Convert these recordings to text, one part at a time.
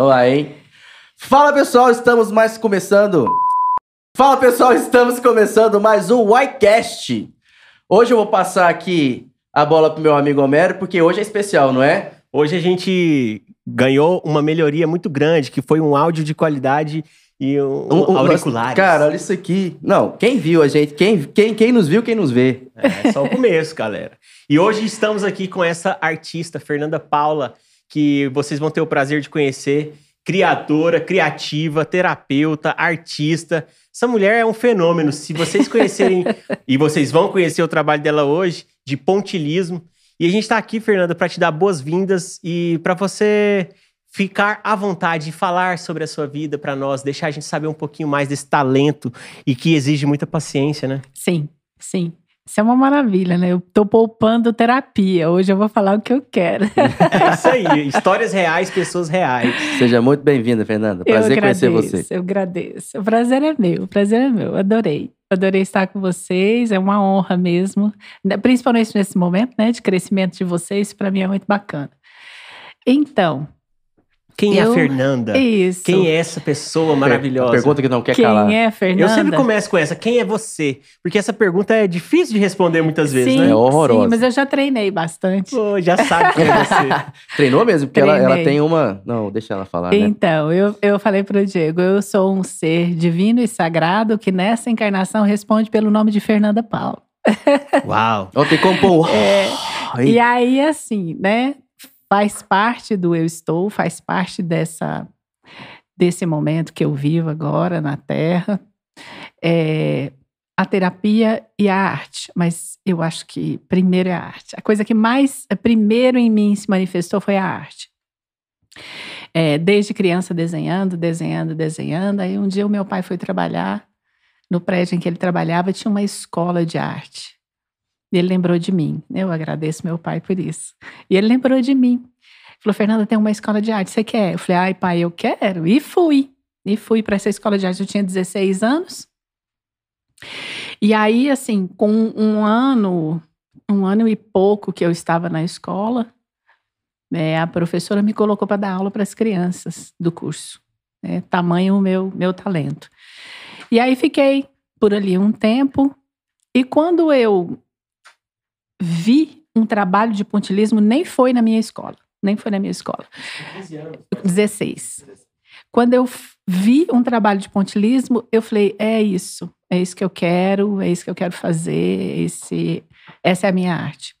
Vamos lá, hein? Fala pessoal, estamos mais começando. Fala pessoal, estamos começando mais um YCast. Hoje eu vou passar aqui a bola pro meu amigo Homero, porque hoje é especial, não é? Hoje a gente ganhou uma melhoria muito grande, que foi um áudio de qualidade e um, um, um auriculares. Cara, olha isso aqui. Não, quem viu a gente, quem, quem, quem nos viu, quem nos vê. É só o começo, galera. E hoje estamos aqui com essa artista, Fernanda Paula, que vocês vão ter o prazer de conhecer. Criadora, criativa, terapeuta, artista. Essa mulher é um fenômeno. Se vocês conhecerem, e vocês vão conhecer o trabalho dela hoje, de pontilismo. E a gente está aqui, Fernanda, para te dar boas-vindas e para você ficar à vontade e falar sobre a sua vida para nós, deixar a gente saber um pouquinho mais desse talento e que exige muita paciência, né? Sim, sim. Isso é uma maravilha, né? Eu tô poupando terapia. Hoje eu vou falar o que eu quero. É isso aí. Histórias reais, pessoas reais. Seja muito bem-vinda, Fernanda. Prazer agradeço, conhecer você. Eu agradeço. O prazer é meu. O prazer é meu. Adorei. Adorei estar com vocês. É uma honra mesmo. Principalmente nesse momento, né? De crescimento de vocês. Para mim é muito bacana. Então, quem eu, é a Fernanda? Isso. Quem é essa pessoa maravilhosa? Pergunta que não quer Quem calar. Quem é a Fernanda? Eu sempre começo com essa. Quem é você? Porque essa pergunta é difícil de responder muitas vezes, sim, né? É horrorosa. Sim, mas eu já treinei bastante. Pô, já sabe quem é você. Treinou mesmo? Porque ela, Treinei. ela tem uma... Não, deixa ela falar, né? Então, eu, eu falei pro Diego, eu sou um ser divino e sagrado que nessa encarnação responde pelo nome de Fernanda Paula. Uau. Ó, tem como pôr um... É. E aí, assim, né? Faz parte do eu estou, faz parte dessa, desse momento que eu vivo agora na Terra. É, a terapia e a arte, mas eu acho que primeiro é a arte. A coisa que mais primeiro em mim se manifestou foi a arte. É, desde criança desenhando, desenhando, desenhando. Aí um dia o meu pai foi trabalhar no prédio em que ele trabalhava, tinha uma escola de arte. E ele lembrou de mim. Eu agradeço meu pai por isso. E ele lembrou de mim. Falou, Fernanda, tem uma escola de arte, você quer? Eu falei, ai, pai, eu quero. E fui. E fui para essa escola de arte. Eu tinha 16 anos. E aí, assim, com um ano, um ano e pouco que eu estava na escola, né, a professora me colocou para dar aula para as crianças do curso. Né, tamanho o meu, meu talento. E aí fiquei por ali um tempo. E quando eu vi um trabalho de pontilismo, nem foi na minha escola. Nem foi na minha escola. 16. Quando eu vi um trabalho de pontilismo, eu falei: é isso, é isso que eu quero, é isso que eu quero fazer, esse, essa é a minha arte.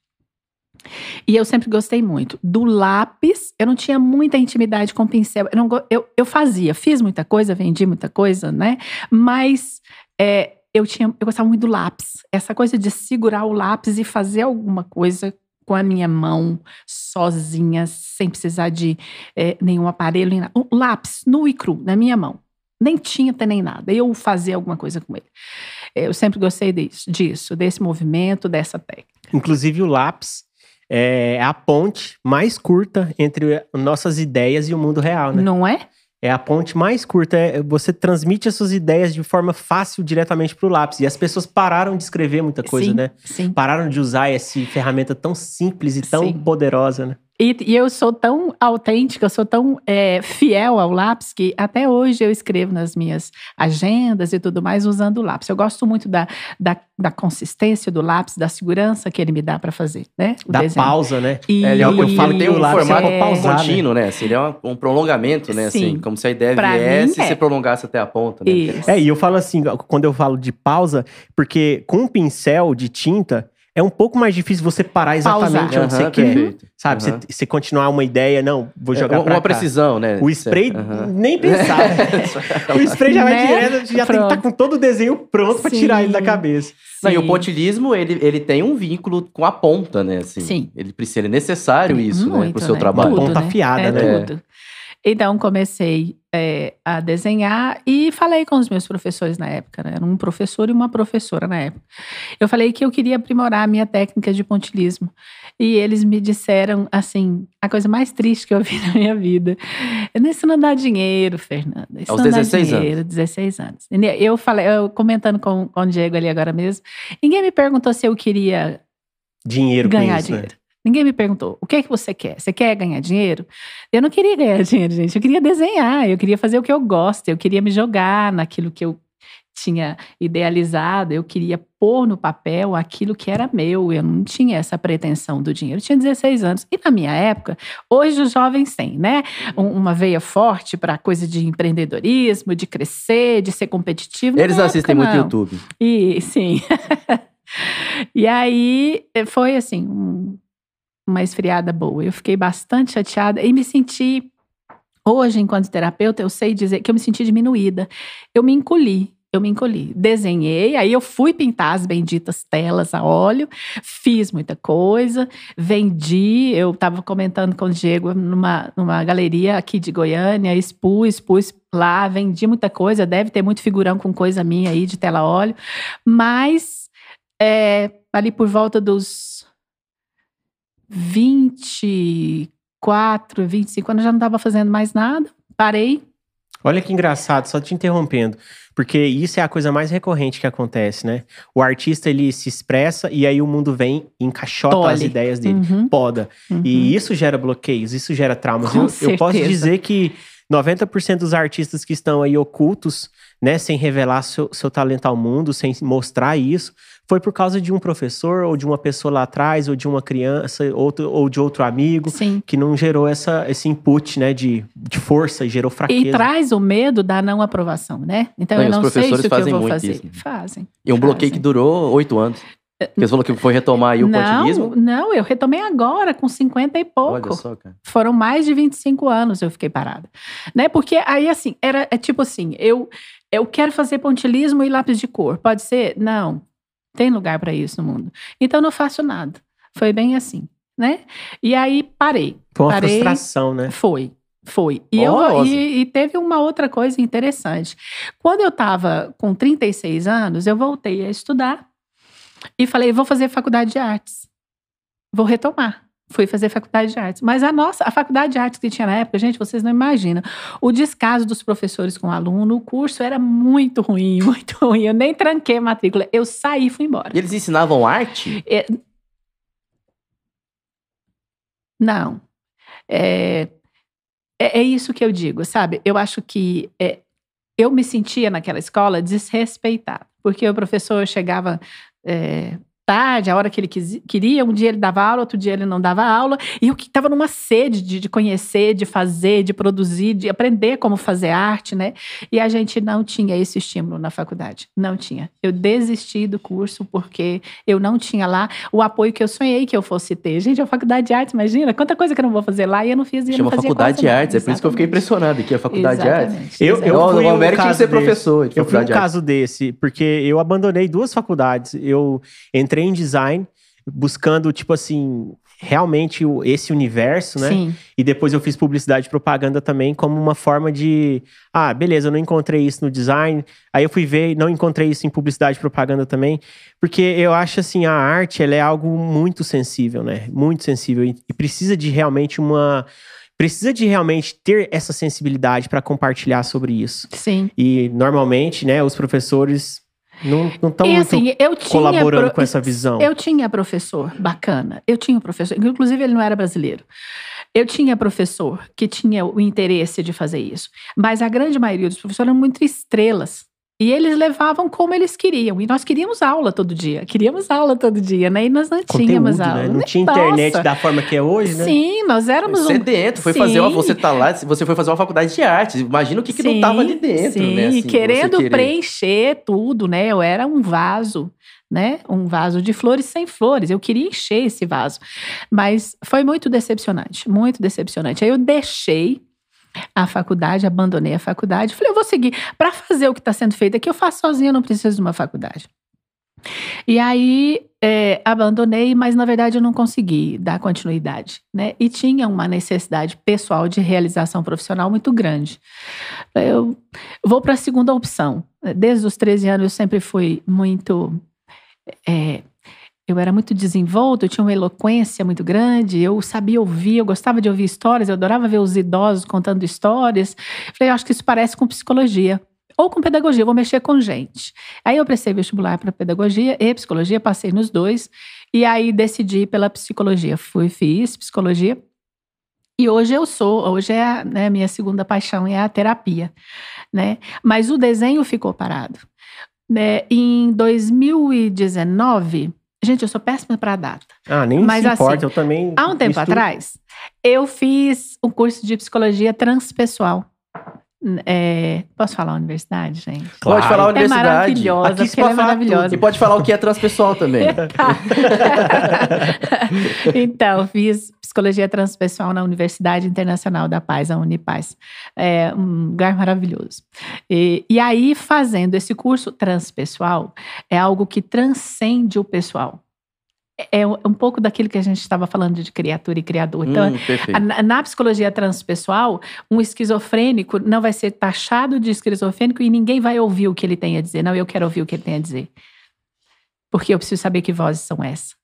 E eu sempre gostei muito. Do lápis, eu não tinha muita intimidade com pincel. Eu, não, eu, eu fazia, fiz muita coisa, vendi muita coisa, né? Mas é, eu, tinha, eu gostava muito do lápis. Essa coisa de segurar o lápis e fazer alguma coisa com a minha mão, sozinha, sem precisar de é, nenhum aparelho. Nem nada. O lápis, nu e cru, na minha mão. Nem tinha até nem nada. Eu fazia alguma coisa com ele. Eu sempre gostei disso, disso desse movimento, dessa técnica. Inclusive, o lápis é a ponte mais curta entre nossas ideias e o mundo real, né? Não é? É a ponte mais curta. É, você transmite as suas ideias de forma fácil diretamente para o lápis. E as pessoas pararam de escrever muita coisa, sim, né? Sim. Pararam de usar essa ferramenta tão simples e tão Sim. poderosa, né? E, e, eu sou tão autêntica, eu sou tão é, fiel ao lápis que até hoje eu escrevo nas minhas agendas e tudo mais usando o lápis. Eu gosto muito da, da, da consistência do lápis, da segurança que ele me dá para fazer, né? O da desenho. pausa, né? E, É, ele é o que eu falo, tem um o lápis formato é pausar, contínuo, né? Assim, ele é uma- um prolongamento, né? Assim, Sim. como se a ideia Pra viesse mim, e é. você prolongasse até a ponta, né? Isso. É, e eu falo assim, quando eu falo de pausa, porque com um pincel de tinta, é um pouco mais difícil você parar exatamente Pausar. onde você Aham, quer. perfeito. Sabe? Você, Aham. você continuar uma ideia, não, vou É, jogar uma, pra uma cá. precisão, né? O spray, Aham. nem pensar. o spray já vai Né? direto, já tem que estar Pronto. com todo o desenho pronto pra Sim. tirar ele da cabeça. Não, e o pontilismo, ele, ele tem um vínculo com a ponta, né? Assim, Sim. Ele precisa, ele é necessário isso, né? Muito, Pro seu né? trabalho. Tudo. Ponta afiada, é né? Tudo. Então, comecei é, a desenhar e falei com os meus professores na época, né? Era um professor e uma professora na época. Eu falei que eu queria aprimorar a minha técnica de pontilismo. E eles me disseram, assim, a coisa mais triste que eu vi na minha vida. Isso não dá dinheiro, Fernanda. Isso Aos não 16 dá dinheiro, 16 anos. Eu falei, eu comentando com, com o Diego ali agora mesmo, ninguém me perguntou se eu queria Dinheiro com ganhar isso, né? Ninguém me perguntou: o que é que você quer? Você quer ganhar dinheiro? Eu não queria ganhar dinheiro, gente. Eu queria desenhar, eu queria fazer o que eu gosto, eu queria me jogar naquilo que eu tinha idealizado, eu queria pôr no papel aquilo que era meu, eu não tinha essa pretensão do dinheiro. Eu tinha 16 anos. E na minha época, hoje os jovens têm, né? Uma veia forte para coisa de empreendedorismo, de crescer, de ser competitivo. Eles assistem muito YouTube. E sim. e aí foi assim, um, uma esfriada boa. Eu fiquei bastante chateada e me senti Hoje, enquanto terapeuta, eu sei dizer que eu me senti diminuída. Eu me encolhi eu me encolhi. Desenhei, aí eu fui pintar as benditas telas a óleo, fiz muita coisa, vendi. Eu estava comentando com o Diego numa, numa galeria aqui de Goiânia, expus, expus lá, vendi muita coisa. Deve ter muito figurão com coisa minha aí de tela a óleo, mas é, ali por volta dos 24, 25 anos, já não estava fazendo mais nada, parei Olha que engraçado, só te interrompendo, porque isso é a coisa mais recorrente que acontece, né? O artista ele se expressa e aí o mundo vem e encaixota Tole. as ideias dele, uhum. poda. Uhum. E isso gera bloqueios, isso gera traumas. Eu, eu, posso dizer que 90% dos artistas que estão aí ocultos, né, sem revelar seu, seu talento ao mundo, sem mostrar isso, foi por causa de um professor ou de uma pessoa lá atrás ou de uma criança outro, ou de outro amigo Sim. que não gerou essa, esse input né, de, de força e gerou fraqueza. E traz o medo da não aprovação, né? Então não, eu não sei se o que eu vou fazer. Isso. Fazem. E um fazem. bloqueio que durou oito anos. Você falou que foi retomar aí o não, pontilismo? Não, eu retomei agora, com 50 e pouco. Olha só, cara. Foram mais de 25 anos eu fiquei parada. Né? Porque aí, assim, era é tipo assim, eu, eu quero fazer pontilismo e lápis de cor. Pode ser? Não. Tem lugar para isso no mundo. Então não faço nada. Foi bem assim, né? E aí parei. Foi uma parei, frustração, né? Foi. Foi. E, eu, e, e, teve uma outra coisa interessante. Quando eu estava com 36 anos, eu voltei a estudar e falei: vou fazer faculdade de artes. Vou retomar fui fazer faculdade de artes. Mas a nossa, a faculdade de artes que tinha na época, gente, vocês não imaginam. O descaso dos professores com o aluno, o curso era muito ruim, muito ruim. Eu nem tranquei a matrícula. Eu saí e fui embora. E eles ensinavam arte? É... Não. É... é... É, isso que eu digo, sabe? Eu acho que é... eu me sentia naquela escola desrespeitada. Porque o professor chegava é, tarde, a hora que ele quis, queria. Um dia ele dava aula, outro dia ele não dava aula. E eu que estava numa sede de, de, conhecer, de fazer, de produzir, de aprender como fazer arte, né? E a gente não tinha esse estímulo na faculdade. Não tinha. Eu desisti do curso porque eu não tinha lá o apoio que eu sonhei que eu fosse ter. Gente, a faculdade de artes, imagina, quanta coisa que eu não vou fazer lá e eu não fiz. E Chama não faculdade de artes, é por isso que eu fiquei impressionado aqui, a faculdade Exatamente. de artes. Eu, eu fui o Américo um tinha que ser professor. De eu fui um de caso desse, porque eu abandonei duas faculdades. Eu entrei em design, buscando, tipo assim, realmente esse universo, né? Sim. E depois eu fiz publicidade e propaganda também como uma forma de, ah, beleza, eu não encontrei isso no design. Aí eu fui ver e não encontrei isso em publicidade e propaganda também, porque eu acho assim, a arte, ela é algo muito sensível, né? Muito sensível e, e precisa de realmente uma precisa de realmente ter essa sensibilidade para compartilhar sobre isso. Sim. E normalmente, né, os professores não estão muito assim, eu tinha colaborando pro- com essa visão. Eu tinha professor bacana. Eu tinha um professor, inclusive ele não era brasileiro. Eu tinha professor que tinha o interesse de fazer isso. Mas a grande maioria dos professores eram muito estrelas. E eles levavam como eles queriam. E nós queríamos aula todo dia. Queríamos aula todo dia, né? E nós não tínhamos Conteúdo, aula. né? Não tinha Nossa. internet da forma que é hoje, né? Sim, nós éramos Você um... dentro, foi Sim. fazer uma, você tá lá, você foi fazer uma faculdade de artes. Imagina o que, que não Sim, tava ali dentro, sim, né? assim, e querendo querer. preencher tudo, né? Eu era um vaso, né? Um vaso de flores sem flores. Eu queria encher esse vaso. Mas foi muito decepcionante, muito decepcionante. Aí eu deixei a faculdade, abandonei a faculdade. Falei, eu vou seguir. Para fazer o que está sendo feito aqui, eu faço sozinha, eu não preciso de uma faculdade. E aí é, abandonei, mas na verdade eu não consegui dar continuidade, né? E tinha uma necessidade pessoal de realização profissional muito grande. Eu vou para a segunda opção. Desde os 13 anos eu sempre fui muito. é, eu era muito desenvolto, eu tinha uma eloquência muito grande, eu sabia ouvir, eu gostava de ouvir histórias, eu adorava ver os idosos contando histórias. Falei, acho que isso parece com psicologia. ou com pedagogia, vou mexer com gente. Aí eu prestei vestibular para pedagogia e psicologia, passei nos dois, e aí decidi pela psicologia. Fui, fiz psicologia. E hoje eu sou, hoje é a né, minha segunda paixão é a terapia, né? Mas o desenho ficou parado. Né? Em 2019, gente, eu sou péssima para data. Ah, nem Mas, se importa, assim, eu também. Há um tempo estudo- atrás, eu fiz um curso de psicologia transpessoal. É, posso falar a universidade, gente? Pode Claro. falar a É universidade. maravilhosa, Aqui se porque ela é pode maravilhosa. E pode falar o que é transpessoal também. então, fiz psicologia transpessoal na Universidade Internacional da Paz, a Unipaz. É um lugar maravilhoso. E, e aí, fazendo esse curso transpessoal, é algo que transcende o pessoal. É um um pouco daquilo que a gente estava falando de criatura e criador. Então, Hum, na, na psicologia transpessoal, um esquizofrênico não vai ser taxado de esquizofrênico e ninguém vai ouvir o que ele tem a dizer. Não, eu quero ouvir o que ele tem a dizer. Porque eu preciso saber que vozes são essas.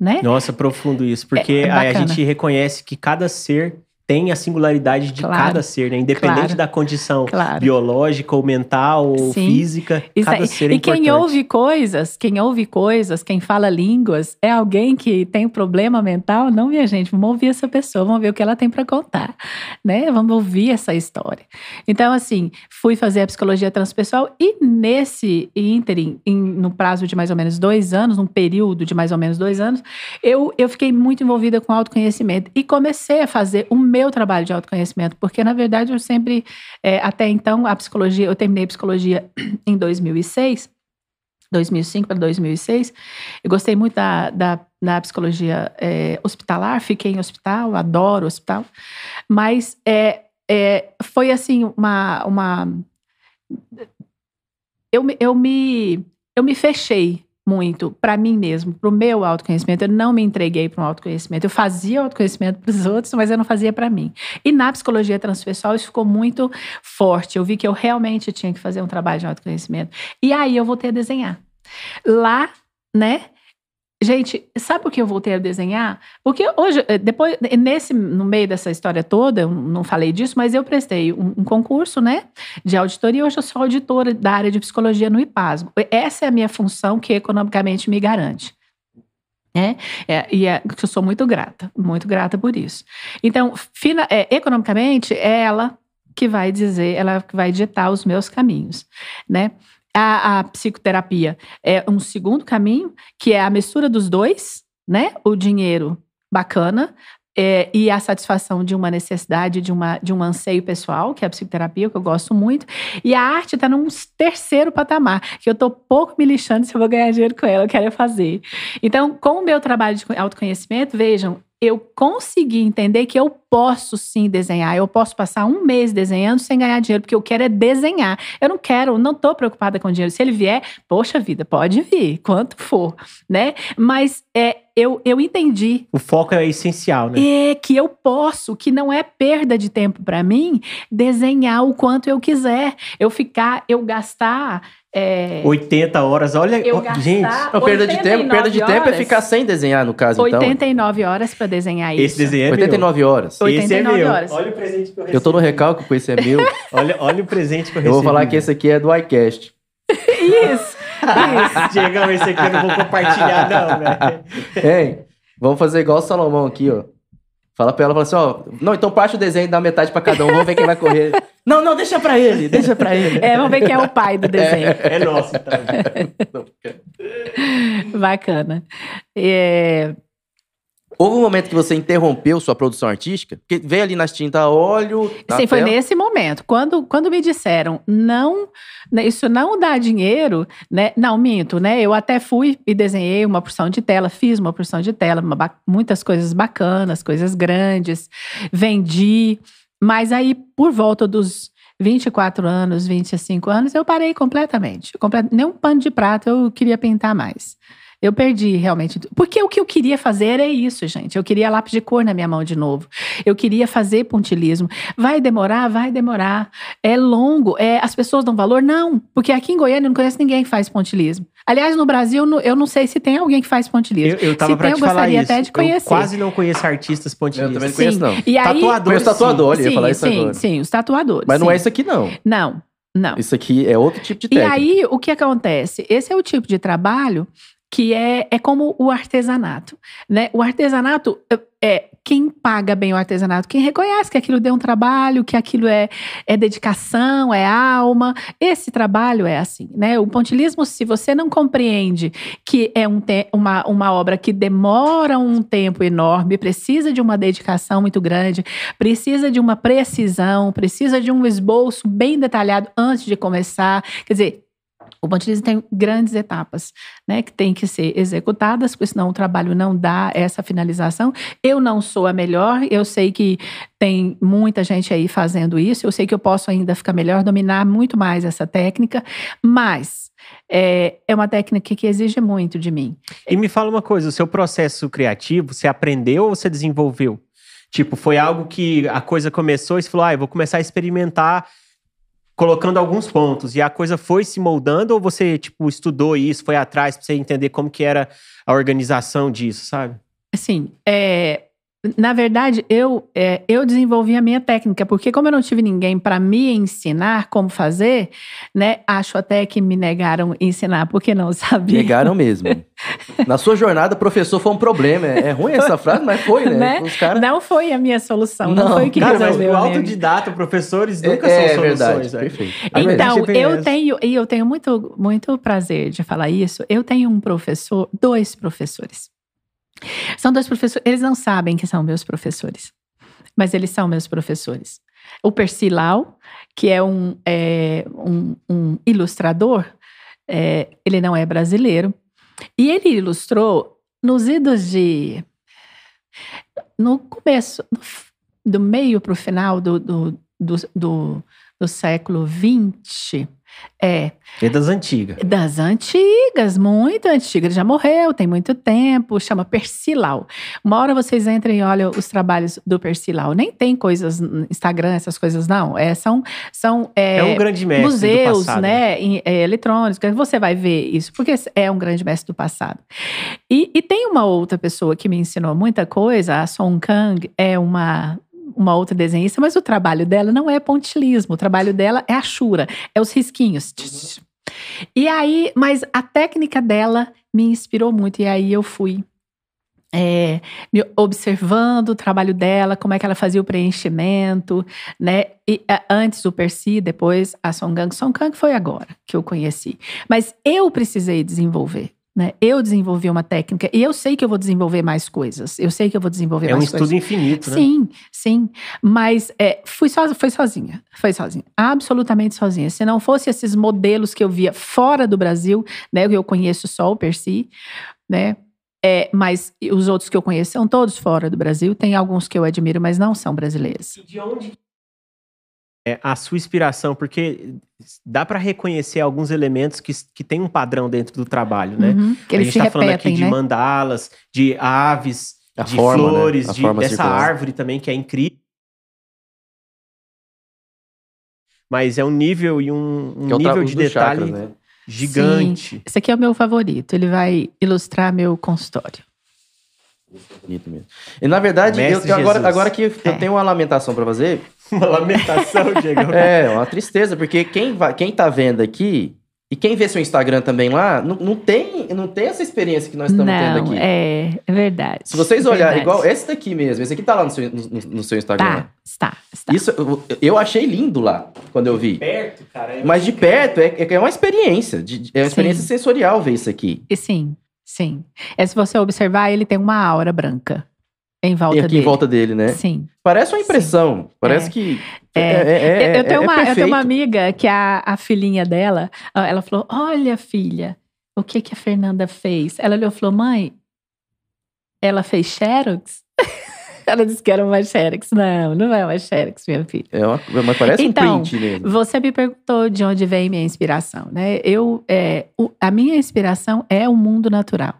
Né? Nossa, profundo isso, porque É, é aí a gente reconhece que cada ser tem a singularidade de Claro. cada ser, né? Independente Claro. da condição Claro. biológica ou mental ou Sim. física, Isso cada aí. ser é e quem importante. ouve coisas, quem ouve coisas, quem fala línguas, é alguém que tem um problema mental? Não, minha gente, vamos ouvir essa pessoa, vamos ver o que ela tem para contar, né? Vamos ouvir essa história. Então, assim, fui fazer a psicologia transpessoal e nesse ínterim, no prazo de mais ou menos dois anos, num período de mais ou menos dois anos, eu, eu fiquei muito envolvida com autoconhecimento e comecei a fazer o meu trabalho de autoconhecimento, porque na verdade eu sempre, é, até então, a psicologia, eu terminei psicologia em 2006, 2005 para 2006. Eu gostei muito da, da, da psicologia é, hospitalar, fiquei em hospital, adoro hospital, mas é, é, foi assim uma. uma eu, eu, me, eu me fechei muito para mim mesmo, para o meu autoconhecimento. Eu não me entreguei para um autoconhecimento. Eu fazia autoconhecimento para os outros, mas eu não fazia para mim. E na psicologia transpessoal isso ficou muito forte. Eu vi que eu realmente tinha que fazer um trabalho de autoconhecimento. E aí eu voltei a desenhar. Lá, né? Gente, sabe por que eu voltei a desenhar? Porque hoje, eh, depois, nesse, no meio dessa história toda, eu não falei disso, mas eu prestei um, um concurso, né, de auditoria. Hoje eu sou auditora da área de psicologia no IPASGO. Essa é a minha função que economicamente me garante. É, é, e é, eu sou muito grata, muito grata por isso. Então, fina- é, economicamente, é ela que vai dizer, ela que vai ditar os meus caminhos, né? A, a psicoterapia é um segundo caminho, que é a mistura dos dois, né? O dinheiro bacana é, e a satisfação de uma necessidade, de, uma, de um anseio pessoal, que é a psicoterapia, que eu gosto muito. E a arte está num terceiro patamar, que eu estou pouco me lixando se eu vou ganhar dinheiro com ela, eu quero é fazer. Então, com o meu trabalho de autoconhecimento, vejam, eu consegui entender que eu posso sim desenhar. Eu posso passar um mês desenhando sem ganhar dinheiro, porque eu quero é desenhar. Eu não quero, não estou preocupada com dinheiro. Se ele vier, poxa vida, pode vir, quanto for, né? Mas é, eu, eu entendi O foco é essencial, né? é que eu posso, que não é perda de tempo para mim, desenhar o quanto eu quiser. Eu ficar, eu gastar. É, 80 horas, olha, Eu gente, Não, perda de tempo, perda de 89 tempo é horas. ficar sem desenhar, no caso, então. 89 horas para desenhar isso. esse desenho é meu. 89 horas. Oi. Esse é 89 meu. horas. Olha o presente que eu recebi. Eu tô no recalque com esse é meu. Olha, olha o presente que eu Eu recebi. vou falar que esse aqui é do iCast. Isso. Isso. Diegão, esse aqui eu não vou compartilhar, não, velho. Hein? Vamos fazer igual o Salomão aqui, ó. Fala pra ela, fala assim, ó. Não, então parte o desenho e dá metade pra cada um. Vamos ver quem vai correr. Não, não, deixa pra ele, deixa pra ele. É, vamos ver quem é o pai do desenho. É nosso, então. Bacana. É, Houve um momento que você interrompeu sua produção artística? Porque veio ali nas tintas a óleo. na Sim, foi tela. nesse momento. Quando, quando me disseram, não, né, isso não dá dinheiro, né? Não, minto, né? Eu até fui e desenhei uma porção de tela, fiz uma porção de tela, uma muitas coisas bacanas, coisas grandes, vendi. Mas aí, por volta dos 24 anos, 25 anos, eu parei completamente. Comple- Nem um pano de prato eu queria pintar mais. Eu perdi realmente. tudo. Porque o que eu queria fazer é isso, gente. Eu queria lápis de cor na minha mão de novo. Eu queria fazer pontilismo. Vai demorar? Vai demorar. É longo. É, as pessoas dão valor? Não. Porque aqui em Goiânia eu não conheço ninguém que faz pontilismo. Aliás, no Brasil, eu não sei se tem alguém que faz pontilismo. Eu, eu tava Se pra tem, te eu falar gostaria isso. até de Eu conhecer. quase não conheço artistas Eu também pontilistas. não conheço, não. E aí, Tatuador, Conheço tatuador, olha, eu ia sim, falar isso sim, agora. sim, os tatuadores. Mas não sim. é isso aqui, não. Não. Não. Isso aqui é outro tipo de E técnica. aí, o que acontece? Esse é o tipo de trabalho que é, é como o artesanato, né? O artesanato é- é quem paga bem o artesanato, quem reconhece que aquilo deu um trabalho, que aquilo é, é dedicação, é alma. Esse trabalho é assim, né? O pontilismo, se você não compreende que é um uma, uma obra que demora um tempo enorme, precisa de uma dedicação muito grande, precisa de uma precisão, precisa de um esboço bem detalhado antes de começar. Quer dizer, o pontilismo tem grandes etapas, né, que têm que ser executadas, porque senão o trabalho não dá essa finalização. Eu não sou a melhor, eu sei que tem muita gente aí fazendo isso, eu sei que eu posso ainda ficar melhor, dominar muito mais essa técnica, mas é, é uma técnica que exige muito de mim. E me fala uma coisa, o seu processo criativo, você aprendeu ou você desenvolveu? Tipo, foi algo que a coisa começou e você falou, ah, eu vou começar a experimentar colocando alguns pontos. E a coisa foi se moldando ou você, tipo, estudou isso, foi atrás pra você entender como que era a organização disso, sabe? Assim, é, na verdade, eu, é, eu desenvolvi a minha técnica, porque como eu não tive ninguém para me ensinar como fazer, né? Acho até que me negaram ensinar, porque não sabia. Negaram mesmo. Na sua jornada, professor foi um problema. É, é ruim essa frase, mas foi, né? Né? Os caras. Não foi a minha solução, não, Não, foi o que Cara, mas resolveu. o a minha vida. autodidata, professores É, nunca é são verdade, soluções, velho. perfeito. A verdade Então, é eu essa. tenho, e eu tenho muito, muito prazer de falar isso. Eu tenho um professor, dois professores. São dois professores, eles não sabem que são meus professores, mas eles são meus professores. O Percy Lau, que é um, é, um, um ilustrador, é, ele não é brasileiro, e ele ilustrou nos idos de. No começo, do meio para o final do, do, do, do, do século XX. É, É das antigas. das antigas, muito antigas. Ele já morreu, tem muito tempo, chama Persilau. Uma hora vocês entrem e olham os trabalhos do Persilau. Nem tem coisas no Instagram, essas coisas, não. É, são são é, É, um grande mestre do museus, passado. né, em- é, eletrônicos, você vai ver isso, porque é um grande mestre do passado. E, e tem uma outra pessoa que me ensinou muita coisa, a Song Kang é uma uma outra desenhista, mas o trabalho dela não é pontilismo, o trabalho dela é a chura, é os risquinhos. E aí, mas a técnica dela me inspirou muito, e aí eu fui é, me observando o trabalho dela, como é que ela fazia o preenchimento, né? E, antes o Percy, depois a Song Kang. Song Kang foi agora que eu conheci. Mas eu precisei desenvolver. Né? Eu desenvolvi uma técnica e eu sei que eu vou desenvolver mais coisas. Eu sei que eu vou desenvolver É um mais estudo coisas. infinito, né? Sim, sim. Mas é, fui so, foi sozinha. Foi sozinha. Absolutamente sozinha. Se não fosse esses modelos que eu via fora do Brasil, né? Eu conheço só o Percy, né? É, mas os outros que eu conheço são todos fora do Brasil. Tem alguns que eu admiro, mas não são brasileiros. E de onde é a sua inspiração? Porque dá pra reconhecer alguns elementos que, que tem um padrão dentro do trabalho, né? Uhum, que a eles gente se tá falando aqui repetem, de né? mandalas, de aves, A de forma, né? flores, A de- dessa circular. árvore também, que é incrível. Mas é um nível e um, um é nível de detalhe chakras, né? gigante. Esse aqui é o meu favorito. Ele vai ilustrar meu consultório. Bonito mesmo. E na verdade, eu agora, agora que eu É. tenho uma lamentação pra fazer, Uma lamentação, Diego. É, uma tristeza, porque quem, vai, quem tá vendo aqui, e quem vê seu Instagram também lá, não, não, tem, não tem essa experiência que nós estamos tendo não, aqui. é, é verdade. Se vocês é olharem, verdade. igual esse daqui mesmo, esse aqui tá lá no seu, no, no seu Instagram. Tá, né? está, está. Isso eu, eu achei lindo lá, quando eu vi. perto, cara. é Mas de perto é, é uma experiência, de- é uma Sim. experiência sensorial ver isso aqui. E sim, sim. É, se você observar, ele tem uma aura branca em volta aqui dele. em volta dele, né? Sim. Parece uma impressão, parece É. que É. é, é, é, eu, tenho é uma, eu tenho uma amiga que a, a filhinha dela, ela falou: Olha, filha, o que, que a Fernanda fez? Ela olhou e falou: Mãe, ela fez Xerox? ela disse que era uma Xerox. Não, não é uma Xerox, minha filha. É uma- mas parece Então, um print mesmo. Você me perguntou de onde vem minha inspiração, né? Eu, é, o- a minha inspiração é o mundo natural,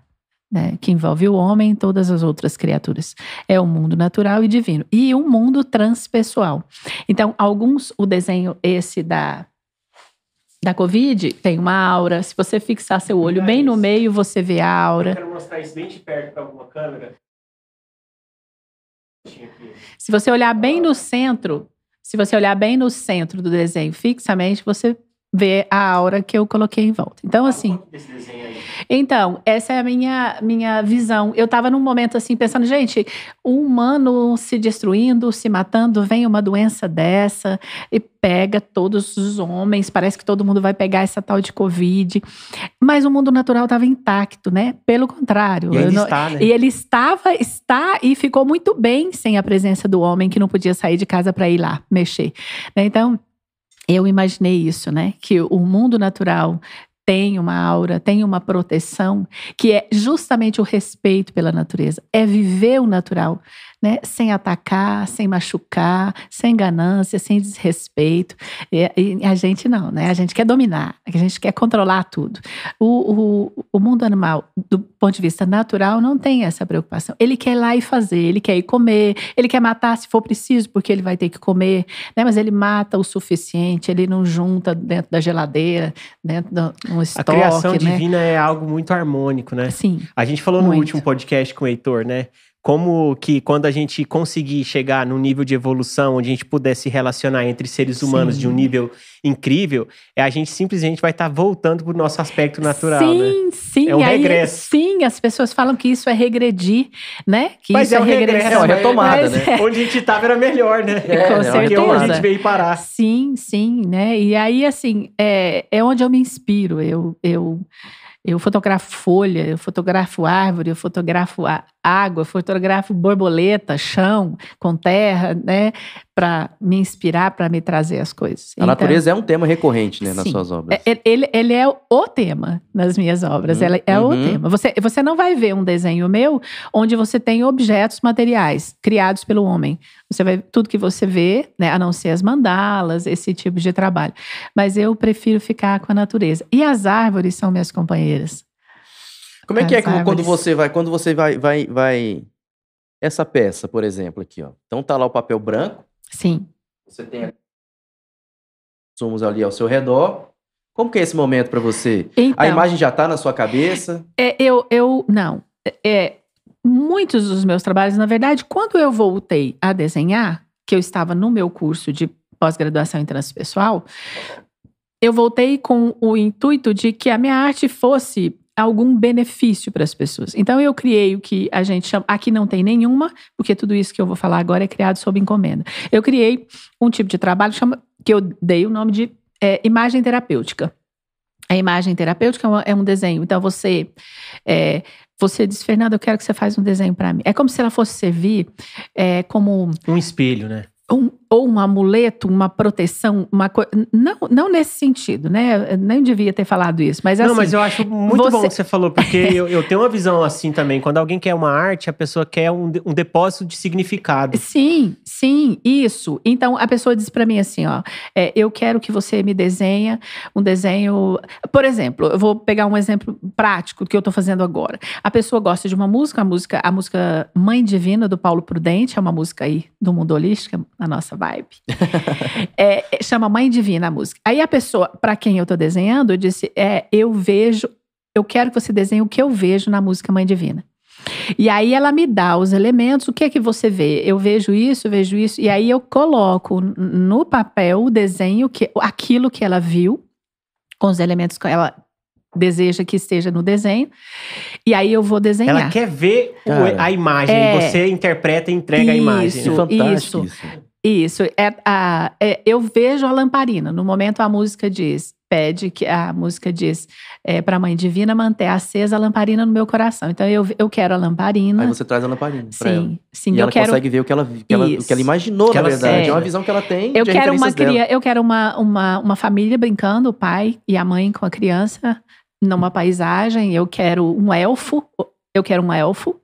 né? Que envolve o homem e todas as outras criaturas. É o mundo natural e divino e um mundo transpessoal. Então, alguns, o desenho esse da da Covid tem uma aura. Se você fixar seu olho bem no meio, você vê a Eu aura. quero mostrar isso bem de perto para alguma câmera. Se você olhar bem no centro, Se você olhar bem no centro do desenho fixamente, você vê a aura que eu coloquei em volta. Então, assim. Então, essa é a minha, minha visão. Eu estava num momento assim, pensando, gente, o humano se destruindo, se matando, vem uma doença dessa e pega todos os homens, parece que todo mundo vai pegar essa tal de Covid. Mas o mundo natural estava intacto, né? Pelo contrário. E eu não- está, né? e ele estava, está e ficou muito bem sem a presença do homem que não podia sair de casa para ir lá mexer. né? Então, eu imaginei isso, né? Que o mundo natural tem uma aura, tem uma proteção, que é justamente o respeito pela natureza, é viver o natural, né? Sem atacar, sem machucar, sem ganância, sem desrespeito. E, e a gente não, né? A gente quer dominar, a gente quer controlar tudo. O, o, o mundo animal, do ponto de vista natural, não tem essa preocupação. Ele quer ir lá e fazer, ele quer ir comer, ele quer matar se for preciso, porque ele vai ter que comer, né? Mas ele mata o suficiente, ele não junta dentro da geladeira, dentro de um A estoque, criação né? divina é algo muito harmônico, né? Sim, A gente falou no Muito. último podcast com o Heitor, né? Como que quando a gente conseguir chegar num nível de evolução onde a gente puder se relacionar entre seres humanos Sim. de um nível incrível, é a gente simplesmente vai estar voltando pro nosso aspecto natural, né? sim, sim. É um aí, regresso. Sim, as pessoas falam que isso é regredir, né? Que Mas isso é um regresso, regressão. é uma retomada, né? é- Onde a gente tava era melhor, né? É, Com é uma Porque onde a certeza. gente veio parar. Sim, sim, né? E aí, assim, é, é onde eu me inspiro. Eu, eu, eu fotografo folha, eu fotografo árvore, eu fotografo a- água, fotografo borboleta, chão, com terra, né? Para me inspirar, para me trazer as coisas. A natureza é um tema recorrente, né, nas Sim. suas obras. É, Ele, ele é o tema nas minhas obras. Uhum, Ele é o uhum. tema. Você, você não vai ver um desenho meu onde você tem objetos materiais criados pelo homem. Você vai tudo que você vê, né, a não ser as mandalas, esse tipo de trabalho. Mas eu prefiro ficar com a natureza. E as árvores são minhas companheiras. Como é que é quando você vai, quando você vai, vai, vai essa peça, por exemplo, aqui, ó. Então tá lá o papel branco, Sim. você tem sumos ali ao seu redor. Como que é esse momento pra você? Então, A imagem já tá na sua cabeça? É, eu, eu não. É, muitos dos meus trabalhos, na verdade, quando eu voltei a desenhar, que eu estava no meu curso de pós-graduação em transpessoal, eu voltei com o intuito de que a minha arte fosse algum benefício para as pessoas. Então eu criei o que a gente chama, aqui não tem nenhuma, porque tudo isso que eu vou falar agora é criado sob encomenda. Eu criei um tipo de trabalho chama, que eu dei o nome de é, imagem terapêutica. A imagem terapêutica é é um desenho. Então você é, você diz, Fernanda, eu quero que você faça um desenho para mim. É como se ela fosse servir é, como Um espelho, né? um, ou um amuleto, uma proteção, uma coisa. Não, não nesse sentido, né? Eu nem devia ter falado isso, mas assim. Não, mas eu acho muito você- bom que você falou, porque eu, eu tenho uma visão assim também. Quando alguém quer uma arte, a pessoa quer um, um depósito de significado. Sim, sim, isso. Então a pessoa diz para mim assim, ó, é, eu quero que você me desenha um desenho, por exemplo, eu vou pegar um exemplo prático que eu tô fazendo agora. A pessoa gosta de uma música, a música, a música Mãe Divina do Paulo Prudente, é uma música aí do mundo holístico, a nossa vibe. É, é, chama Mãe Divina a música. Aí a pessoa, para quem eu tô desenhando, eu disse, é, eu vejo, eu quero que você desenhe o que eu vejo na música Mãe Divina. E aí ela me dá os elementos, o que é que você vê? Eu vejo isso, eu vejo isso, e aí eu coloco no papel o desenho, que, aquilo que ela viu, com os elementos que ela deseja que esteja no desenho, e aí eu vou desenhar. Ela quer ver o- a imagem, É. e você interpreta e entrega a imagem. Isso. É fantástico isso. Isso, é, a, é, eu vejo a lamparina. No momento a música diz, pede que a música diz é, para a Mãe Divina manter acesa a lamparina no meu coração. Então eu, eu quero a lamparina. Aí você traz a lamparina pra ela. sim, sim, E eu ela quero. consegue ver o que ela, que ela, o que ela Isso. imaginou, Que na ela verdade. sente, É uma visão que ela tem Eu de quero uma cria, eu quero uma, uma, uma família brincando, o pai e a mãe com a criança numa paisagem. Eu quero um elfo, eu quero um elfo.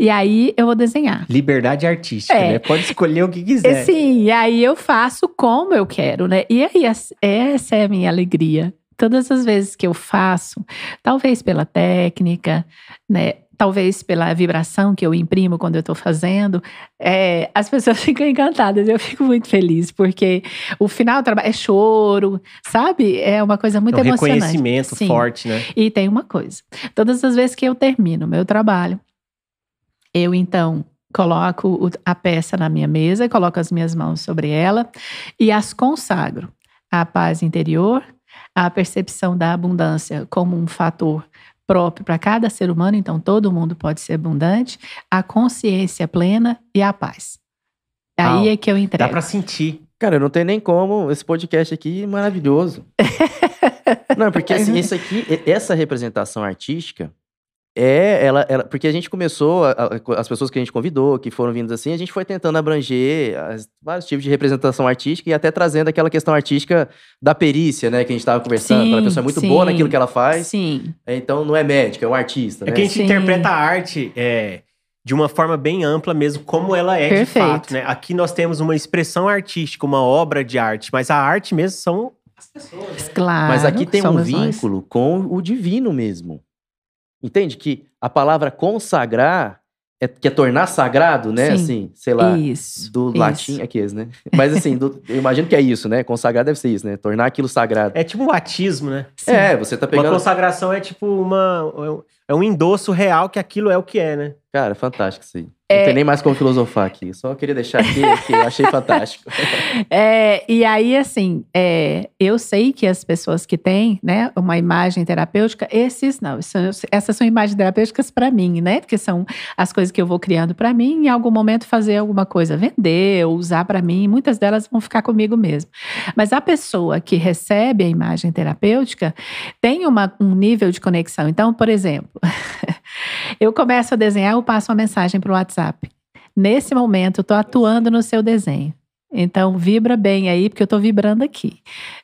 E aí eu vou desenhar. Liberdade artística, É. né? Pode escolher o que quiser. Sim, e aí eu faço como eu quero, né? E aí essa é a minha alegria. Todas as vezes que eu faço, talvez pela técnica, né? Talvez pela vibração que eu imprimo quando eu estou fazendo, é, as pessoas ficam encantadas. Eu fico muito feliz, porque o final do trabalho é choro, sabe? É uma coisa muito É um emocionante. reconhecimento Sim. forte, né? E tem uma coisa: todas as vezes que eu termino o meu trabalho, eu então coloco a peça na minha mesa, coloco as minhas mãos sobre ela e as consagro à paz interior, à percepção da abundância como um fator próprio para cada ser humano, então todo mundo pode ser abundante, a consciência plena e a paz. Aí Uau. é que eu Dá entrego. pra sentir. Cara, não tem nem como. Esse podcast aqui é maravilhoso. não, porque assim, esse aqui, essa representação artística é ela, ela- porque a gente começou a- a- as pessoas que a gente convidou, que foram vindo assim, a gente foi tentando abranger as- vários tipos de representação artística e até trazendo aquela questão artística da perícia, né, que a gente estava conversando. Sim, a pessoa é muito sim. boa naquilo que ela faz, Sim, então não é médico, é um artista, É né? que a gente Sim. interpreta a arte é, de uma forma bem ampla mesmo, como ela é Perfeito. de fato. Né? Aqui nós temos uma expressão artística, uma obra de arte, mas a arte mesmo são as pessoas. né? claro. Mas aqui tem um somos nós. vínculo com o divino mesmo. Entende? Que a palavra consagrar é, que é tornar sagrado, né? Sim. Assim, sei lá, Isso. do isso. latim, aqui, né? Mas assim, do- eu imagino que é isso, né? Consagrar deve ser isso, né? Tornar aquilo sagrado. É tipo um batismo, né? Sim. É, você tá Uma pegando. consagração é tipo uma. É um endosso real que aquilo é o que é, né? Cara, fantástico isso aí. É. Não tem nem mais como filosofar aqui. Só queria deixar aqui que eu achei fantástico. É, e aí, assim, é, eu sei que as pessoas que têm, né, uma imagem terapêutica, esses não, essas são imagens terapêuticas para mim, né? Porque são as coisas que eu vou criando para mim, em algum momento fazer alguma coisa, vender ou usar para mim, muitas delas vão ficar comigo mesmo. Mas a pessoa que recebe a imagem terapêutica tem uma- um nível de conexão. Então, por exemplo, eu começo a desenhar, eu passo uma mensagem para o WhatsApp. Nesse momento, eu estou atuando no seu desenho. Então, vibra bem aí, porque eu estou vibrando aqui.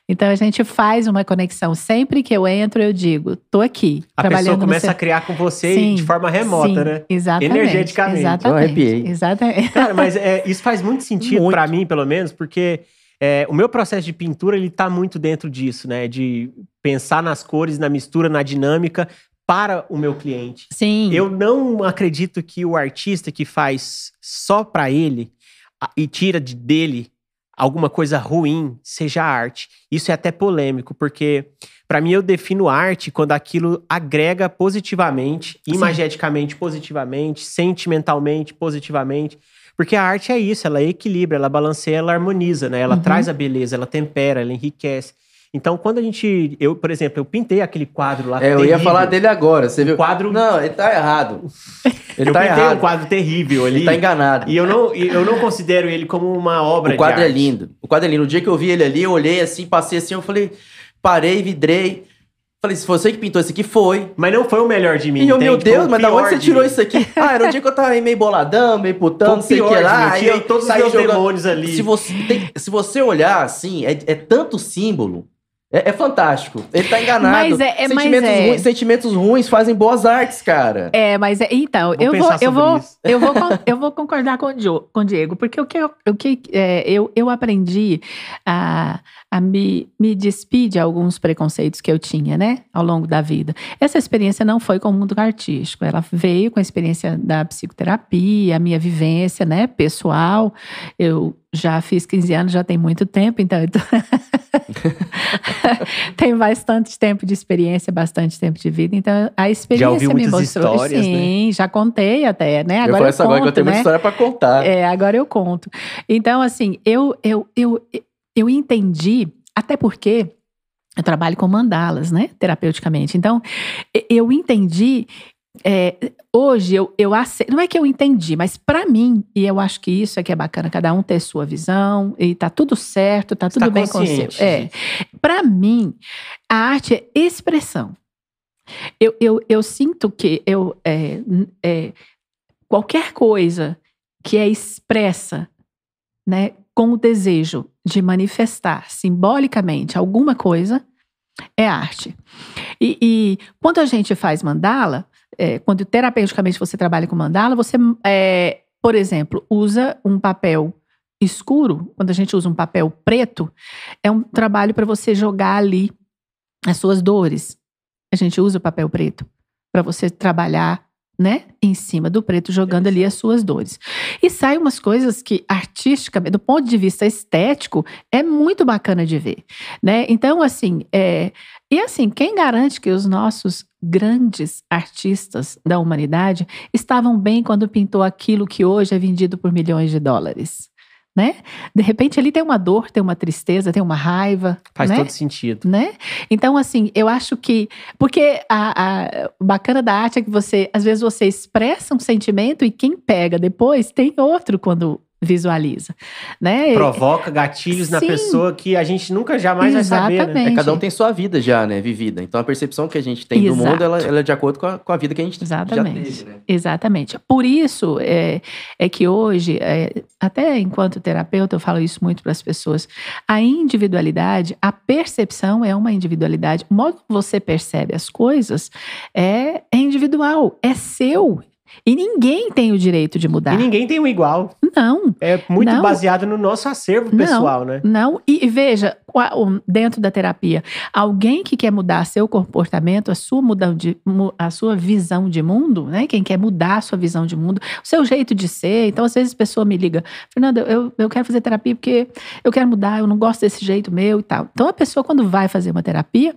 Então, a gente faz uma conexão. Sempre que eu entro, eu digo, tô aqui, A trabalhando pessoa no começa seu... a criar com você Sim, de forma remota, Sim, né? Exatamente. Energeticamente. Eu Exatamente. arrepiei. Exatamente. Cara, mas é, isso faz muito sentido pra mim, pelo menos, porque é, o meu processo de pintura ele tá muito dentro disso, né? De pensar nas cores, na mistura, na dinâmica para o meu cliente. Sim. Eu não acredito que o artista que faz só pra ele e tira de dele alguma coisa ruim seja arte. Isso é até polêmico, porque pra mim eu defino arte quando aquilo agrega positivamente, Sim. imageticamente positivamente, sentimentalmente positivamente. Porque a arte é isso, ela equilibra, ela balanceia, ela harmoniza, né? Ela Uhum. traz a beleza, ela tempera, ela enriquece. Então, quando a gente. Eu, por exemplo, eu pintei aquele quadro lá. É, eu ia terrível. falar dele agora. Você O viu? quadro. Não, ele tá errado. Ele eu tá pintei um errado. quadro terrível ali. Ele tá enganado. E eu não, eu não considero ele como uma obra O quadro é lindo. O quadro é lindo. O dia que eu vi ele ali, eu olhei assim, passei assim, eu falei, parei, vidrei. Falei, se você que pintou isso aqui, foi. Mas não foi o melhor de mim. E eu, meu? Foi Deus, o mas da onde você tirou mim. isso aqui? Ah, era um dia que eu tava meio boladão, meio putão, Foi não o sei o que de mim. lá. Eu aí todos os meus jogando- demônios ali. Se você, tem- se você olhar assim, é, é tanto símbolo. É, é fantástico. Ele tá enganado. Mas é- é- mas sentimentos, é. ruins, sentimentos ruins fazem boas artes, cara. É, mas é, então, Vou eu vou, eu vou, eu vou, eu vou concordar com o, com o Diego, porque o que, eu- o que é, eu, eu aprendi a, a me, me despir de alguns preconceitos que eu tinha, né, ao longo da vida. Essa experiência não foi com o mundo artístico, ela veio com a experiência da psicoterapia, a minha vivência, né, pessoal. Eu já fiz 15 anos, já tem muito tempo, então eu tô... tem bastante tempo de experiência, bastante tempo de vida, então a experiência me mostrou. histórias, né? Sim, já contei até, né? eu Agora falei eu, essa agora que eu conto, tenho muita né? história pra contar. É, agora eu conto. Então, assim, eu, eu, eu, eu entendi, até porque eu trabalho com mandalas, né? Terapeuticamente. Então, eu entendi. É, hoje eu, eu aceito, não é que eu entendi, mas pra mim, e eu acho que isso é que é bacana, cada um ter sua visão, e tá tudo certo, tá tudo Tá bem com o seu. É. Pra mim, a arte é expressão. Eu, eu, eu sinto que eu, é, é, qualquer coisa que é expressa né, com o desejo de manifestar simbolicamente alguma coisa é arte. E, e quando a gente faz mandala, é, quando terapeuticamente você trabalha com mandala, você, é, por exemplo, usa um papel escuro, quando a gente usa um papel preto, é um trabalho para você jogar ali as suas dores. A gente usa o papel preto para você trabalhar, né, em cima do preto, jogando ali as suas dores. E saem umas coisas que artisticamente, do ponto de vista estético, é muito bacana de ver, né? Então, assim, é, e assim, quem garante que os nossos grandes artistas da humanidade estavam bem quando pintou aquilo que hoje é vendido por milhões de dólares. Né? De repente ali tem uma dor, tem uma tristeza, tem uma raiva. Faz né? todo sentido. Né? Então, assim, eu acho que. Porque a, a, bacana da arte é que você, às vezes, você expressa um sentimento e quem pega depois tem outro quando visualiza, né? Provoca gatilhos na Sim. pessoa que a gente nunca jamais vai saber, né? Exatamente. É, cada um tem sua vida já, né, vivida. Então a percepção que a gente tem do Exato. mundo, ela, ela é de acordo com a, com a vida que a gente Exatamente. já teve, né? Exatamente. Por isso é, é que hoje, é, até enquanto terapeuta, eu falo isso muito para as pessoas. A individualidade, a percepção é uma individualidade. O modo que você percebe as coisas é, é individual, é seu. E ninguém tem o direito de mudar. E ninguém tem um igual. Não, É muito Não. baseado no nosso acervo Não. pessoal, né? Não, e e veja, dentro da terapia, alguém que quer mudar seu comportamento, a sua, de, a sua visão de mundo, né? Quem quer mudar a sua visão de mundo, o seu jeito de ser. Então, às vezes, a pessoa me liga, Fernanda, eu, eu quero fazer terapia porque eu quero mudar, eu não gosto desse jeito meu e tal. Então, a pessoa, quando vai fazer uma terapia,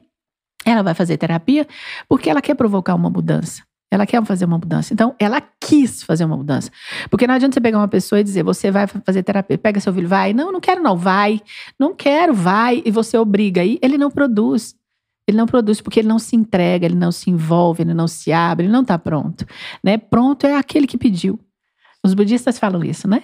ela vai fazer terapia porque ela quer provocar uma mudança. Ela quer fazer uma mudança. Então, ela quis fazer uma mudança. Porque não adianta você pegar uma pessoa e dizer, você vai fazer terapia, pega seu filho, vai. Não, não quero não, vai. Não quero, vai. E você obriga. aí ele não produz. Ele não produz porque ele não se entrega, ele não se envolve, ele não se abre, ele não está pronto. Né? Pronto é aquele que pediu. Os budistas falam isso, né?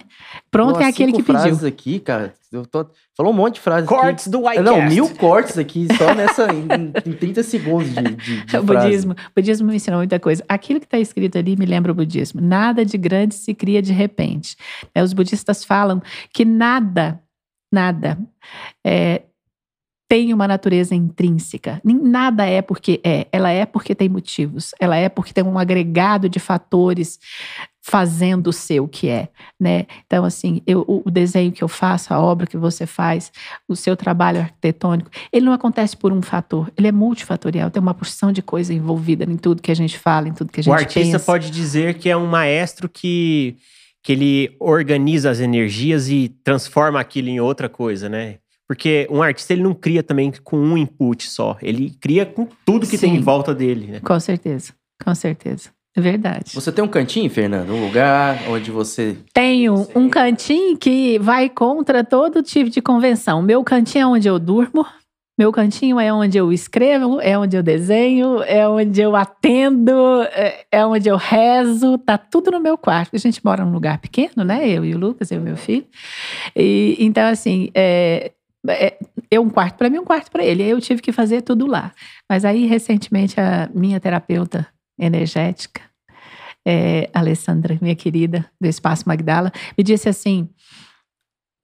Pronto Pô, é aquele que pediu. frases aqui, cara. Eu tô... Falou um monte de frases aqui. Cortes do Whitecast. Não, mil cortes aqui, só nessa, em, em 30 segundos de, de, de O frase. budismo, o budismo me ensinou muita coisa. Aquilo que está escrito ali me lembra o budismo. Nada de grande se cria de repente. É, os budistas falam que nada, nada é, tem uma natureza intrínseca. Nada é porque é. Ela é porque tem motivos. Ela é porque tem um agregado de fatores fazendo ser o que é, né? Então, assim, eu, o desenho que eu faço, a obra que você faz, o seu trabalho arquitetônico, ele não acontece por um fator, ele é multifatorial, tem uma porção de coisa envolvida em tudo que a gente fala, em tudo que a gente O artista pensa. pode dizer que é um maestro que, que ele organiza as energias e transforma aquilo em outra coisa, né? Porque um artista ele não cria também com um input só, ele cria com tudo que tem Sim. em volta dele, né? Com certeza, com certeza. É verdade. Você tem um cantinho, Fernando? Um lugar onde você. Tenho um cantinho que vai contra todo tipo de convenção. Meu cantinho é onde eu durmo. Meu cantinho é onde eu escrevo, é onde eu desenho, é onde eu atendo, é- é onde eu rezo, tá tudo no meu quarto. A gente mora num lugar pequeno, né? Eu e o Lucas, eu e meu filho. E, então, assim, é, é, eu um quarto para mim, um quarto para ele. Eu tive que fazer tudo lá. Mas aí, recentemente, a minha terapeuta energética, é, Alessandra, minha querida, do Espaço Magdala, me disse assim: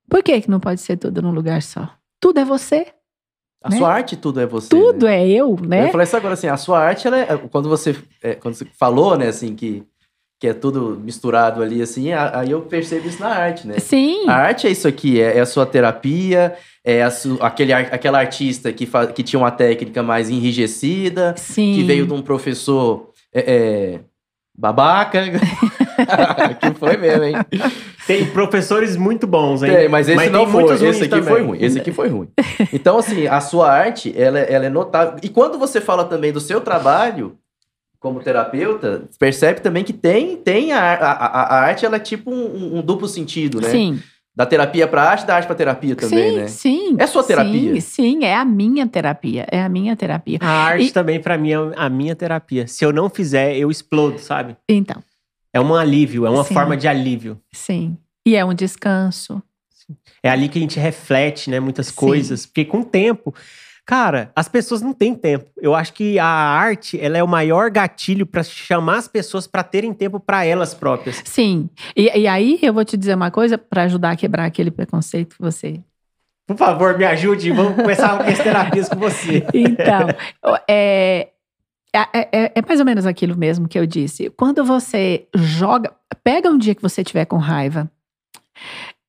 por que, que não pode ser tudo num lugar só? Tudo é você, A Né? sua arte, tudo é você. tudo né? é eu, Eu né? ia falar isso agora, assim, a sua arte, ela é, quando, você, é, quando você falou, né, assim, que, que é tudo misturado ali, assim, aí eu percebo isso na arte, né? Sim, A arte é isso aqui, é, é a sua terapia, é a su- aquele, aquela artista que, fa- que tinha uma técnica mais enrijecida, sim. que veio de um professor é, é, babaca. que foi mesmo, hein? Tem professores muito bons, hein? Tem, mas esse não tem foi. muitos Esse aqui foi também. ruim. Esse aqui foi ruim. Então, assim, a sua arte, ela, é- ela é notável. E quando você fala também do seu trabalho como terapeuta, percebe também que tem, tem a, a, a- a arte, ela é tipo um, um duplo sentido, né? Sim, Da terapia pra arte, da arte pra terapia também, sim, né? sim. É sua terapia? Sim, sim, é a minha terapia. É a minha terapia. A arte E- também, pra mim, é a minha terapia. Se eu não fizer, eu explodo, sabe? Então, É um alívio, é uma Sim. forma de alívio. sim. E é um descanso. É ali que a gente reflete, né, muitas Sim. coisas. Porque com o tempo, cara, as pessoas não têm tempo. Eu acho que a arte, ela é o maior gatilho pra chamar as pessoas pra terem tempo pra elas próprias. Sim. E, e aí eu vou te dizer uma coisa para ajudar a quebrar aquele preconceito que você Por favor, me ajude. Vamos começar as terapias com você. Então, é, é, é- é mais ou menos aquilo mesmo que eu disse. Quando você joga, pega um dia que você tiver com raiva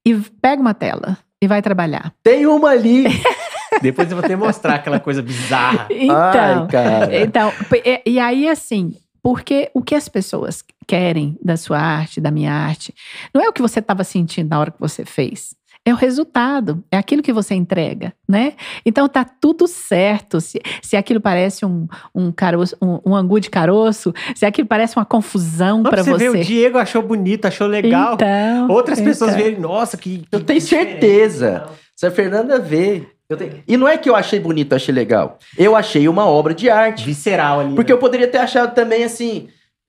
e pega uma tela e vai trabalhar. Tem uma ali. Depois eu vou ter que mostrar aquela coisa bizarra. Então, Ai, cara. então e, e aí assim, porque o que as pessoas querem da sua arte, da minha arte, não é o que você estava sentindo na hora que você fez. é o resultado, é aquilo que você entrega, né? Então tá tudo certo. Se, se aquilo parece um, um, caroço, um, um angu de caroço, se aquilo parece uma confusão para você. Você vê, o Diego achou bonito, achou legal. Então, Outras então. pessoas veem, nossa, que. Eu que tenho diferente. certeza. Se a Fernanda vê. Eu tenho- E não é que eu achei bonito, eu achei legal. Eu achei uma obra de arte. Visceral ali. Porque né? eu poderia ter achado também assim.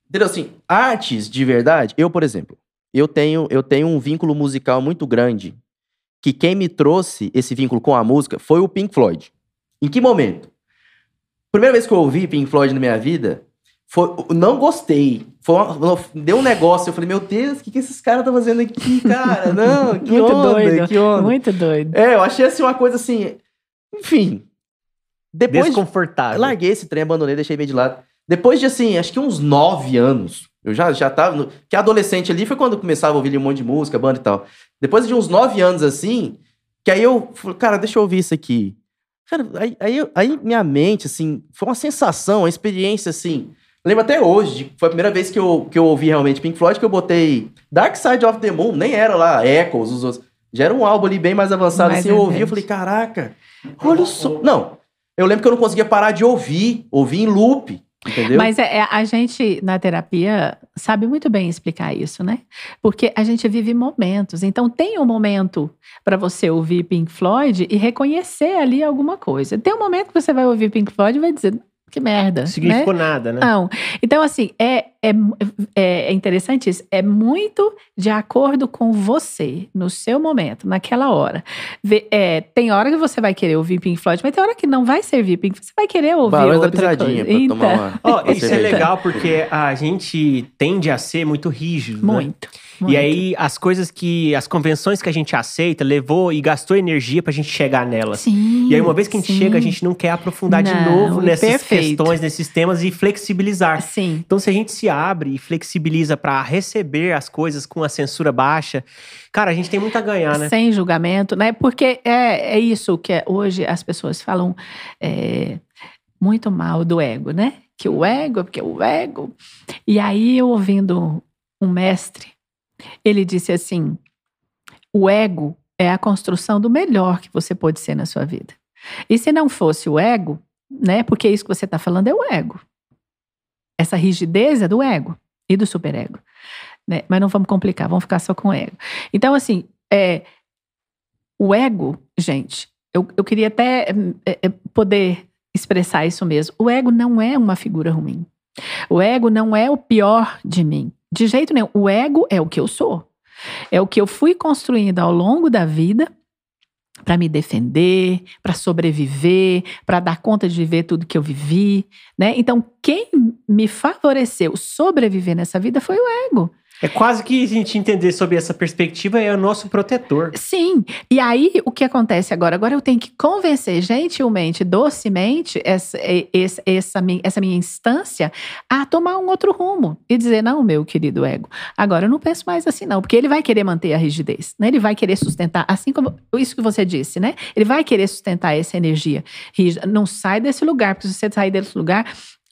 Entendeu? Assim, artes de verdade. Eu, por exemplo, eu tenho, eu tenho um vínculo musical muito grande. Que quem me trouxe esse vínculo com a música foi o Pink Floyd. Em que momento? Primeira vez que eu ouvi Pink Floyd na minha vida, foi, não gostei. Foi uma- deu um negócio. Eu falei, meu Deus, o que, que esses caras estão fazendo aqui, cara? Não, que Muito onda, doido, que onda. Muito doido. É, eu achei assim uma coisa assim. Enfim. Depois de Desconfortável. eu larguei esse trem, abandonei, deixei meio de lado. Depois de, assim, acho que uns nove anos, eu já, já tava. No, que adolescente ali foi quando eu começava a ouvir um monte de música, banda e tal. Depois de uns nove anos, assim, que aí eu falei, cara, deixa eu ouvir isso aqui. Cara, aí, aí, aí minha mente, assim, foi uma sensação, uma experiência, assim. Lembro até hoje, foi a primeira vez que eu, que eu ouvi realmente Pink Floyd, que eu botei Dark Side of the Moon, nem era lá Echoes, os outros. Já era um álbum ali bem mais avançado, Mais assim, eu ouvi, eu falei, caraca, olha o som. Não, eu lembro que eu não conseguia parar de ouvir, ouvir em loop, entendeu? Mas é, é, a gente, na terapia, sabe muito bem explicar isso, né? Porque a gente vive momentos. Então, tem um momento para você ouvir Pink Floyd e reconhecer ali alguma coisa. Tem um momento que você vai ouvir Pink Floyd e vai dizer, que merda. Não né? significou nada, né? Não. Então, assim, é, é, é, é interessante isso. É muito de acordo com você, no seu momento, naquela hora. Vê- é, tem hora que você vai querer ouvir Pink Floyd, mas tem hora que não vai servir Pink Floyd. Você vai querer ouvir Balões da outra pisadinha coisa. pra tomar Então, uma. Ó, uma isso é legal porque a gente tende a ser muito rígido, né? Muito. E aí, as coisas que. As convenções que a gente aceita levou e gastou energia pra gente chegar nelas. Sim. E aí, uma vez que a gente sim. chega, a gente não quer aprofundar de Não, novo nessas perfeito. questões, nesses temas e flexibilizar. Sim. Então, se a gente se abre e flexibiliza pra receber as coisas com a censura baixa, cara, a gente tem muito a ganhar, né? Sem julgamento, né? Porque é, é isso que é- hoje as pessoas falam é, muito mal do ego, né? Que o ego, porque o ego. E aí, eu ouvindo um mestre, ele disse assim: o ego é a construção do melhor que você pode ser na sua vida. E se não fosse o ego, né? Porque isso que você está falando é o ego. Essa rigidez é do ego e do superego. Né? Mas não vamos complicar, vamos ficar só com o ego. Então, assim, é, o ego, gente, eu, eu queria até é, é, poder expressar isso mesmo. O ego não é uma figura ruim. O ego não é o pior de mim. De jeito nenhum. O ego é o que eu sou. É o que eu fui construindo ao longo da vida para me defender, para sobreviver, para dar conta de viver tudo que eu vivi, né? Então, quem me favoreceu sobreviver nessa vida foi o ego. É quase que a gente entender sobre essa perspectiva é o nosso protetor. Sim. E aí, o que acontece agora? Agora eu tenho que convencer gentilmente, docemente, essa, essa, essa, mi- essa minha instância a tomar um outro rumo. E dizer, não, meu querido ego, agora eu não penso mais assim, não. Porque ele vai querer manter a rigidez, né? Ele vai querer sustentar, assim como isso que você disse, né? Ele vai querer sustentar essa energia rígida. Não sai desse lugar, porque se você sair desse lugar,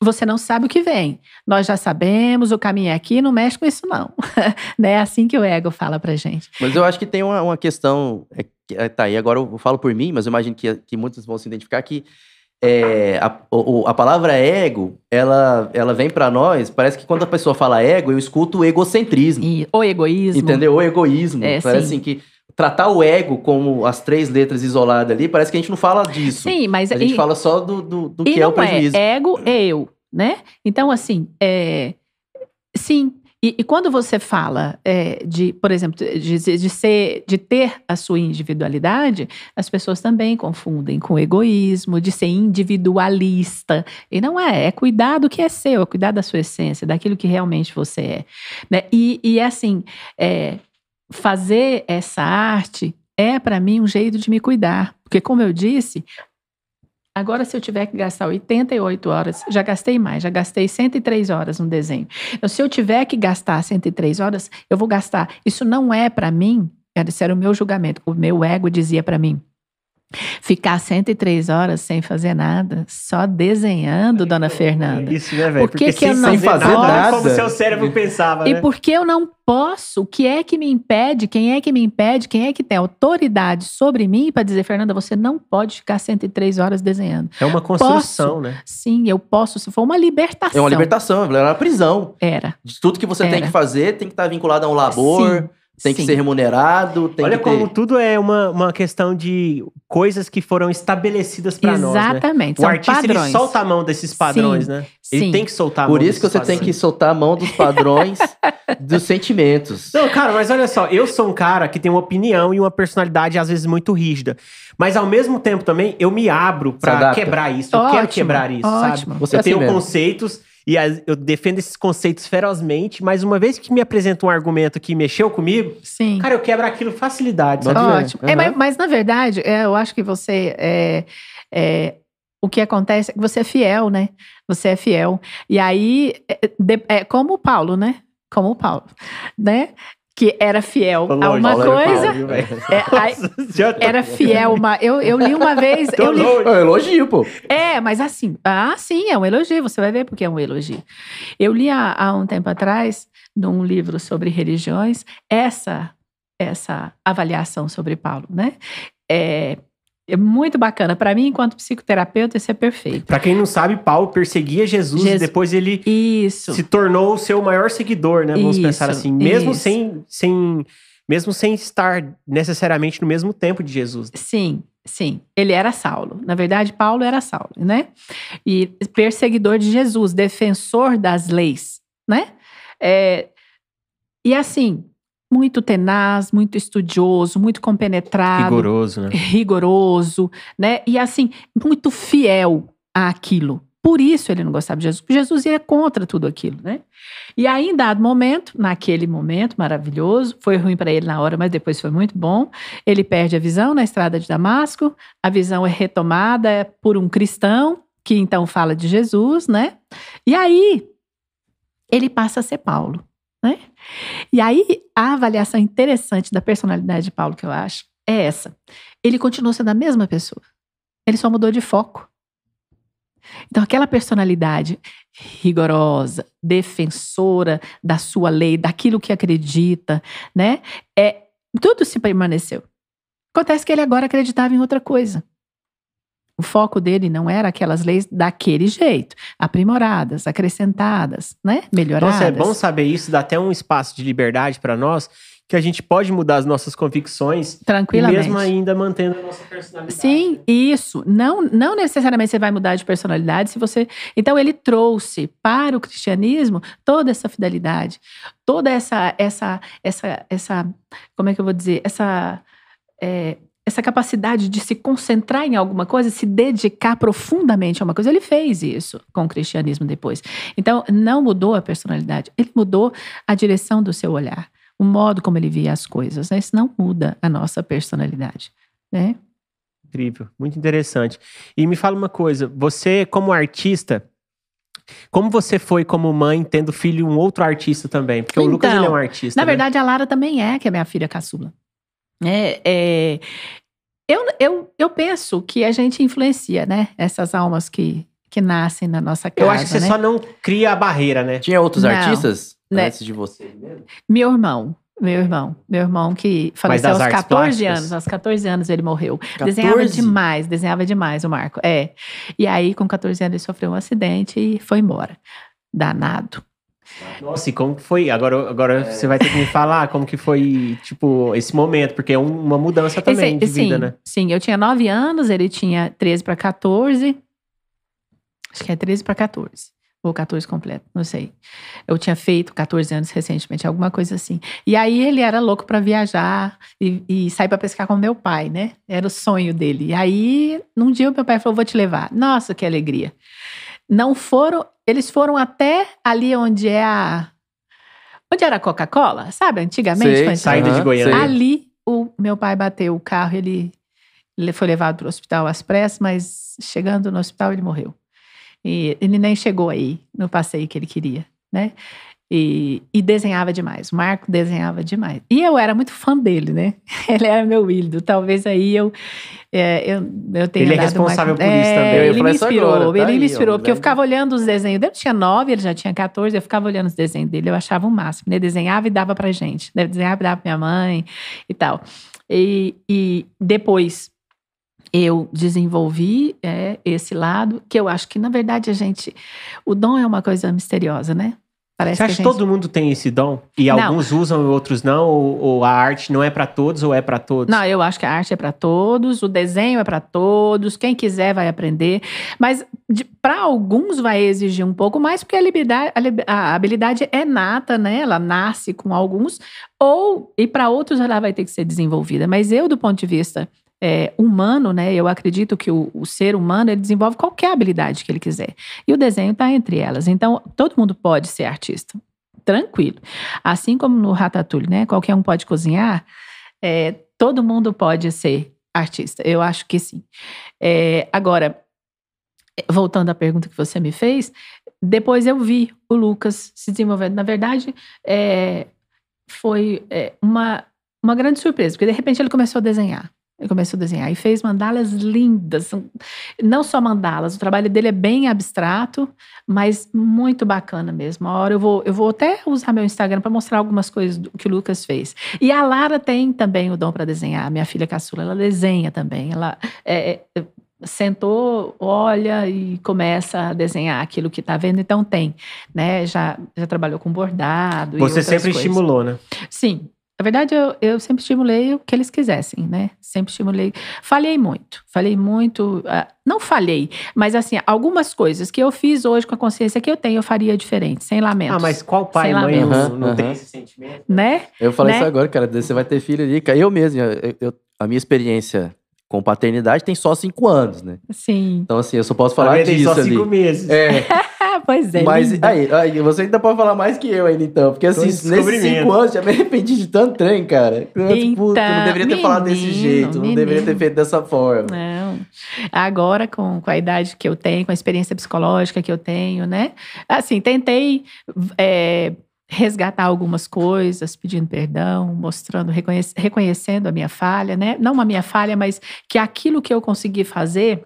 você não sabe o que vem. Nós já sabemos, o caminho é aqui, não mexe com isso, não. né? É assim que o ego fala pra gente. Mas eu acho que tem uma, uma questão. É, que- é, tá aí, agora eu falo por mim, mas eu imagino que, que muitos vão se identificar que é, a, o- a palavra ego, ela, ela vem pra nós, parece que quando a pessoa fala ego, eu escuto o egocentrismo. E o egoísmo. Entendeu? O egoísmo. É, parece sim. assim que tratar o ego como as três letras isoladas ali, parece que a gente não fala disso. Sim, mas A gente e, fala só do, do, do que é o não prejuízo. é ego, eu, né? Então, assim, é, sim. E, e quando você fala é, de, por exemplo, de, de ser, de ter a sua individualidade, as pessoas também confundem com egoísmo, de ser individualista. E não é, é cuidar do que é seu, é cuidar da sua essência, daquilo que realmente você é. né? E, e assim, é, fazer essa arte é para mim um jeito de me cuidar, porque como eu disse, Agora, se eu tiver que gastar 88 horas, já gastei mais, já gastei 103 horas no desenho. Então, se eu tiver que gastar 103 horas, eu vou gastar. Isso não é para mim, era o meu julgamento. O meu ego dizia para mim: Ficar 103 horas sem fazer nada, só desenhando, dona Fernanda. Isso, né, velho? Por que que sem eu não fazer nada, nada? como seu cérebro pensava, E né? por que eu não posso? O que é que me impede? Quem é que me impede? Quem é que tem autoridade sobre mim para dizer, Fernanda, você não pode ficar 103 horas desenhando? É uma construção, né? Sim, eu posso. Se for uma libertação. É uma libertação, é uma prisão. Era. De tudo que você tem Era. que fazer tem que estar vinculado a um labor, Sim, tem que sim. ser remunerado, tem Olha que como ter... tudo é uma, uma questão de coisas que foram estabelecidas pra nós, né? Exatamente. O São artista, padrões. ele solta a mão desses padrões, Sim, né? Ele sim. tem que soltar a Por mão isso que você tem que padrões. soltar a mão dos padrões dos sentimentos. Não, cara, mas olha só, eu sou um cara que tem uma opinião e uma personalidade às vezes muito rígida. Mas ao mesmo tempo também eu me abro pra adapta. quebrar isso. Eu quero Ótimo, quebrar isso, ótimo. sabe? Você é eu assim conceitos e eu defendo esses conceitos ferozmente, mas uma vez que me apresenta um argumento que mexeu comigo, Sim. cara, eu quebro aquilo facilidade, sabe? Ótimo. É, Aham. mas, mas, na verdade, é, eu acho que você. É, é, o que acontece é que você é fiel, né? Você é fiel. E aí, é, de- é como o Paulo, né? Como o Paulo, né? Que era fiel Tô a longe, uma coisa. Paulo, é, tô- era fiel. Uma, eu, eu li uma vez. tô Eu li, longe. É um elogio, pô. é, mas assim, ah, sim, é um elogio, você vai ver porque é um elogio. Eu li há, há um tempo atrás, num livro sobre religiões, essa essa avaliação sobre Paulo, né? É, é muito bacana. Para mim, enquanto psicoterapeuta, isso é perfeito. Pra quem não sabe, Paulo perseguia Jesus e Jesus- depois ele Isso. se tornou o seu maior seguidor, né? Vamos Isso, pensar assim, mesmo isso. sem, sem mesmo sem estar necessariamente no mesmo tempo de Jesus. Sim, sim. Ele era Saulo. Na verdade, Paulo era Saulo, né? E perseguidor de Jesus, defensor das leis, né? É, e assim, muito tenaz, muito estudioso, muito compenetrado, Rigoroso, né? rigoroso, né? E assim, muito fiel àquilo. Por isso ele não gostava de Jesus, porque Jesus ia contra tudo aquilo, né? E aí, em dado momento, naquele momento maravilhoso, foi ruim para ele na hora, mas depois foi muito bom. Ele perde a visão na estrada de Damasco, a visão é retomada por um cristão, que então fala de Jesus, né? E aí, ele passa a ser Paulo, né? E aí, a avaliação interessante da personalidade de Paulo, que eu acho, é essa. Ele continuou sendo a mesma pessoa. Ele só mudou de foco. Então, aquela personalidade rigorosa, defensora da sua lei, daquilo que acredita, né? É, tudo se permaneceu. Acontece que ele agora acreditava em outra coisa. O foco dele não era aquelas leis daquele jeito, aprimoradas, acrescentadas, né? Melhoradas. Nossa, é bom saber isso, dá até um espaço de liberdade para nós, que a gente pode mudar as nossas convicções Tranquilamente. mesmo ainda mantendo a nossa personalidade. Sim, isso. Não, não necessariamente você vai mudar de personalidade se você. Então ele trouxe para o cristianismo toda essa fidelidade, toda essa essa essa essa como é que eu vou dizer essa é, essa capacidade de se concentrar em alguma coisa, se dedicar profundamente a uma coisa. Ele fez isso com o cristianismo depois. Então não mudou a personalidade, ele mudou a direção do seu olhar, o modo como ele via as coisas. Né? Isso não muda a nossa personalidade. Né? Incrível, muito interessante. E me fala uma coisa, você como artista, como você foi como mãe tendo filho um outro artista também? Porque o Lucas Então, ele é um artista. Na né? verdade, a Lara também é, que é minha filha caçula. É, é, eu, eu, eu penso que a gente influencia, né? Essas almas que, que nascem na nossa casa. eu acho que você né? só não cria a barreira, né? Tinha outros Não, artistas né? antes de você mesmo? Meu irmão. Meu irmão, meu irmão que faleceu aos artes 14 plásticas? anos, aos 14 anos ele morreu. Desenhava 14? demais, desenhava demais o Marco. É. E aí, com 14 anos, ele sofreu um acidente e foi embora. Danado. Nossa, e como que foi? Agora, agora É. você vai ter que me falar como que foi, tipo, esse momento, porque é um- uma mudança também de Esse- vida, sim, né? Sim, eu tinha 9 anos, ele tinha 13 para 14. Acho que é 13 para 14. Ou 14 completo, não sei. Eu tinha feito 14 anos recentemente, alguma coisa assim. E aí ele era louco para viajar e, e sair para pescar com meu pai, né? Era o sonho dele. E aí, num dia, o meu pai falou: vou te levar. Nossa, que alegria. Não foram, eles foram até ali onde é a. Onde era a Coca-Cola, sabe? Antigamente, Sei, saída de Goiânia. sei. Ali, o meu pai bateu o carro, ele, ele foi levado para o hospital às pressas, mas chegando no hospital ele morreu. E ele nem chegou aí no passeio que ele queria, né? E, e desenhava demais. O Marco desenhava demais. E eu era muito fã dele, né? Ele era meu ídolo. Talvez aí eu, é, eu, eu tenha Ele é responsável uma... por isso É, também. Ele me inspirou. agora, tá ele aí, me inspirou, ó, porque eu né? ficava olhando os desenhos dele. Eu tinha nove, ele já tinha 14. Eu ficava olhando os desenhos dele. Eu achava o máximo. Ele desenhava e dava pra gente. Ele desenhava e dava pra minha mãe e tal. E, e depois eu desenvolvi é, esse lado, que eu acho que, na verdade, a gente. O dom é uma coisa misteriosa, né? Parece Você acha que gente. todo mundo tem esse dom? E Não. alguns usam e outros não? Ou, ou a arte não é pra todos ou é pra todos? Não, eu acho que a arte é para todos, o desenho é para todos, quem quiser vai aprender. Mas para alguns vai exigir um pouco mais, porque a habilidade, a habilidade é nata, né? Ela nasce com alguns, ou e para outros ela vai ter que ser desenvolvida. Mas eu, do ponto de vista é, humano, né? Eu acredito que o, o ser humano ele desenvolve qualquer habilidade que ele quiser. E o desenho está entre elas. Então, todo mundo pode ser artista. Tranquilo. Assim como no Ratatouille, né? Qualquer um pode cozinhar. é, todo mundo pode ser artista. Eu acho que sim. É, agora, voltando à pergunta que você me fez, depois eu vi o Lucas se desenvolvendo. Na verdade, é, foi é, uma, uma grande surpresa, porque de repente ele começou a desenhar. Começou a desenhar e fez mandalas lindas. Não só mandalas, o trabalho dele é bem abstrato, mas muito bacana mesmo. Uma hora eu vou, eu vou até usar meu Instagram para mostrar algumas coisas do- que o Lucas fez. E a Lara tem também o dom para desenhar. Minha filha caçula, ela desenha também. Ela é, é, sentou, olha e começa a desenhar aquilo que está vendo. Então tem, né? Já, já trabalhou com bordado. Você sempre coisas. estimulou, né? Sim. Na verdade, eu, eu sempre estimulei o que eles quisessem, né? Sempre estimulei. Falhei muito. Falei muito. ah, não falhei, mas assim, algumas coisas que eu fiz hoje com a consciência que eu tenho, eu faria diferente, sem lamentos. Ah, mas qual pai e mãe não, não tem Aham. esse sentimento? Né? Eu falei Né? isso agora, cara. Você vai ter filho ali. Eu mesmo, eu- eu- a minha experiência com paternidade tem só cinco anos, né? Sim. Então, assim, eu só posso Falar falar tem disso só ali. cinco meses. É, pois é. mas aí, aí, você ainda pode falar mais que eu ainda, então. Porque, assim, nesses cinco anos, já me arrependi de tanto trem, cara. Eu, tipo, tu não Então, deveria ter falado desse menino, jeito, não deveria ter menino. feito dessa forma. Não. Agora, com, com a idade que eu tenho, com a experiência psicológica que eu tenho, né? Assim, tentei é, resgatar algumas coisas, pedindo perdão, mostrando, reconhec- reconhecendo a minha falha, né? Não a minha falha, mas que aquilo que eu consegui fazer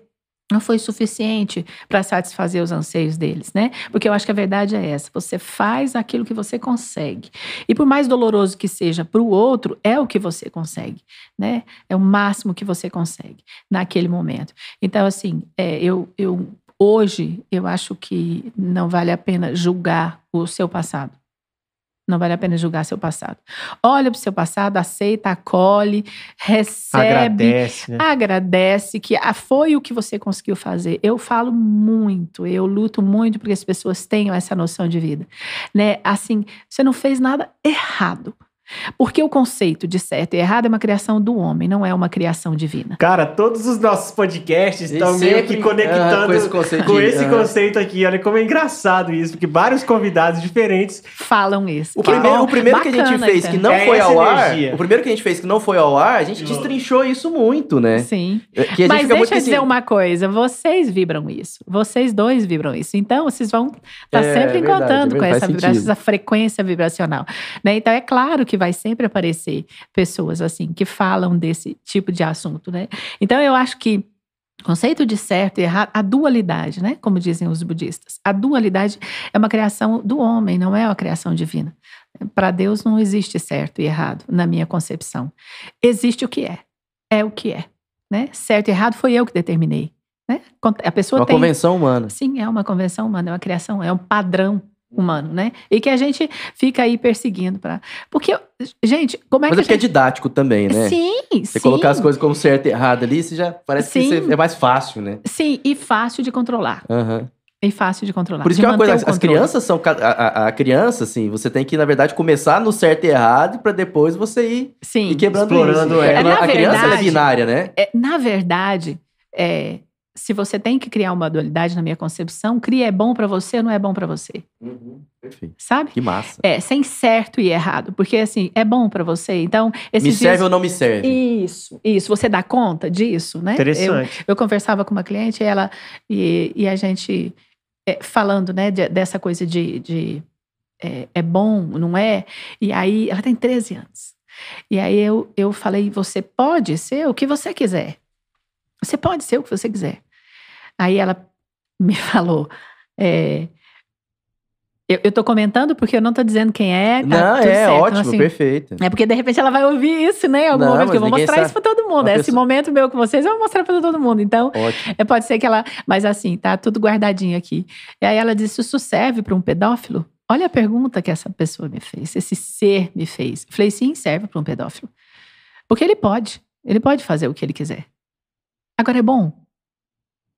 não foi suficiente para satisfazer os anseios deles, né? Porque eu acho que a verdade é essa: você faz aquilo que você consegue. E por mais doloroso que seja para o outro, é o que você consegue, né? É o máximo que você consegue naquele momento. Então, assim, é, eu, eu hoje eu acho que não vale a pena julgar o seu passado. Não vale a pena julgar seu passado. Olha para o seu passado, aceita, acolhe, recebe, Agradece, né? agradece que foi o que você conseguiu fazer. Eu falo muito, eu luto muito para que as pessoas tenham essa noção de vida, né? Assim, você não fez nada errado. Porque o conceito de certo e errado é uma criação do homem, não é uma criação divina. Cara, todos os nossos podcasts estão meio que conectando ah, com esse conceito com esse ah. conceito aqui. Olha como é engraçado isso, porque vários convidados diferentes. Falam isso. O Que primeiro, o primeiro que a gente bacana, fez então. que não É foi ao ar, energia. o primeiro que a gente fez que não foi ao ar, a gente destrinchou isso muito, né? Sim. Que a gente Mas fica muito deixa eu dizer assim, uma coisa: vocês vibram isso. Vocês dois vibram isso. Então, vocês vão estar É, sempre verdade, encontrando com essa, essa frequência vibracional. né? Então, é claro que vai sempre aparecer pessoas assim que falam desse tipo de assunto. Né? Então, eu acho que. Conceito de certo e errado, a dualidade, né? Como dizem os budistas. A dualidade é uma criação do homem, não é uma criação divina. Para Deus não existe certo e errado, na minha concepção. Existe o que é. É o que é. Né? Certo e errado foi eu que determinei. Né? A pessoa uma tem. convenção humana. Sim, é uma convenção humana, é uma criação, é um padrão humano, né? E que a gente fica aí perseguindo para. Porque, gente, como é Mas é que porque a é gente. didático também, né? Sim, Você sim. colocar as coisas como certo e errado ali, você já parece que Sim. você- é mais fácil, né? Sim, e fácil de controlar. Aham. E fácil de controlar. Por isso que é uma coisa, as controle. crianças são. A, a- a criança, assim, você tem que, na verdade, começar no certo e errado pra depois você ir, Sim. ir quebrando Explorando isso. ela. É, É, na a criança ela é verdade- binária, né? É, na verdade, é, se você tem que criar uma dualidade na minha concepção, cria é bom para você ou não é bom para você, Perfeito. sabe? Que massa. É, sem certo e errado, porque assim, é bom para você. Então, esses me dias... serve ou não me serve? Isso, isso. Você dá conta disso, né? Eu, Interessante. eu conversava com uma cliente, ela e, e a gente é, falando, né, de- dessa coisa de, de é, é bom, não é? E aí, ela tem 13 anos. E aí eu, eu falei: você pode ser o que você quiser. Você pode ser o que você quiser. Aí ela me falou: é, eu, eu tô comentando porque eu não tô dizendo quem é. Tá Não, é certo. ótimo, Assim, perfeito. é porque de repente ela vai ouvir isso, né? Em algum Não, momento, que eu vou mostrar sabe. isso pra todo mundo. Uma Esse pessoa- momento meu com vocês, eu vou mostrar pra todo mundo. Então, Ótimo. é, pode ser que ela. Mas assim, tá tudo guardadinho aqui. E aí ela disse: Isso serve para um pedófilo? Olha a pergunta que essa pessoa me fez, esse ser me fez. Eu falei: sim, serve para um pedófilo. Porque ele pode. Ele pode fazer o que ele quiser. Agora é bom.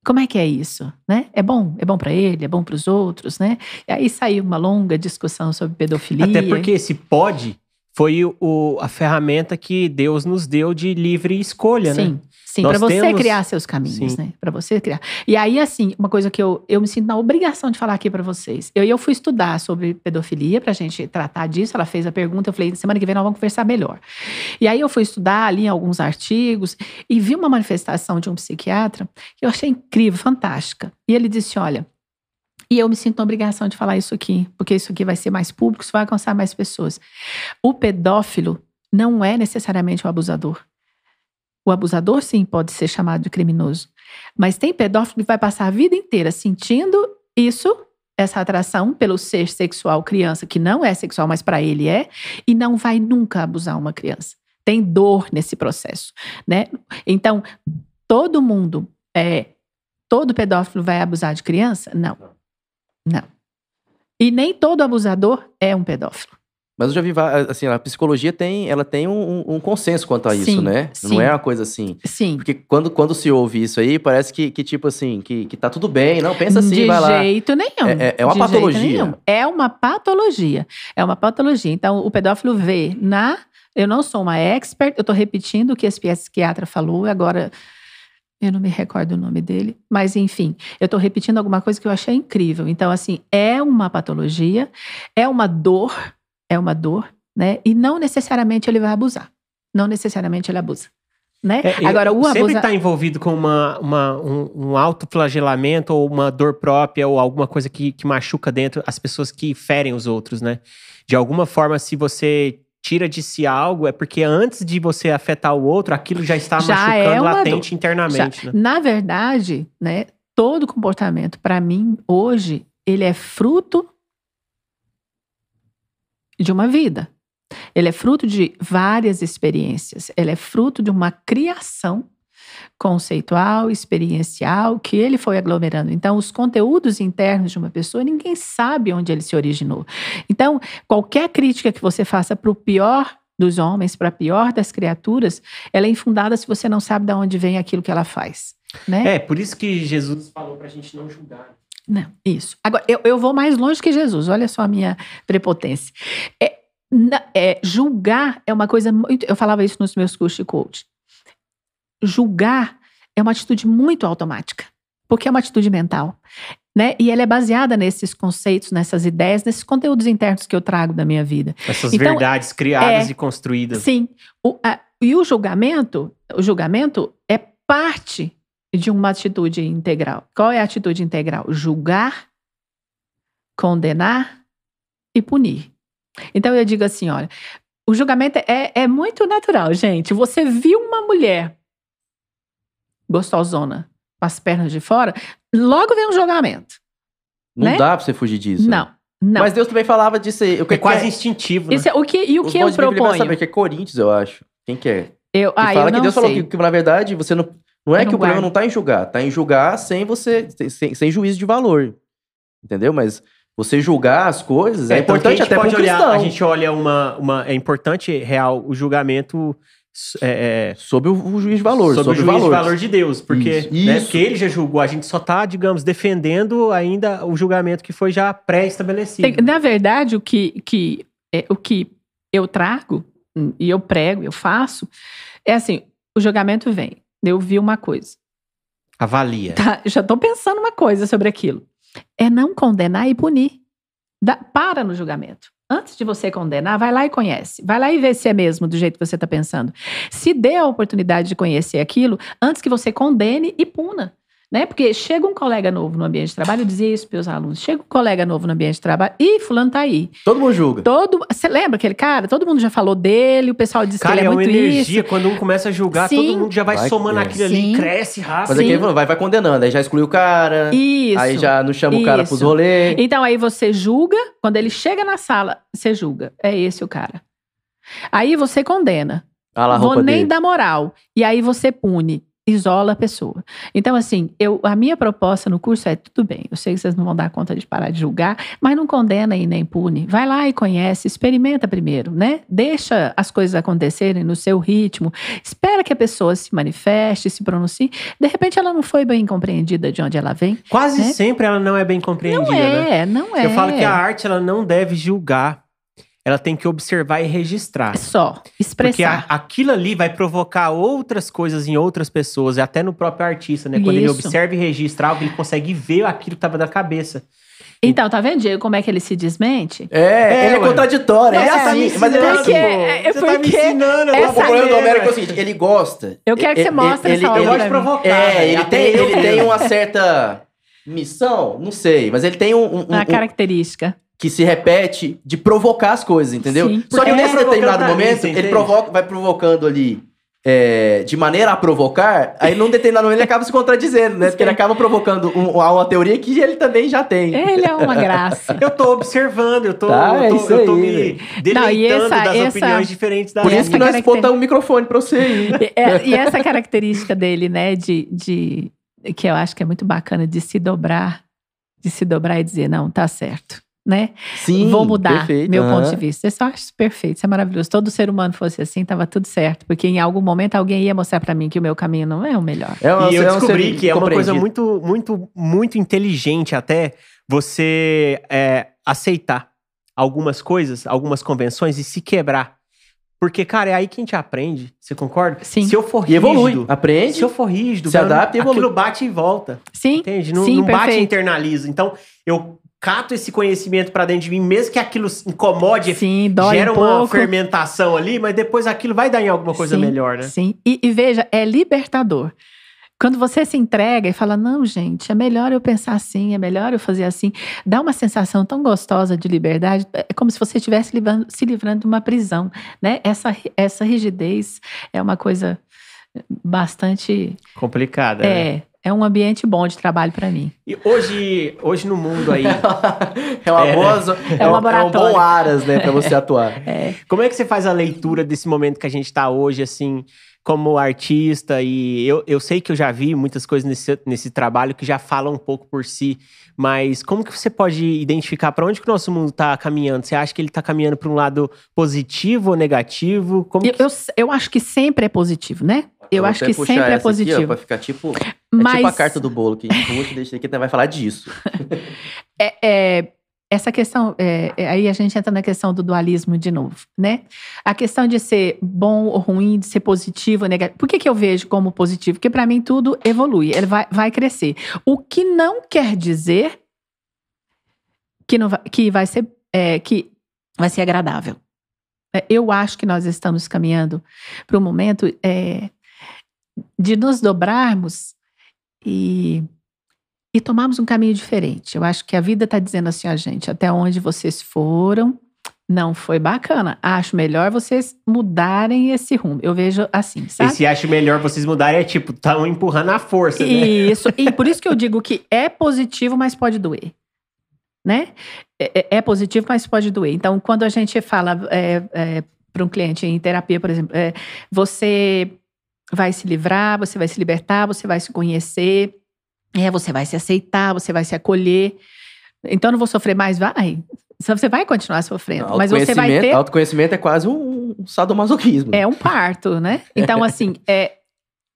Como é que é isso, né? É bom, é bom para ele, é bom para os outros, né? E aí saiu uma longa discussão sobre pedofilia. Até porque esse pode foi o, a ferramenta que Deus nos deu de livre escolha, né? Sim, sim, Nós para você temos- criar seus caminhos, Sim. né? Para você criar. E aí, assim, uma coisa que eu, eu me sinto na obrigação de falar aqui para vocês. Eu, eu fui estudar sobre pedofilia pra gente tratar disso. Ela fez a pergunta, eu falei, semana que vem nós vamos conversar melhor. E aí eu fui estudar ali alguns artigos e vi uma manifestação de um psiquiatra que eu achei incrível, fantástica. E ele disse: olha. E eu me sinto na obrigação de falar isso aqui, porque isso aqui vai ser mais público, isso vai alcançar mais pessoas. O pedófilo não é necessariamente o abusador. O abusador, sim, pode ser chamado de criminoso. Mas tem pedófilo que vai passar a vida inteira sentindo isso, essa atração pelo ser sexual criança, que não é sexual, mas para ele é, e não vai nunca abusar uma criança. Tem dor nesse processo, né? Então, todo mundo é. Todo pedófilo vai abusar de criança? Não. Não. E nem todo abusador é um pedófilo. Mas eu já vi, assim, a psicologia tem, ela tem um, um- consenso quanto a isso, Sim, né? sim. Não é uma coisa assim. Sim. Porque quando, quando se ouve isso aí, parece que, que tipo assim, que, que tá tudo bem. Não, pensa assim, de vai lá. jeito nenhum. É- é- é uma De patologia. É uma patologia. É uma patologia. Então, o pedófilo vê na. Eu não sou uma expert, eu estou repetindo o que esse psiquiatra falou, agora. Eu não me recordo o nome dele, mas enfim, eu estou repetindo alguma coisa que eu achei incrível. Então, assim, é uma patologia, é uma dor, é uma dor, né? E não necessariamente ele vai abusar. Não necessariamente ele abusa. Né? É, Agora, o sempre está envolvido com uma, uma- um, um autoflagelamento ou uma dor própria ou alguma coisa que, que machuca dentro as pessoas que ferem os outros, né? De alguma forma, se você tira de si algo, é porque antes de você afetar o outro, aquilo já está Já machucando é uma latente internamente, Já- né? Na verdade, né, todo comportamento, para mim, hoje, ele é fruto de uma vida. Ele é fruto de várias experiências. Ele é fruto de uma criação conceitual, experiencial, que ele foi aglomerando. Então, os conteúdos internos de uma pessoa, ninguém sabe onde ele se originou. Então, qualquer crítica que você faça para o pior dos homens, para a pior das criaturas, ela é infundada se você não sabe de onde vem aquilo que ela faz. Né? É, por isso que Jesus falou pra gente não julgar. Não, isso. Agora, eu, eu vou mais longe que Jesus, olha só a minha prepotência. É, na- é, julgar é uma coisa muito. Eu falava isso nos meus cursos de coach. Julgar é uma atitude muito automática, porque é uma atitude mental. Né? E ela é baseada nesses conceitos, nessas ideias, nesses conteúdos internos que eu trago da minha vida. Essas Então, verdades criadas é- e construídas. Sim. O, a- e o julgamento, o julgamento é parte de uma atitude integral. Qual é a atitude integral? Julgar, condenar e punir. Então eu digo assim, olha, o julgamento é, é muito natural, gente. Você viu uma mulher gostosona com as pernas de fora, logo vem um julgamento. Não né? dá pra você fugir disso. Não, não. Mas Deus também falava disso aí. O que É quase que instintivo, né? Isso é- o que, e o Os que eu proponho? saber que é Coríntios, eu acho. Quem que é? Eu, Que ah, fala eu que não Deus sei. falou que, que, na verdade, você não. Não é Eu que não o problema guardo. não tá em julgar, tá em julgar sem você. sem, sem juízo de valor. Entendeu? Mas você julgar as coisas é, É, importante até a para gente um pode olhar, cristão. A gente olha uma, uma. É importante, real, o julgamento. É, é, Sobre o, de valor. sobre, Sobre, o juízo valor. de valor de Deus, porque, Isso, né, isso. porque ele já julgou, a gente só tá, digamos, defendendo ainda o julgamento que foi já pré-estabelecido. Na verdade, o que, que, é, o que eu trago, hum, e eu prego, eu faço, é assim: o julgamento vem. Eu vi uma coisa. Avalia. Tá, já estou pensando uma coisa sobre aquilo. É não condenar e punir. Dá- para no julgamento. Antes de você condenar, vai lá e conhece. Vai lá e vê se é mesmo do jeito que você está pensando. Se dê a oportunidade de conhecer aquilo antes que você condene e puna. Né? Porque chega um colega novo no ambiente de trabalho, eu dizia isso para os alunos. Chega um colega novo no ambiente de trabalho, e fulano tá aí. Todo mundo julga. Todo, você lembra aquele cara? Todo mundo já falou dele, o pessoal diz Cara, que ele é é uma muito energia. isso. Quando um começa a julgar, Sim. todo mundo já vai, Vai- somando é. aquilo ali Sim. cresce rápido. Mas aqui ele falou, vai, vai condenando. Aí já exclui o cara. Isso. Aí já não chama o cara pros rolês. Então aí você julga, quando ele chega na sala, você julga. É esse o cara. Aí você condena. Ah lá, Vou nem dele. dar moral. E aí você pune, isola a pessoa. Então, assim, eu, a minha proposta no curso é: tudo bem, eu sei que vocês não vão dar conta de parar de julgar, mas não condena e nem pune. Vai lá e conhece, experimenta primeiro, né? Deixa as coisas acontecerem no seu ritmo. Espera que a pessoa se manifeste, se pronuncie. De repente, ela não foi bem compreendida de onde ela vem. Quase né? sempre ela não é bem compreendida, Não né? é, não é. Eu falo que a arte ela não deve julgar. Ela tem que observar e registrar. Só, Porque expressar. a- aquilo ali vai provocar outras coisas em outras pessoas, e até no próprio artista, né? Quando ele Isso. observa e registra algo, ele consegue ver aquilo que estava na cabeça. Então, tá vendo, Diego, como é que ele se desmente? É, É, ele é contraditório. Não, é você tá assim, me mas ele é ensinando, assim. Porque- é você tá me porque ensinando. O problema do Américo é o seguinte, ele gosta. Eu quero que você Ele- mostre ele- essa ele- Eu obra gosto de provocar. É, ele tem, eu ele tem uma certa missão, não sei, mas ele tem um, um- Uma um- característica. Que se repete de provocar as coisas, entendeu? Sim, Só que nesse é determinado mim, momento, ele provoca, vai provocando ali é, de maneira a provocar, aí num determinado momento ele acaba se contradizendo, né? Porque ele acaba provocando um- uma teoria que ele também já tem. Ele é uma graça. Eu tô observando, eu tô, Tá, é eu tô, isso eu tô aí, me deleitando Não, essa- das essa- opiniões diferentes da Por isso que nós caracter- botamos um microfone pra você aí. E, é- e essa característica dele, né, de, de que eu acho que é muito bacana de se dobrar, de se dobrar e dizer, não, tá certo, né? Sim, Vou mudar perfeito, meu ponto de vista. Isso eu acho perfeito, isso é maravilhoso. Se todo ser humano fosse assim, tava tudo certo, porque em algum momento alguém ia mostrar pra mim que o meu caminho não é o melhor. É uma- E eu é descobri que é uma coisa muito, muito, muito inteligente até você é, aceitar algumas coisas, algumas convenções e se quebrar. Porque, cara, é aí que a gente aprende. Você concorda? Sim. Se eu for E evolui, rígido, aprende. se eu for rígido, se mano, adapta e evolui. aquilo bate e volta. Sim, Entende? Não, Sim, não bate e internaliza. Então, eu cato esse conhecimento pra dentro de mim, mesmo que aquilo incomode, sim, dói gera um uma pouco. fermentação ali, mas depois aquilo vai dar em alguma coisa Sim, melhor, né? Sim, e, e veja, é libertador. Quando você se entrega e fala, não, gente, é melhor eu pensar assim, é melhor eu fazer assim, dá uma sensação tão gostosa de liberdade, é como se você estivesse livrando- se livrando de uma prisão, né? Essa, essa rigidez é uma coisa bastante. Complicada. né? É, é um ambiente bom de trabalho para mim. E hoje, hoje no mundo aí, É uma É. boa é, um um, é um bom aras, né, pra você atuar. É, como é que você faz a leitura desse momento que a gente tá hoje, assim, como artista? E eu, eu sei que eu já vi muitas coisas nesse, nesse trabalho que já falam um pouco por si, mas como que você pode identificar para onde que o nosso mundo tá caminhando? Você acha que ele tá caminhando para um lado positivo ou negativo? Como eu, que... eu, eu acho que sempre é positivo, né? Eu Vou acho que sempre é essa aqui, ó, positivo. pra ficar tipo, é Mas tipo a carta do bolo que a gente puxa e deixa aqui, vai falar disso. é, é, essa questão, é, é, aí a gente entra na questão do dualismo de novo, né? A questão de ser bom ou ruim, de ser positivo ou negativo. Por que, que eu vejo como positivo? Porque para mim tudo evolui, ele vai, vai crescer. O que não quer dizer que, não vai, que vai ser é, que vai ser agradável. É, Eu acho que nós estamos caminhando para um momento é, de nos dobrarmos e e tomarmos um caminho diferente. Eu acho que a vida está dizendo assim, a gente, até onde vocês foram, não foi bacana. Acho melhor vocês mudarem esse rumo. Eu vejo assim, E sabe? se acha melhor vocês mudarem, é tipo, estão empurrando a força, né? Isso. E por isso que eu digo que é positivo, mas pode doer. Né? É, é- é positivo, mas pode doer. Então, quando a gente fala para um cliente em terapia, por exemplo, é, você vai se livrar, você vai se libertar, você vai se conhecer, é, você vai se aceitar, você vai se acolher. Então, não vou sofrer mais? Vai. Você vai continuar sofrendo, mas você vai Autoconhecimento- ter Autoconhecimento é quase um sadomasoquismo. é um parto, né? Então, assim, é,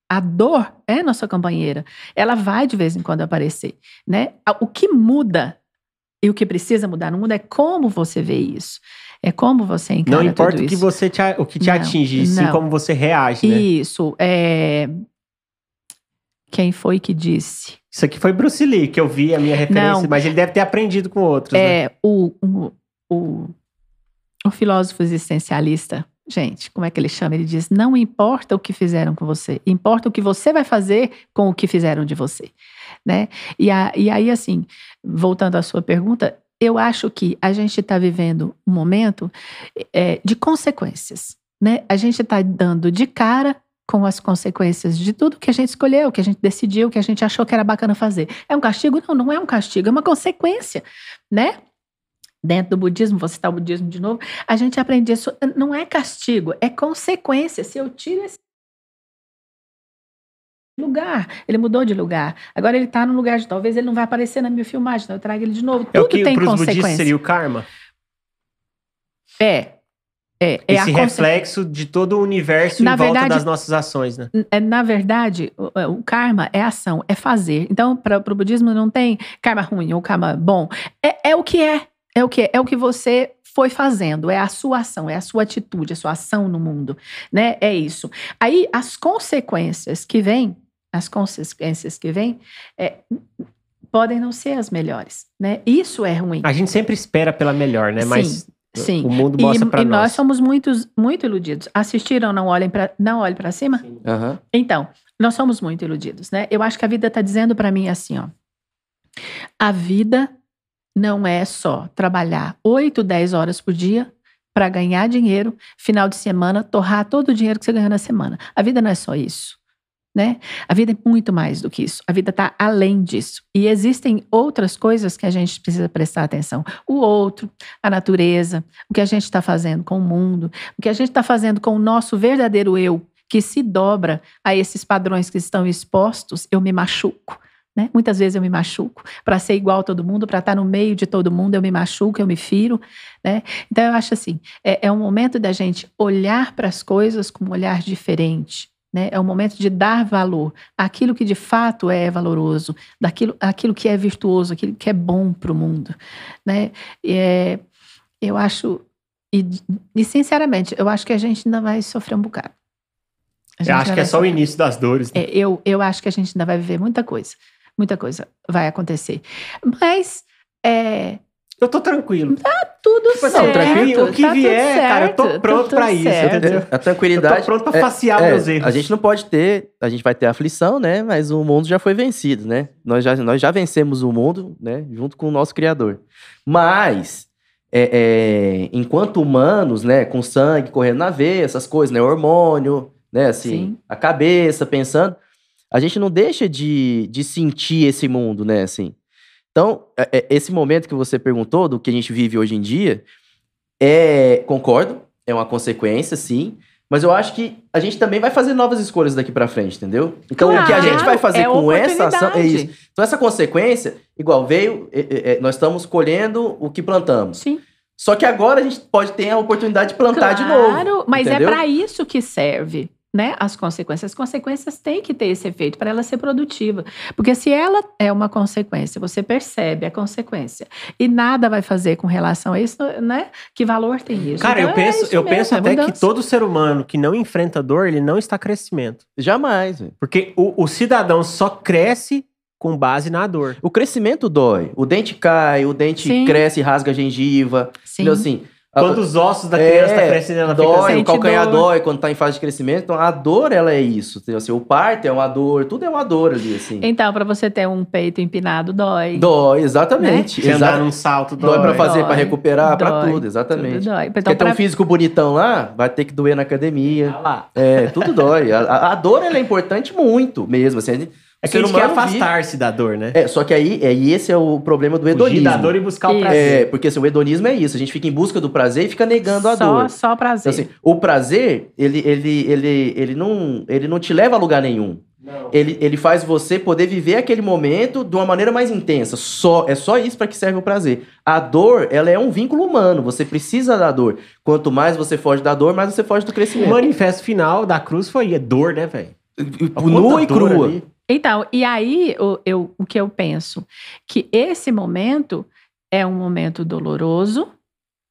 a dor é nossa companheira. Ela vai de vez em quando aparecer, né? O que muda e o que precisa mudar no mundo é como você vê isso. É como você encara Não importa o que você te, o que te Não, atinge, sim não. como você reage, né? Isso. É... Quem foi que disse? Isso aqui foi Bruce Lee, que eu vi a minha referência, Não. mas ele deve ter aprendido com outros, né? É, o, o, o, o filósofo existencialista gente, como é que ele chama? Ele diz: não importa o que fizeram com você, importa o que você vai fazer com o que fizeram de você. Né? E, a, e aí, assim, voltando à sua pergunta, eu acho que a gente está vivendo um momento é, de consequências. Né? A gente está dando de cara com as consequências de tudo que a gente escolheu, que a gente decidiu, que a gente achou que era bacana fazer. É um castigo? Não, não é um castigo, é uma consequência, né? Dentro do budismo, vou citar o budismo de novo, a gente aprende isso, não é castigo, é consequência. Se eu tiro esse lugar, ele mudou de lugar. Agora ele está no lugar de talvez ele não vai aparecer na minha filmagem, então eu trago ele de novo. É Tudo o que tem para os consequência. budistas seria o karma? É. É, é Esse reflexo de todo o universo Na em volta verdade- das nossas ações, né? É, Na verdade, o, é, o karma é ação, é fazer. Então, para o budismo não tem karma ruim ou karma bom. É, é o que é. É o que é. É o que você foi fazendo. É a sua ação, é a sua atitude, a sua ação no mundo. Né? É isso. Aí, as consequências que vêm, as consequências que vêm, é, podem não ser as melhores. Né? Isso é ruim. A gente sempre espera pela melhor, né? Sim, Mas sim. o mundo E, mostra pra e nós. nós somos muitos, muito iludidos. Assistiram Não Olhem para Não Olhe para Cima? Aham. Então, nós somos muito iludidos, né? Eu acho que a vida está dizendo para mim assim, ó. A vida não é só trabalhar 8, 10 horas por dia para ganhar dinheiro, final de semana, torrar todo o dinheiro que você ganhou na semana. A vida não é só isso. Né? A vida é muito mais do que isso. A vida está além disso. E existem outras coisas que a gente precisa prestar atenção. O outro, a natureza, o que a gente está fazendo com o mundo, o que a gente está fazendo com o nosso verdadeiro eu, que se dobra a esses padrões que estão expostos, eu me machuco. Né? Muitas vezes eu me machuco. Para ser igual a todo mundo, para estar no meio de todo mundo, eu me machuco, eu me firo. Né? Então, eu acho assim: é, é um momento da gente olhar para as coisas com um olhar diferente. Né? É um momento de dar valor àquilo que de fato é valoroso, daquilo aquilo que é virtuoso, aquilo que é bom para o mundo. Né? E é, eu acho, e, e sinceramente, eu acho que a gente ainda vai sofrer um bocado. Eu acho que é só o sofrer. início das dores. né? É, eu, eu acho que a gente ainda vai viver muita coisa. Muita coisa vai acontecer. Mas é, Eu tô tranquilo. tudo Tipo assim, certo. tranquilo, o que tá vier, cara, eu tô certo, pronto tá pra isso, certo. entendeu? A tranquilidade. Eu tô pronto pra é- facear é, meus erros. A gente não pode ter, a gente vai ter aflição, né? Mas o mundo já foi vencido, né? Nós já, nós já vencemos o mundo, né? Junto com o nosso Criador. Mas, é, é, enquanto humanos, né? Com sangue correndo na veia, essas coisas, né? Hormônio, né? Assim, Sim. a cabeça pensando, a gente não deixa de, de sentir esse mundo, né? Assim. Então, é- é, esse momento que você perguntou, do que a gente vive hoje em dia, é, concordo, é uma consequência, sim. Mas eu acho que a gente também vai fazer novas escolhas daqui pra frente, entendeu? Então, o que a Claro, gente vai fazer é com essa ação é isso. Então, essa consequência, igual veio, é, é, é, nós estamos colhendo o que plantamos. Sim. Só que agora a gente pode ter a oportunidade de plantar de novo. Claro, mas entendeu? é para isso que serve. Né, as consequências. As consequências têm que ter esse efeito para ela ser produtiva. Porque se ela é uma consequência, você percebe a consequência e nada vai fazer com relação a isso, né? Que valor tem isso? Cara, Então, eu é penso, isso eu mesmo, penso é até que mudança. todo ser humano que não enfrenta dor, ele não está crescimento. Jamais. velho. Porque o, o cidadão só cresce com base na dor. O crescimento dói. O dente cai, o dente Sim. cresce e rasga a gengiva. Sim. Entendeu? Assim, Quando os ossos da É, criança tá crescendo, ela fica dói, assim. o calcanhar dor. dói quando tá em fase de crescimento. Então, a dor, ela é isso. Assim, o parto é uma dor, tudo é uma dor ali, assim. Então, para você ter um peito empinado, dói. Dói, exatamente. Andar Exato. num salto, Dói dói. pra fazer, pra recuperar, pra Dói. tudo, exatamente. Tudo dói. Quer Então, ter um pra- físico bonitão lá, vai ter que doer na academia. Tá lá. É, tudo dói. A, a- a dor, ela é importante muito mesmo, assim. A É o que a gente quer afastar-se da dor, né? É, só que aí, é, e esse é o problema do Fugir hedonismo. da dor e buscar o Isso. prazer. É, porque assim, o hedonismo é isso. A gente fica em busca do prazer e fica negando a só, dor. Só prazer. Então, assim, o prazer, ele, ele, ele, ele, não, ele não te leva a lugar nenhum. Não. Ele, ele faz você poder viver aquele momento de uma maneira mais intensa. Só É só isso para que serve o prazer. A dor, ela é um vínculo humano. Você precisa da dor. Quanto mais você foge da dor, mais você foge do O crescimento. manifesto final da cruz foi é dor, né, velho? Nua e crua. Ali. Então, e aí o, eu, o que eu penso? Que esse momento é um momento doloroso,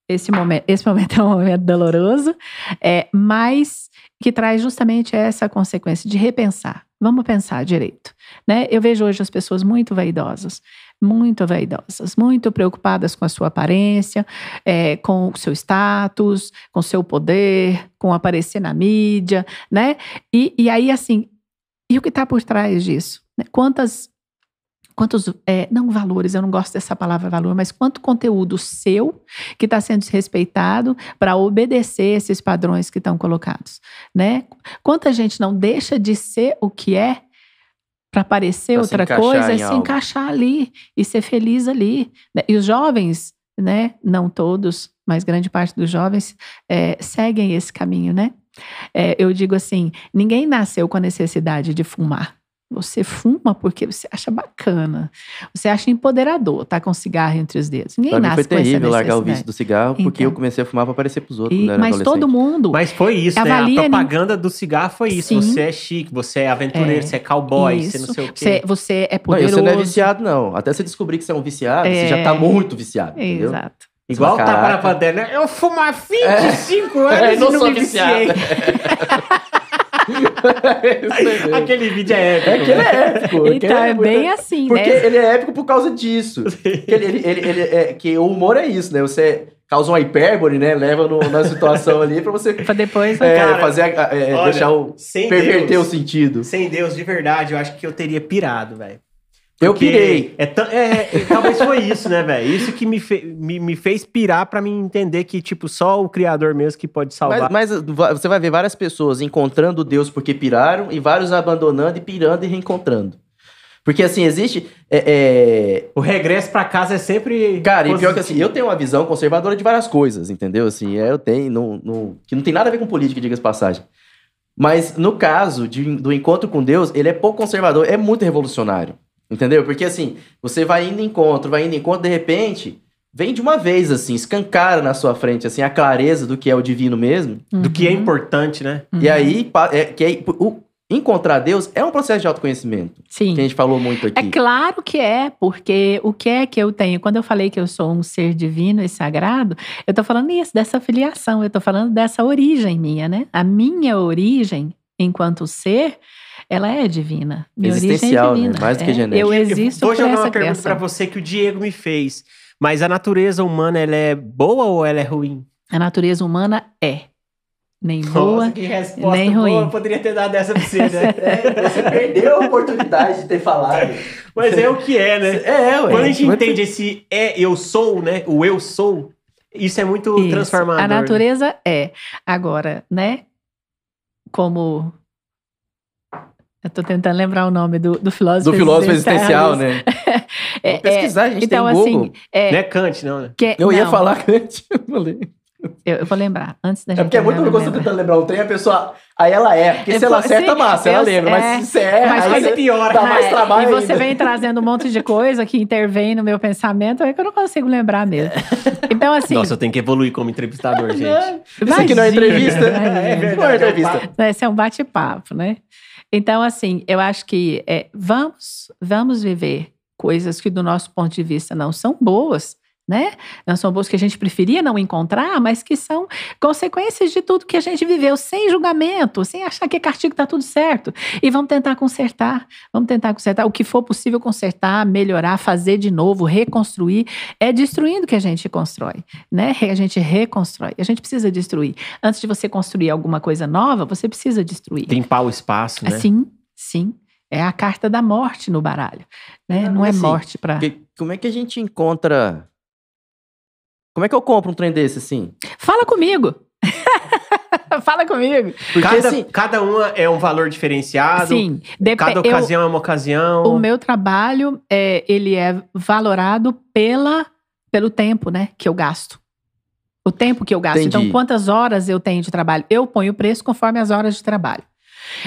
esse momento, esse momento é um momento doloroso, é, mas que traz justamente essa consequência de repensar. Vamos pensar direito. Né? Eu vejo hoje as pessoas muito vaidosas, muito vaidosas, muito preocupadas com a sua aparência, é, com o seu status, com o seu poder, com aparecer na mídia, né? E, e aí, assim, e o que está por trás disso? Né? Quantas, quantos, é, não valores, eu não gosto dessa palavra valor, mas quanto conteúdo seu que está sendo desrespeitado para obedecer esses padrões que estão colocados, né? Quanta gente não deixa de ser o que é para parecer Pra outra coisa e se algo. encaixar ali e ser feliz ali. né? E os jovens, né? Não todos, mas grande parte dos jovens é, seguem esse caminho, né? É, eu digo assim: ninguém nasceu com a necessidade de fumar. Você fuma porque você acha bacana, você acha empoderador, tá com cigarro entre os dedos. Ninguém Pra mim nasce foi com essa terrível largar o vício do cigarro, porque Então. eu comecei a fumar pra parecer pros outros E- quando eu era mas todo mundo Mas foi isso, Avalia né? A propaganda do cigarro foi isso. Sim. Você é chique, você é aventureiro, É, você é cowboy, você não isso. sei o quê. Você, você é Não, poderoso. você não é viciado, não. Até você descobrir que você é um viciado, você É. já tá muito viciado, entendeu? Exato. Igual tapa na pantera, né? Eu fumo há 25 anos É, e não não, sou me viciei. Mesmo. Aquele vídeo é épico. É que ele é épico. que ele Então é muito- bem assim, Porque né? ele é épico por causa disso. Que, ele, ele, ele, ele- é, que o humor é isso, né? Você causa uma hipérbole, né? Leva no- na situação ali pra você Pra depois. é, Cara, fazer, a- a- é, olha, deixar o... Sem perverter Deus, o sentido. Sem Deus, de verdade, eu acho que eu teria pirado, velho. Eu pirei. É, é, é, talvez foi isso, né, velho? Isso que me, fe- me, me fez pirar pra mim entender que, tipo, só o Criador mesmo que pode salvar. Mas, mas você vai ver várias pessoas encontrando Deus porque piraram e vários abandonando e pirando e reencontrando. Porque assim, existe. é, é, O regresso pra casa é sempre. Cara, e pior que positivo. assim, eu tenho uma visão conservadora de várias coisas, entendeu? Assim, é, eu tenho, não, não- que não tem nada a ver com política, diga-se passagem. Mas no caso de- do encontro com Deus, ele é pouco conservador, é muito revolucionário, entendeu? Porque assim, você vai indo em encontro, vai indo em encontro, de repente, vem de uma vez, assim, escancara na sua frente, assim, a clareza do que é o divino mesmo. Do que é Uhum. importante, né? E aí, é, que aí, o, encontrar Deus é um processo de autoconhecimento, Sim. que a gente falou muito aqui. É claro que é, porque o que é que eu tenho? Quando eu falei que eu sou um ser divino e sagrado, eu tô falando isso, dessa filiação, eu tô falando dessa origem minha, né? A minha origem enquanto ser, ela é divina. Minha Existencial, né? origem é divina. Mais do que É, genética. Eu Eu existo Vou por jogar essa uma pergunta pra você que o Diego me fez. Mas a natureza humana, ela é boa ou ela é ruim? A natureza humana é. Nem boa, Nossa, que resposta nem boa. ruim. Eu poderia ter dado essa pra você, né? É, você perdeu a oportunidade de ter falado. Mas é o que é, né? É, ué. Quando a gente entende esse é, eu sou, né? O eu sou, isso é muito Isso. transformador. A natureza é. Agora, né? Como. Eu tô tentando lembrar o nome do, do filósofo Do filósofo existencial, né? É, Vou pesquisar, a gente então, tem Google. assim, é, Não é Kant, não, né? que- Eu ia não, falar antes, eu falei. Eu, eu vou lembrar, antes da É gente. porque é muito terminar, gostoso eu lembro. tentando lembrar um trem, a pessoa. Aí ela erra. Porque Eu se ela acerta, sim, massa, ela lembra. é. Mas se você erra, Mas aí você piora. dá mais É, trabalho E você ainda. vem trazendo um monte de coisa que intervém no meu pensamento, é que eu não consigo lembrar mesmo. Então, assim. Nossa, eu tenho que evoluir como entrevistador, gente. Isso aqui não é imagina, entrevista. imagina. É verdade, Não é é entrevista. Esse é um bate-papo, né? Então, assim, eu acho que é, vamos, vamos viver coisas que, do nosso ponto de vista, não são boas, né? Não são boas que a gente preferia não encontrar, mas que são consequências de tudo que a gente viveu, sem julgamento, sem achar que castigo está tudo certo. E vamos tentar consertar, vamos tentar consertar. O que for possível consertar, melhorar, fazer de novo, reconstruir. É destruindo que a gente constrói, né? A gente reconstrói. A gente precisa destruir. Antes de você construir alguma coisa nova, você precisa destruir. Limpar o espaço, né? Sim, sim. É a carta da morte no baralho. Né? É, Não é assim, morte para. Como é que a gente encontra. Como é que eu compro um trem desse assim? Fala comigo! Fala comigo! Porque cada, assim. cada uma é um valor diferenciado. Sim, Cada eu- ocasião é uma ocasião. o meu trabalho é, ele é valorado pela, pelo tempo, né, que eu gasto. O tempo que eu gasto. Entendi. Então, quantas horas eu tenho de trabalho? Eu ponho o preço conforme as horas de trabalho.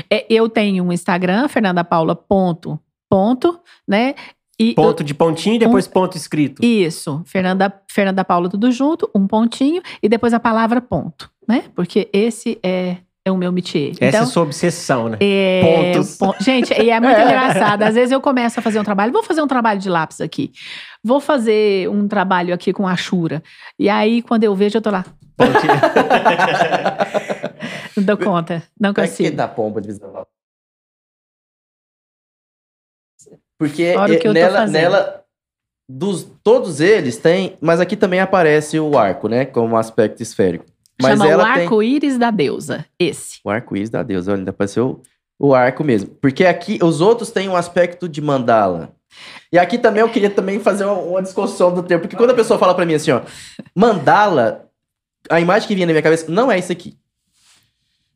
É, eu tenho um Instagram, Fernanda Paula ponto, ponto, né? E Ponto de pontinho e depois ponto escrito. Isso, Fernanda, Fernanda Paula tudo junto, um pontinho e depois a palavra ponto, né? Porque esse é, é o meu métier. Essa é então, a sua obsessão, né? é, pontos. pon- Gente, e é muito engraçado. Às vezes eu começo a fazer um trabalho, vou fazer um trabalho de lápis aqui. Vou fazer um trabalho aqui com a Shura. E aí, quando eu vejo, eu tô lá. Pontinho. Não dou conta. Não Como é que consigo. dá pomba de visão? Porque é, nela, nela. dos todos eles tem, mas aqui também aparece o arco, né, como um aspecto esférico. Mas Chama o ela tem arco-íris da deusa. Esse. o arco-íris da deusa, olha, ainda apareceu o arco mesmo. Porque aqui os outros têm um aspecto de mandala. E aqui também eu queria também fazer uma, uma discussão do tempo, porque quando a pessoa fala pra mim assim, ó, mandala, a imagem que vinha na minha cabeça não é isso aqui.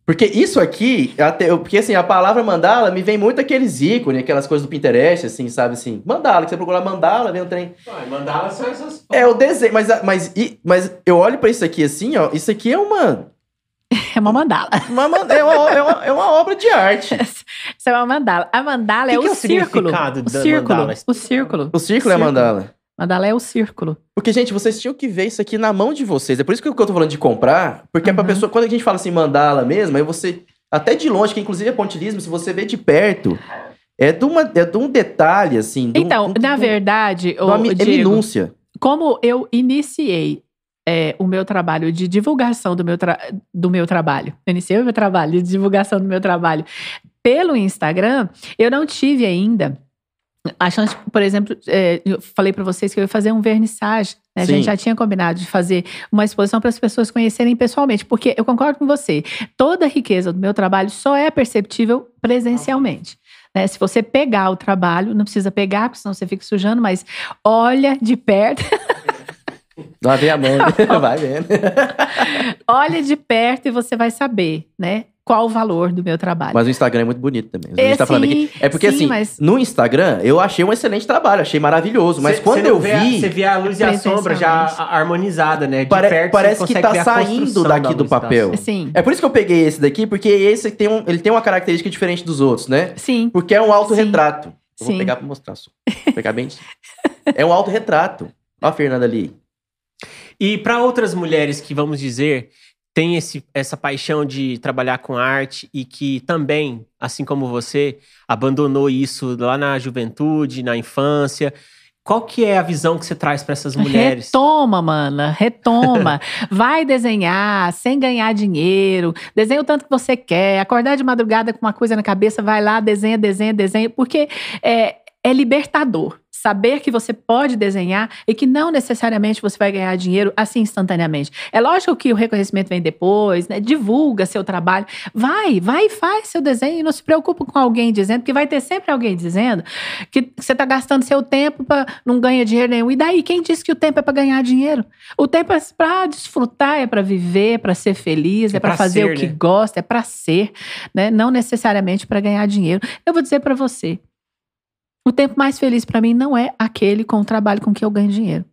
Porque isso aqui, até, eu- porque assim, a palavra mandala me vem muito aqueles ícones, aquelas coisas do Pinterest, assim, sabe assim? Mandala, que você procurar mandala, vem um trem. Mandala são essas. É o desenho, mas, a- mas, e- mas eu olho pra isso aqui assim, ó, isso aqui é uma, É uma mandala. uma, é uma, é uma, é uma obra de arte. Isso é uma mandala. A mandala Que é que é o o círculo. O da círculo. mandala? O círculo. O círculo é Círculo. mandala. Mandala é o círculo. Porque, gente, vocês tinham que ver isso aqui na mão de vocês. É por isso que eu tô falando de comprar, porque é pra Uhum. pessoa, quando a gente fala assim, mandala mesmo, aí você, até de longe, que inclusive é pontilismo, se você vê de perto, é de, uma, é de um detalhe, assim. de Então, um- na de um- verdade, de uma ô, mi- é minúcia. como eu iniciei é, o meu trabalho de divulgação do meu, do meu trabalho, eu iniciei o meu trabalho de divulgação do meu trabalho pelo Instagram, eu não tive ainda a chance, por exemplo, é, eu falei para vocês que eu ia fazer um vernissage. né? A gente já tinha combinado de fazer uma exposição para as pessoas conhecerem pessoalmente, porque eu concordo com você. Toda a riqueza do meu trabalho só é perceptível presencialmente. né? Se você pegar o trabalho, não precisa pegar, porque senão você fica sujando, mas olha de perto, Lá vem a mão, vai vendo. olha de perto e você vai saber, né? Qual o valor do meu trabalho. Mas o Instagram é muito bonito também. A É, gente tá falando aqui. É porque, sim, assim, mas- no Instagram, eu achei um excelente trabalho, achei maravilhoso. Mas Cê- quando cê eu vê vi. Você vê a luz e a sombra já harmonizada, né? De Pare- perto, parece que tá saindo daqui da do da papel. Sim, É por isso que eu peguei esse daqui, porque esse tem um, ele tem uma característica diferente dos outros, né? sim. Porque é um autorretrato. Eu Vou Sim. pegar pra mostrar só. Vou pegar bem. é um autorretrato. Ó a Fernanda ali. E para outras mulheres que, vamos dizer, têm esse, essa paixão de trabalhar com arte e que também, assim como você, abandonou isso lá na juventude, na infância, qual que é a visão que você traz para essas mulheres? Retoma, mana, retoma. Vai desenhar sem ganhar dinheiro. Desenha o tanto que você quer. Acordar de madrugada com uma coisa na cabeça, vai lá, desenha, desenha, desenha. Porque é, é libertador. Saber que você pode desenhar e que não necessariamente você vai ganhar dinheiro assim instantaneamente. É lógico que o reconhecimento vem depois, né? Divulga seu trabalho. Vai, vai e faz seu desenho e não se preocupe com alguém dizendo, porque vai ter sempre alguém dizendo que você está gastando seu tempo para não ganhar dinheiro nenhum. E daí, quem disse que o tempo é para ganhar dinheiro? O tempo é para desfrutar, é para viver, é para ser feliz, é, É para fazer ser, o que né? gosta, é para ser, né? Não necessariamente para ganhar dinheiro. Eu vou dizer para você, o tempo mais feliz para mim não é aquele com o trabalho com que eu ganho dinheiro.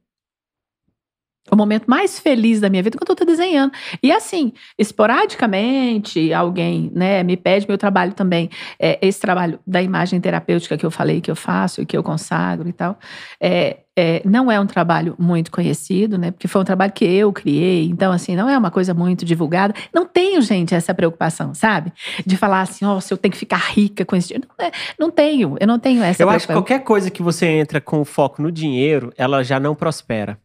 O momento mais feliz da minha vida quando eu estou desenhando. E assim, esporadicamente, alguém né, me pede meu trabalho também. É, esse trabalho da imagem terapêutica que eu falei que eu faço e que eu consagro e tal. É, é, não é um trabalho muito conhecido, né? Porque foi um trabalho que eu criei. Então, assim, não é uma coisa muito divulgada. Não tenho, gente, essa preocupação, sabe? De falar assim, ó, se eu tenho que ficar rica com esse dinheiro. Não, é- não tenho, eu não tenho essa Eu acho que preocupação. qualquer coisa que você entra com o foco no dinheiro, ela já não prospera.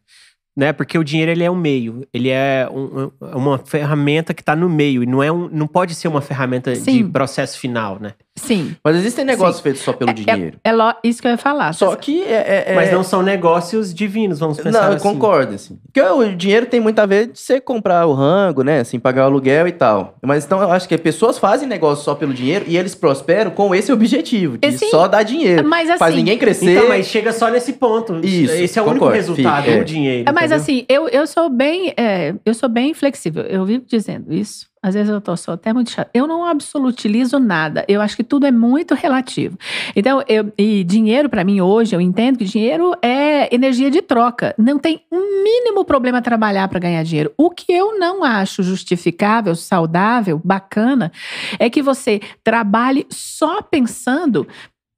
Né? Porque o dinheiro ele é um meio, ele é um- um- uma ferramenta que está no meio e não é um, não pode ser uma ferramenta de Sim. processo final, né? Sim, Mas existem negócios feitos só pelo dinheiro. é lo- isso que eu ia falar. Só que é. é- Mas é- não são negócios divinos, vamos pensar Não, eu assim. concordo, assim. Porque o dinheiro tem muito a ver de você comprar o rango, né? Assim, pagar o aluguel e tal. Mas então eu acho que pessoas fazem negócio só pelo dinheiro e eles prosperam com esse objetivo, de Sim. só dar dinheiro. Mas assim, Faz ninguém crescer. Então, mas chega só nesse ponto. Isso, Esse é o único concordo, resultado, fica, é. o dinheiro. É, mas entendeu? assim, eu, eu sou bem, é, eu sou bem flexível. Eu vivo dizendo isso. Às vezes eu tô só até muito chata. Eu não absolutilizo nada. Eu acho que tudo é muito relativo. Então, eu, e dinheiro para mim hoje, eu entendo que dinheiro é energia de troca. Não tem um mínimo problema trabalhar para ganhar dinheiro. O que eu não acho justificável, saudável, bacana, é que você trabalhe só pensando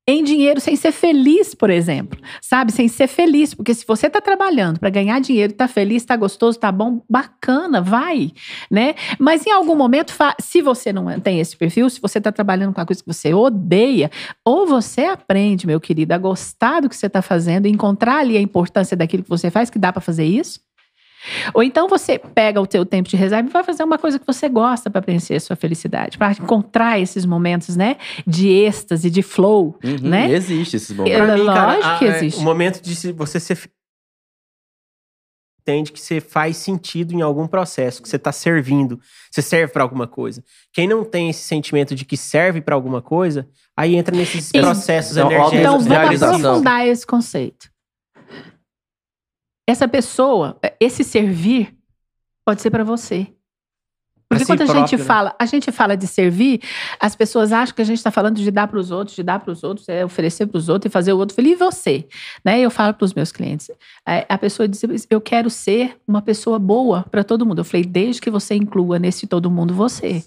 em dinheiro sem ser feliz, por exemplo. Sabe? Sem ser feliz. Porque se você está trabalhando para ganhar dinheiro, está feliz, está gostoso, está bom, bacana, vai. né? Mas em algum momento, se você não tem esse perfil, se você está trabalhando com uma coisa que você odeia, ou você aprende, meu querido, a gostar do que você está fazendo, encontrar ali a importância daquilo que você faz, que dá para fazer isso. Ou então você pega o teu tempo de reserva e vai fazer uma coisa que você gosta para preencher a sua felicidade, para encontrar esses momentos, né, de êxtase, de flow, Uhum, né? Existe esses momentos. É, Pra mim, cara, lógico a- que é, existe. O momento de se- você ser. Entende que você faz sentido em algum processo, que você está servindo, você serve para alguma coisa. Quem não tem esse sentimento de que serve para alguma coisa, aí entra nesses processos Então, energéticos. Então vamos aprofundar esse conceito. Essa pessoa, esse servir, pode ser para você. Porque si quando a gente próprio, né? fala, a gente fala de servir, as pessoas acham que a gente está falando de dar para os outros, de dar para os outros, é oferecer para os outros e fazer o outro feliz. E você, né? Eu falo para os meus clientes, é, a pessoa diz, eu quero ser uma pessoa boa para todo mundo. Eu falei, desde que você inclua nesse todo mundo você.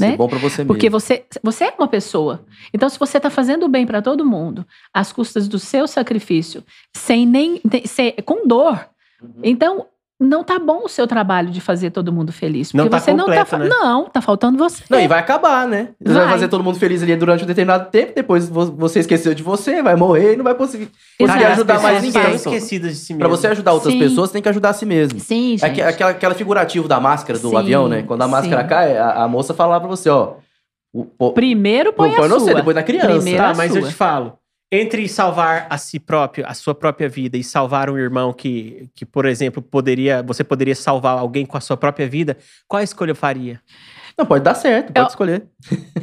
Né? é bom pra você Porque mesmo. você, você é uma pessoa. Então, se você está fazendo bem para todo mundo, às custas do seu sacrifício, sem nem. sem- com dor, Uhum. então não tá bom o seu trabalho de fazer todo mundo feliz. Não Porque tá você não tá. completo, fa- né? Não, tá faltando você. Não, e vai acabar, né? Você vai. Vai. fazer todo mundo feliz ali durante um determinado tempo, depois vo- você esqueceu de você, vai morrer e não vai conseguir, conseguir ajudar mais ninguém. esquecidas de si Pra mesmo. você ajudar outras Sim. pessoas, você tem que ajudar a si mesmo. Sim, É gente. aque- aquela, aquela figurativa da máscara do Sim, avião, né? Quando a máscara sim. cai, a, a moça fala lá pra você, ó. o- pô- Primeiro põe, põe a no sua. você, depois na criança. Primeiro Tá, a mas eu sua. te falo. Entre salvar a si próprio, a sua própria vida e salvar um irmão que, que, por exemplo, poderia, você poderia salvar alguém com a sua própria vida, qual escolha eu faria? Não, pode dar certo, pode Eu- escolher.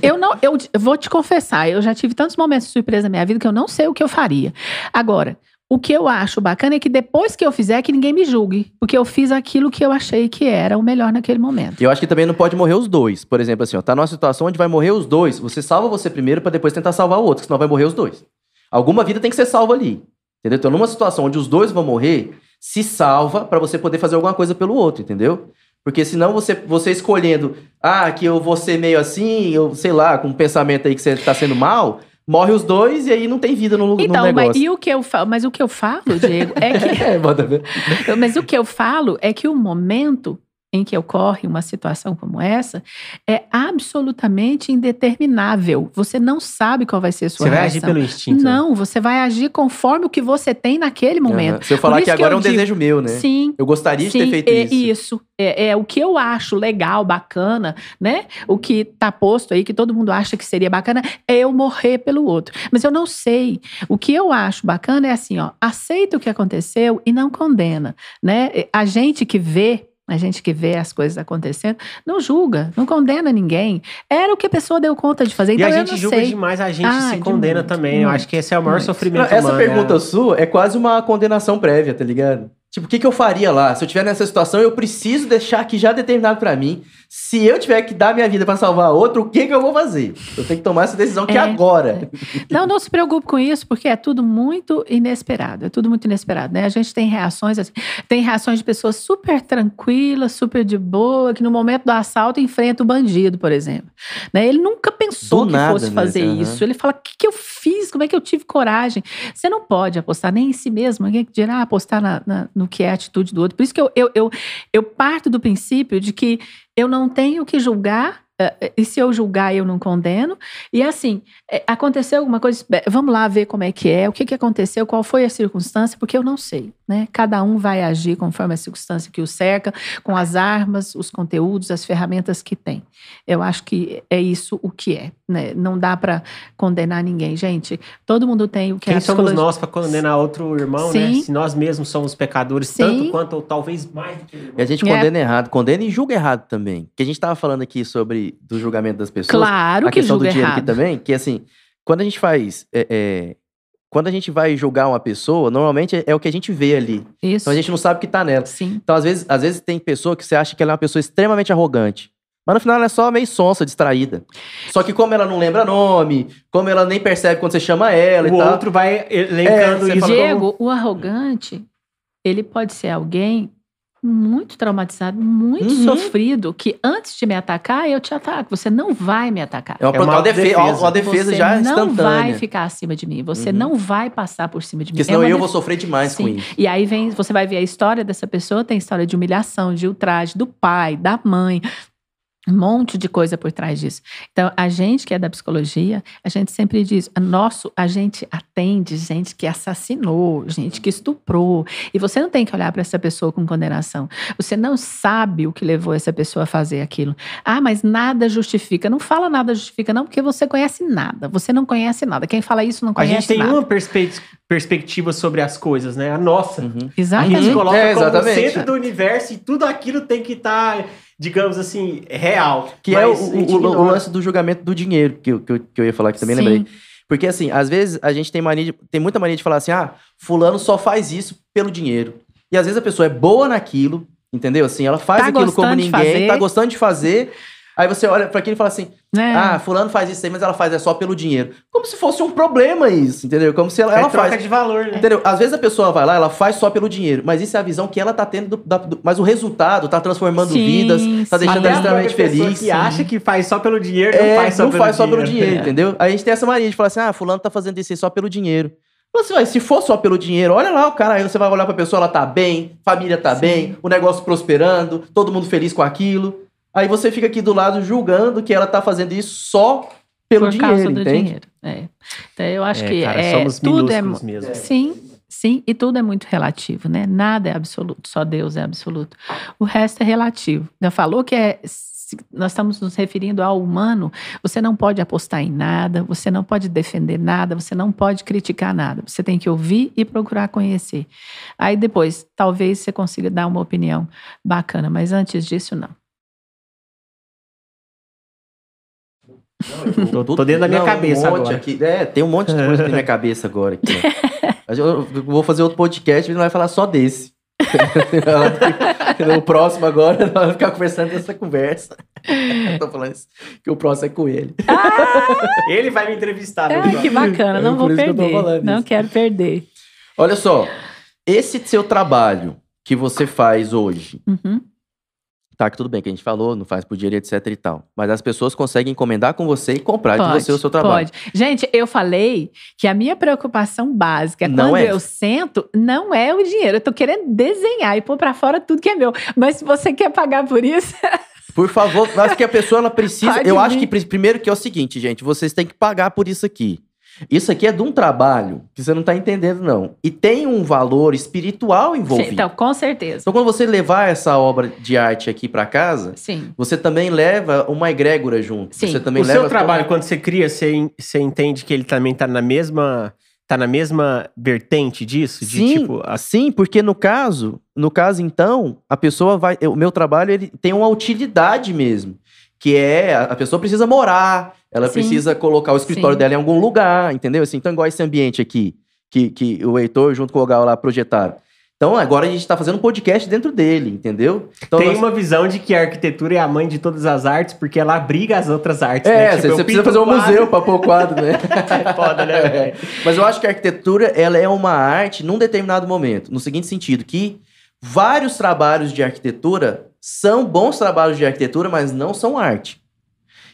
Eu não, eu eu vou te confessar, eu já tive tantos momentos de surpresa na minha vida que eu não sei o que eu faria. Agora, o que eu acho bacana é que depois que eu fizer, que ninguém me julgue. Porque eu fiz aquilo que eu achei que era o melhor naquele momento. E eu acho que também não pode morrer os dois. Por exemplo, assim, ó, tá numa situação onde vai morrer os dois. Você salva você primeiro pra depois tentar salvar o outro, senão vai morrer os dois. Alguma vida tem que ser salva ali. Entendeu? Então, numa situação onde os dois vão morrer, se salva pra você poder fazer alguma coisa pelo outro, entendeu? Porque senão você, você escolhendo, ah, que eu vou ser meio assim, eu sei lá, com um pensamento aí que você tá sendo mal, morre os dois e aí não tem vida no, no Então, mas, negócio. e o que eu falo, mas o que eu falo, Diego, é que É, bota ver. Mas o que eu falo é que o momento em que ocorre uma situação como essa é absolutamente indeterminável. Você não sabe qual vai ser a sua Você vai reação. agir pelo instinto. né? Não, você vai agir conforme o que você tem naquele momento. Aham. Se eu falar que agora é um digo- desejo meu, né? Sim. Eu gostaria de ter Sim, feito é isso. isso. É, é o que eu acho legal, bacana, né? O que tá posto aí, que todo mundo acha que seria bacana, é eu morrer pelo outro. Mas eu não sei. O que eu acho bacana é assim, ó, aceita o que aconteceu e não condena, né? A gente que vê a gente que vê as coisas acontecendo, não julga, não condena ninguém. Era o que a pessoa deu conta de fazer. E Então a eu gente não julga sei. demais, a gente Ai, se de condena muito, também. Eu muito, acho que esse é o maior muito. sofrimento Não, essa humano. pergunta né? sua é quase uma condenação prévia, tá ligado? Tipo, o que, que eu faria lá? Se eu tiver nessa situação, eu preciso deixar aqui já determinado pra mim. Se eu tiver que dar minha vida pra salvar outro, o que, que eu vou fazer? Eu tenho que tomar essa decisão que É. agora. Não, não se preocupe com isso, porque é tudo muito inesperado. É tudo muito inesperado, né? A gente tem reações assim. Tem reações de pessoas super tranquilas, super de boa, que no momento do assalto enfrenta o bandido, por exemplo. Né? Ele nunca pensou Do que nada, fosse né? fazer Aham. isso. Ele fala: o que, que eu fiz? Como é que eu tive coragem? Você não pode apostar nem em si mesmo. Ninguém dirá apostar na- na- no que é a atitude do outro. Por isso que eu, eu, eu, eu parto do princípio de que eu não tenho que julgar. eh, E se eu julgar, eu não condeno. E assim, é, aconteceu alguma coisa, vamos lá ver como é que é, o que, que aconteceu, qual foi a circunstância, porque eu não sei, né? Cada um vai agir conforme a circunstância que o cerca, com as armas, os conteúdos, as ferramentas que tem. Eu acho que é isso o que é, né? Não dá para condenar ninguém, gente. Todo mundo tem o que é Quem a somos psicologia- nós para condenar outro irmão, né? Sim. Se nós mesmos somos pecadores, Sim. tanto quanto ou talvez mais do que. E a gente É. condena errado, condena e julga errado também. Porque a gente tava falando aqui sobre do julgamento das pessoas. Claro a que questão do julga dinheiro errado. aqui também, que assim, quando a gente faz. é, é, quando a gente vai julgar uma pessoa, normalmente é, é o que a gente vê ali. Isso. Então a gente não sabe o que tá nela. Sim. Então, às vezes, às vezes tem pessoa que você acha que ela é uma pessoa extremamente arrogante. Mas no final ela é só meio sonsa, distraída. Só que como ela não lembra nome, como ela nem percebe quando você chama ela o e tal. outro vai elencando É, isso. Diego, o arrogante, ele pode ser alguém muito traumatizado, muito Uhum. sofrido, que antes de me atacar, eu te ataco. Você não vai me atacar. É uma, É uma uma defesa, uma defesa você já não instantânea. vai ficar acima de mim. Você Uhum. não vai passar por cima de mim. Porque senão É eu def- vou sofrer demais com Sim. isso. E aí vem, você vai ver a história dessa pessoa, tem história de humilhação, de ultraje do pai, da mãe. Um monte de coisa por trás disso. Então, a gente que é da psicologia, a gente sempre diz: nosso, a gente atende gente que assassinou, gente que estuprou. E você não tem que olhar para essa pessoa com condenação. Você não sabe o que levou essa pessoa a fazer aquilo. Ah, mas nada justifica. Não fala nada justifica, não, porque você conhece nada. Você não conhece nada. Quem fala isso não A conhece gente tem nada. uma perspe- perspectiva sobre as coisas, né? A nossa. Uhum. A Exatamente. gente coloca É, como centro do universo e tudo aquilo tem que estar, digamos assim, real. Que é o, o- o lance do julgamento do dinheiro, que, eu- que, eu, que eu ia falar que também Sim. lembrei. Porque, assim, às vezes a gente tem mania de- tem muita mania de falar assim, ah, fulano só faz isso pelo dinheiro. E às vezes a pessoa é boa naquilo, entendeu? Assim, ela faz Tá aquilo como ninguém, tá gostando de fazer. Aí você olha pra aquilo e fala assim, Né? ah, fulano faz isso aí, mas ela faz é só pelo dinheiro. Como se fosse um problema isso, entendeu? Como se ela, É ela troca faz. de valor, né? Entendeu? Às vezes a pessoa vai lá, ela faz só pelo dinheiro, mas isso é a visão que ela tá tendo, do- da- do- mas o resultado tá transformando Sim, vidas, tá sim. deixando Até ela extremamente pessoa feliz. que acha que faz só pelo dinheiro, não É, faz só não pelo faz só dinheiro. pelo dinheiro, entendeu? Aí a gente tem essa mania de falar assim, ah, fulano tá fazendo isso aí só pelo dinheiro. Fala assim, "Ué, se for só pelo dinheiro, olha lá o cara, aí você vai olhar pra pessoa, ela tá bem, família tá Sim. bem, o negócio prosperando, todo mundo feliz com aquilo. Aí você fica aqui do lado julgando que ela tá fazendo isso só pelo por dinheiro, causa do entende? dinheiro. É. Então, eu acho É, que cara, é, somos tudo é mesmo. Sim, sim, e tudo é muito relativo, né? Nada é absoluto, só Deus é absoluto. O resto é relativo. Já falou que é. se Nós estamos nos referindo ao humano. Você não pode apostar em nada, você não pode defender nada, você não pode criticar nada. Você tem que ouvir e procurar conhecer. Aí depois, talvez você consiga dar uma opinião bacana, mas antes disso, não. Tô, tô dentro da minha Não, cabeça um agora. Aqui, é, tem um monte de coisa na minha cabeça agora. Aqui, eu, vou fazer outro podcast e não vai falar só desse. o próximo agora, nós vamos ficar conversando dessa conversa. Eu tô falando isso, que o próximo é com ele. Ele vai me entrevistar. Ai, que bacana, É não por vou tô perder. Não isso. quero perder. Olha só, esse seu trabalho que você faz hoje, Uhum. Tá, que tudo bem, que a gente falou, não faz por dinheiro, etc e tal. Mas as pessoas conseguem encomendar com você e comprar de você o seu trabalho. Pode. Gente, eu falei que a minha preocupação básica, Não quando é. eu sento, não é o dinheiro. Eu tô querendo desenhar e pôr pra fora tudo que é meu. Mas se você quer pagar por isso, Por favor, acho que a pessoa ela precisa. Pode eu acho vir. que pri- primeiro que é o seguinte, gente, vocês têm que pagar por isso aqui. Isso aqui é de um trabalho que você não tá entendendo, não. E tem um valor espiritual envolvido. então, com certeza. Então, quando você levar essa obra de arte aqui pra casa, Sim. você também leva uma egrégora junto. Sim. Você também o leva seu trabalho, quando você cria, você, você entende que ele também tá na mesma. Tá na mesma vertente disso? De Sim, tipo. a- sim, porque no caso, no caso então, a pessoa vai, o meu trabalho ele tem uma utilidade mesmo, que é a pessoa precisa morar, ela Sim. precisa colocar o escritório Sim. dela em algum lugar, entendeu? Assim, então igual esse ambiente aqui que, que o Heitor junto com o Gal lá projetaram. Então agora a gente está fazendo um podcast dentro dele, entendeu? Então tem nós- uma visão de que a arquitetura é a mãe de todas as artes, porque ela abriga as outras artes. É, né? você, Tipo, você precisa fazer um quadro. museu para pôr o quadro, né? É foda, né? velho? Mas eu acho que a arquitetura ela é uma arte num determinado momento, no seguinte sentido, que vários trabalhos de arquitetura são bons trabalhos de arquitetura, mas não são arte.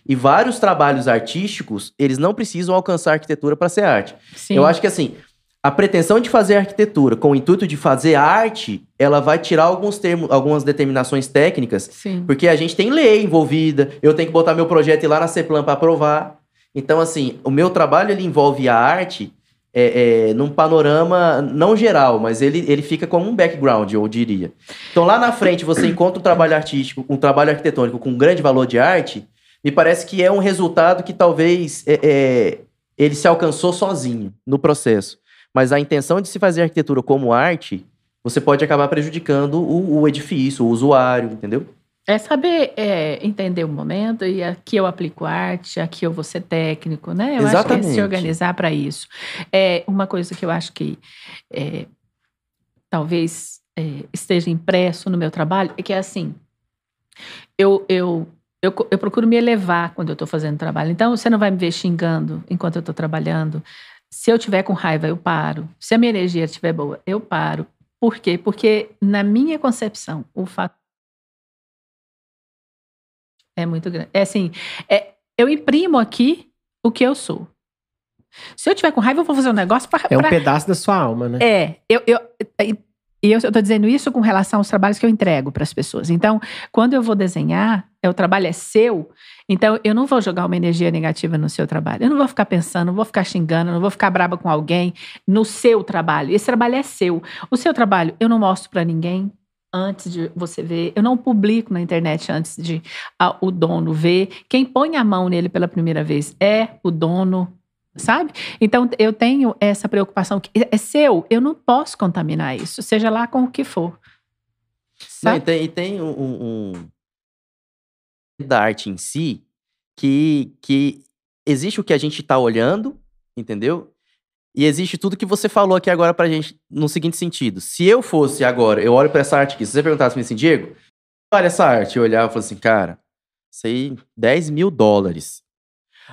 E vários trabalhos artísticos, eles não precisam alcançar a arquitetura para ser arte. Sim. Eu acho que assim, a pretensão de fazer arquitetura com o intuito de fazer arte, ela vai tirar alguns termos, algumas determinações técnicas Sim. porque a gente tem lei envolvida, eu tenho que botar meu projeto ir lá na CEPLAN para aprovar. Então, assim, o meu trabalho ele envolve a arte é, é, num panorama não geral, mas ele, ele fica como um background, eu diria. Então, lá na frente, você encontra um trabalho artístico, um trabalho arquitetônico com grande valor de arte, me parece que é um resultado que talvez é, é, ele se alcançou sozinho no processo. Mas a intenção de se fazer arquitetura como arte, você pode acabar prejudicando o, o edifício, o usuário, entendeu? É saber é, entender o momento e aqui eu aplico arte, aqui eu vou ser técnico, né? Eu acho que é Exatamente. se organizar para isso. É uma coisa que eu acho que é, talvez é, esteja impresso no meu trabalho é que é assim, eu, eu, eu, eu procuro me elevar quando eu estou fazendo trabalho. Então, você não vai me ver xingando enquanto eu estou trabalhando. Se eu tiver com raiva, eu paro. Se a minha energia estiver boa, eu paro. Por quê? Porque na minha concepção, o fato é muito grande. É assim, é, eu imprimo aqui o que eu sou. Se eu tiver com raiva, eu vou fazer um negócio para. É um pedaço da sua alma, né? É, eu, eu, E eu estou dizendo isso com relação aos trabalhos que eu entrego para as pessoas. Então, quando eu vou desenhar, é, o trabalho é seu, então eu não vou jogar uma energia negativa no seu trabalho. Eu não vou ficar pensando, não vou ficar xingando, não vou ficar braba com alguém no seu trabalho. Esse trabalho é seu. O seu trabalho eu não mostro para ninguém antes de você ver. Eu não publico na internet antes de a, o dono ver. Quem põe a mão nele pela primeira vez é o dono sabe? Então eu tenho essa preocupação que é seu, eu não posso contaminar isso, seja lá com o que for. Não, e tem, e tem um, um, da arte em si que, que existe o que a gente está olhando, entendeu? E existe tudo que você falou aqui agora pra gente no seguinte sentido. Se eu fosse agora, eu olho para essa arte aqui, se você perguntasse assim, Diego, olha essa arte, eu olhava e falava assim, cara, isso aí, 10 mil dólares.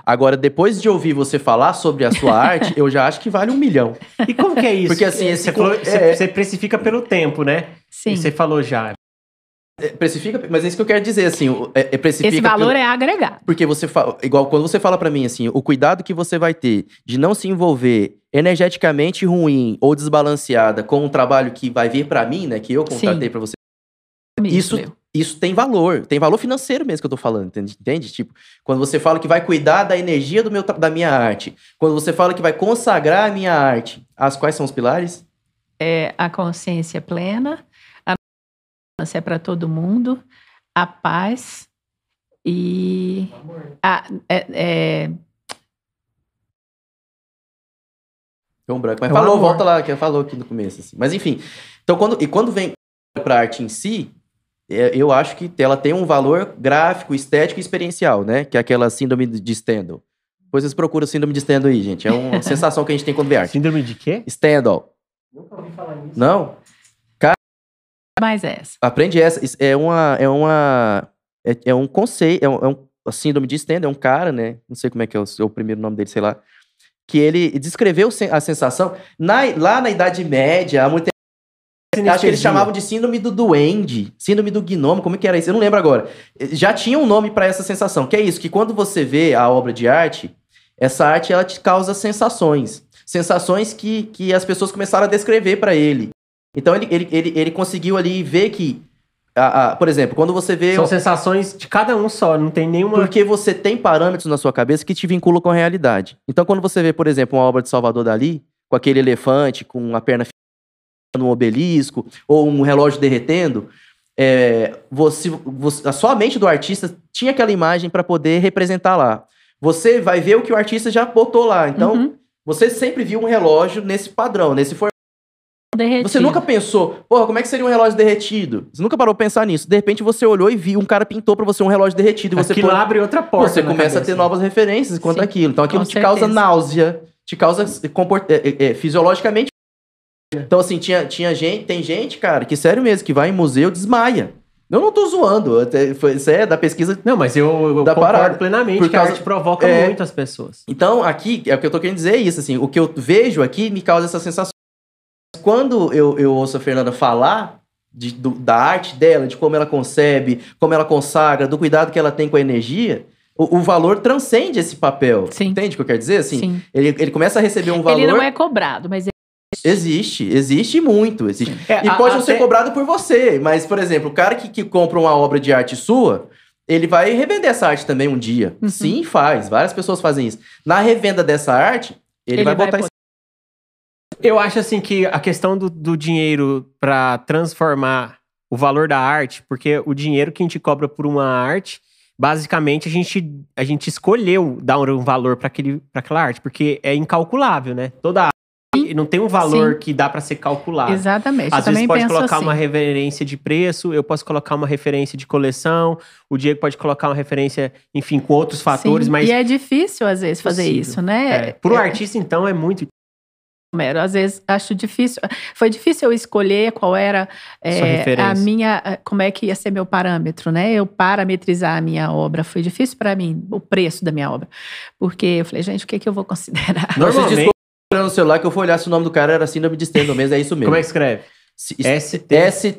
Agora, depois de ouvir você falar sobre a sua arte, eu já acho que vale um milhão. E como que é isso? Porque assim, esse você, falou, é, você, você precifica pelo tempo, né? Sim. E você falou já. É, precifica, mas é isso que eu quero dizer, assim, é, é precifica Esse valor pelo, é agregar. Porque você fala, igual quando você fala para mim, assim, o cuidado que você vai ter de não se envolver energeticamente ruim ou desbalanceada com um trabalho que vai vir para mim, né, que eu contratei para você. Isso, isso tem valor, tem valor financeiro mesmo que eu tô falando, entende? entende? Tipo, quando você fala que vai cuidar da energia do meu, da minha arte, quando você fala que vai consagrar a minha arte, as quais são os pilares? É a consciência plena, a consciência é para todo mundo, a paz e a, é, é... um branco, mas É o falou, amor. volta lá, que falou aqui no começo, assim. Mas enfim, então quando, e quando vem pra arte em si, eu acho que ela tem um valor gráfico, estético e experiencial, né? Que é aquela síndrome de Stendhal. Depois vocês procuram síndrome de Stendhal aí, gente. É uma sensação que a gente tem quando vê arte. Síndrome de quê? Stendhal. Nunca ouvi falar nisso. Não? mais essa. Aprende essa. É uma. É uma. É, é um conceito. É um, é um- a síndrome de Stendhal é um cara, né? Não sei como é que é o, seu- o primeiro nome dele, sei lá. Que ele descreveu a sensação. Na- lá na Idade Média, há muito tempo. Acho que eles chamavam de síndrome do duende, síndrome do gnomo, como é que era isso? Eu não lembro agora. Já tinha um nome para essa sensação, que é isso, que quando você vê a obra de arte, essa arte ela te causa sensações. Sensações que, que as pessoas começaram a descrever para ele. Então ele, ele, ele, ele conseguiu ali ver que, por exemplo, quando você vê. São sensações de cada um só, não tem nenhuma. Porque você tem parâmetros na sua cabeça que te vinculam com a realidade. Então, quando você vê, por exemplo, uma obra de Salvador Dali, com aquele elefante com a perna no obelisco, ou um relógio derretendo, é, você, você- a sua mente do artista tinha aquela imagem para poder representar lá. Você vai ver o que o artista já botou lá. Então, Uhum. você sempre viu um relógio nesse padrão, nesse formato. Derretido. Você nunca pensou, porra, como é que seria um relógio derretido? Você nunca parou pra pensar nisso. De repente você olhou e viu, um cara pintou pra você um relógio derretido. e Você Aquilo pôde- abre outra porta. você começa a ter cabeça. novas referências quanto Sim, àquilo. Então aquilo com te causa certeza. náusea, te causa comport... é, é, é, fisiologicamente. Então, assim, tinha, tinha gente, tem gente, cara, que sério mesmo, que vai em museu e desmaia. Eu não tô zoando, até- foi- isso é da pesquisa. Não, mas eu, eu Da concordo parada. plenamente Por que a arte provoca É. muito as pessoas. Então, aqui, é o que eu tô querendo dizer é isso, assim, o que eu vejo aqui me causa essa sensação. Quando eu, eu ouço a Fernanda falar de- do- da arte dela, de como ela concebe, como ela consagra, do cuidado que ela tem com a energia, o, o valor transcende esse papel. Sim. Entende o que eu quero dizer? Assim, Sim. Ele, ele começa a receber um valor. Ele não é cobrado, mas ele Existe, existe muito. Existe. É, E a- pode não ser cobrado por você, mas, por exemplo, o cara que, que compra uma obra de arte sua, ele vai revender essa arte também um dia. Uhum. Sim, faz. Várias pessoas fazem isso. Na revenda dessa arte, ele, Ele vai vai botar Eu acho assim que a questão do, do dinheiro para transformar o valor da arte, porque o dinheiro que a gente cobra por uma arte, basicamente a gente, a gente escolheu dar um valor para aquela arte, porque é incalculável, né? Toda arte não tem um valor Sim. que dá para ser calculado. Exatamente. Às eu vezes pode colocar assim. uma referência de preço, eu posso colocar uma referência de coleção, o Diego pode colocar uma referência, enfim, com outros fatores, Sim, mas E é difícil, às vezes, fazer Possível. isso, né? é, pro artista, então, é muito Homero, às vezes acho difícil. Foi difícil eu escolher qual era é, a minha, como é que ia ser meu parâmetro, né? Eu parametrizar a minha obra. Foi difícil para mim o preço da minha obra, porque eu falei, gente, o que, que eu vou considerar? Normalmente, descobriram no celular que eu fui olhar se o nome do cara era síndrome de Stendhal mesmo, é isso mesmo. como é que escreve? S-T-E-N-D-W-A-L.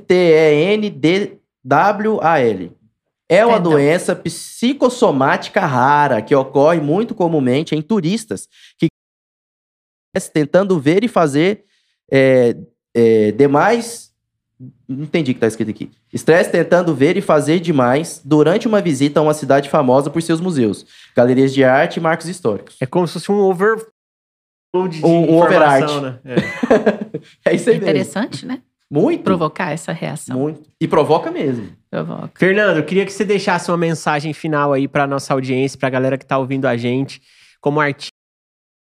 É uma doença psicossomática rara que ocorre muito comumente em turistas que tentando ver e fazer é, é, demais Não entendi o que tá escrito aqui. Estresse tentando ver e fazer demais durante uma visita a uma cidade famosa por seus museus, galerias de arte e marcos históricos. É como se fosse um overload de Um- um overart. né? É. É isso aí mesmo. Interessante, né? Muito. Provocar essa reação. Muito. E provoca mesmo. Provoca. Fernando, eu queria que você deixasse uma mensagem final aí para nossa audiência, para a galera que tá ouvindo a gente, como artista.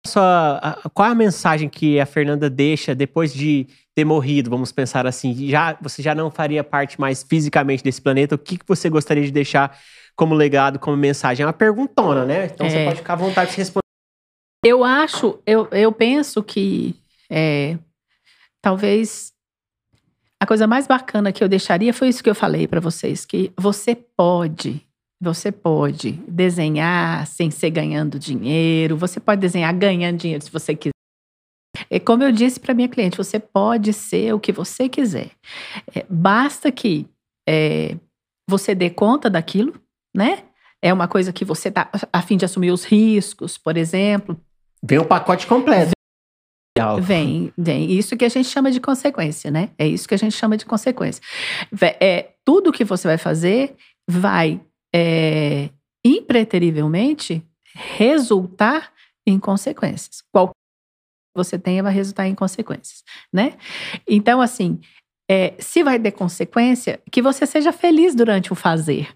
Sua- a- qual é a mensagem que a Fernanda deixa depois de ter morrido? Vamos pensar assim, já você já não faria parte mais fisicamente desse planeta. O que, que você gostaria de deixar como legado, como mensagem? É uma perguntona, né? Então você É. pode ficar à vontade de responder. Eu acho, eu, eu penso que é, talvez a coisa mais bacana que eu deixaria foi isso que eu falei para vocês, que você pode, você pode desenhar sem ser ganhando dinheiro, você pode desenhar ganhando dinheiro se você quiser. É como eu disse para minha cliente, você pode ser o que você quiser. É, basta que é, você dê conta daquilo, né? É uma coisa que você está a fim de assumir os riscos, por exemplo. Vem o pacote completo. Vem, vem. Isso que a gente chama de consequência, né? É isso que a gente chama de consequência. É, tudo que você vai fazer vai, é, impreterivelmente, resultar em consequências. Qualquer que você tenha vai resultar em consequências, né? Então, assim, é, se vai ter consequência, que você seja feliz durante o fazer.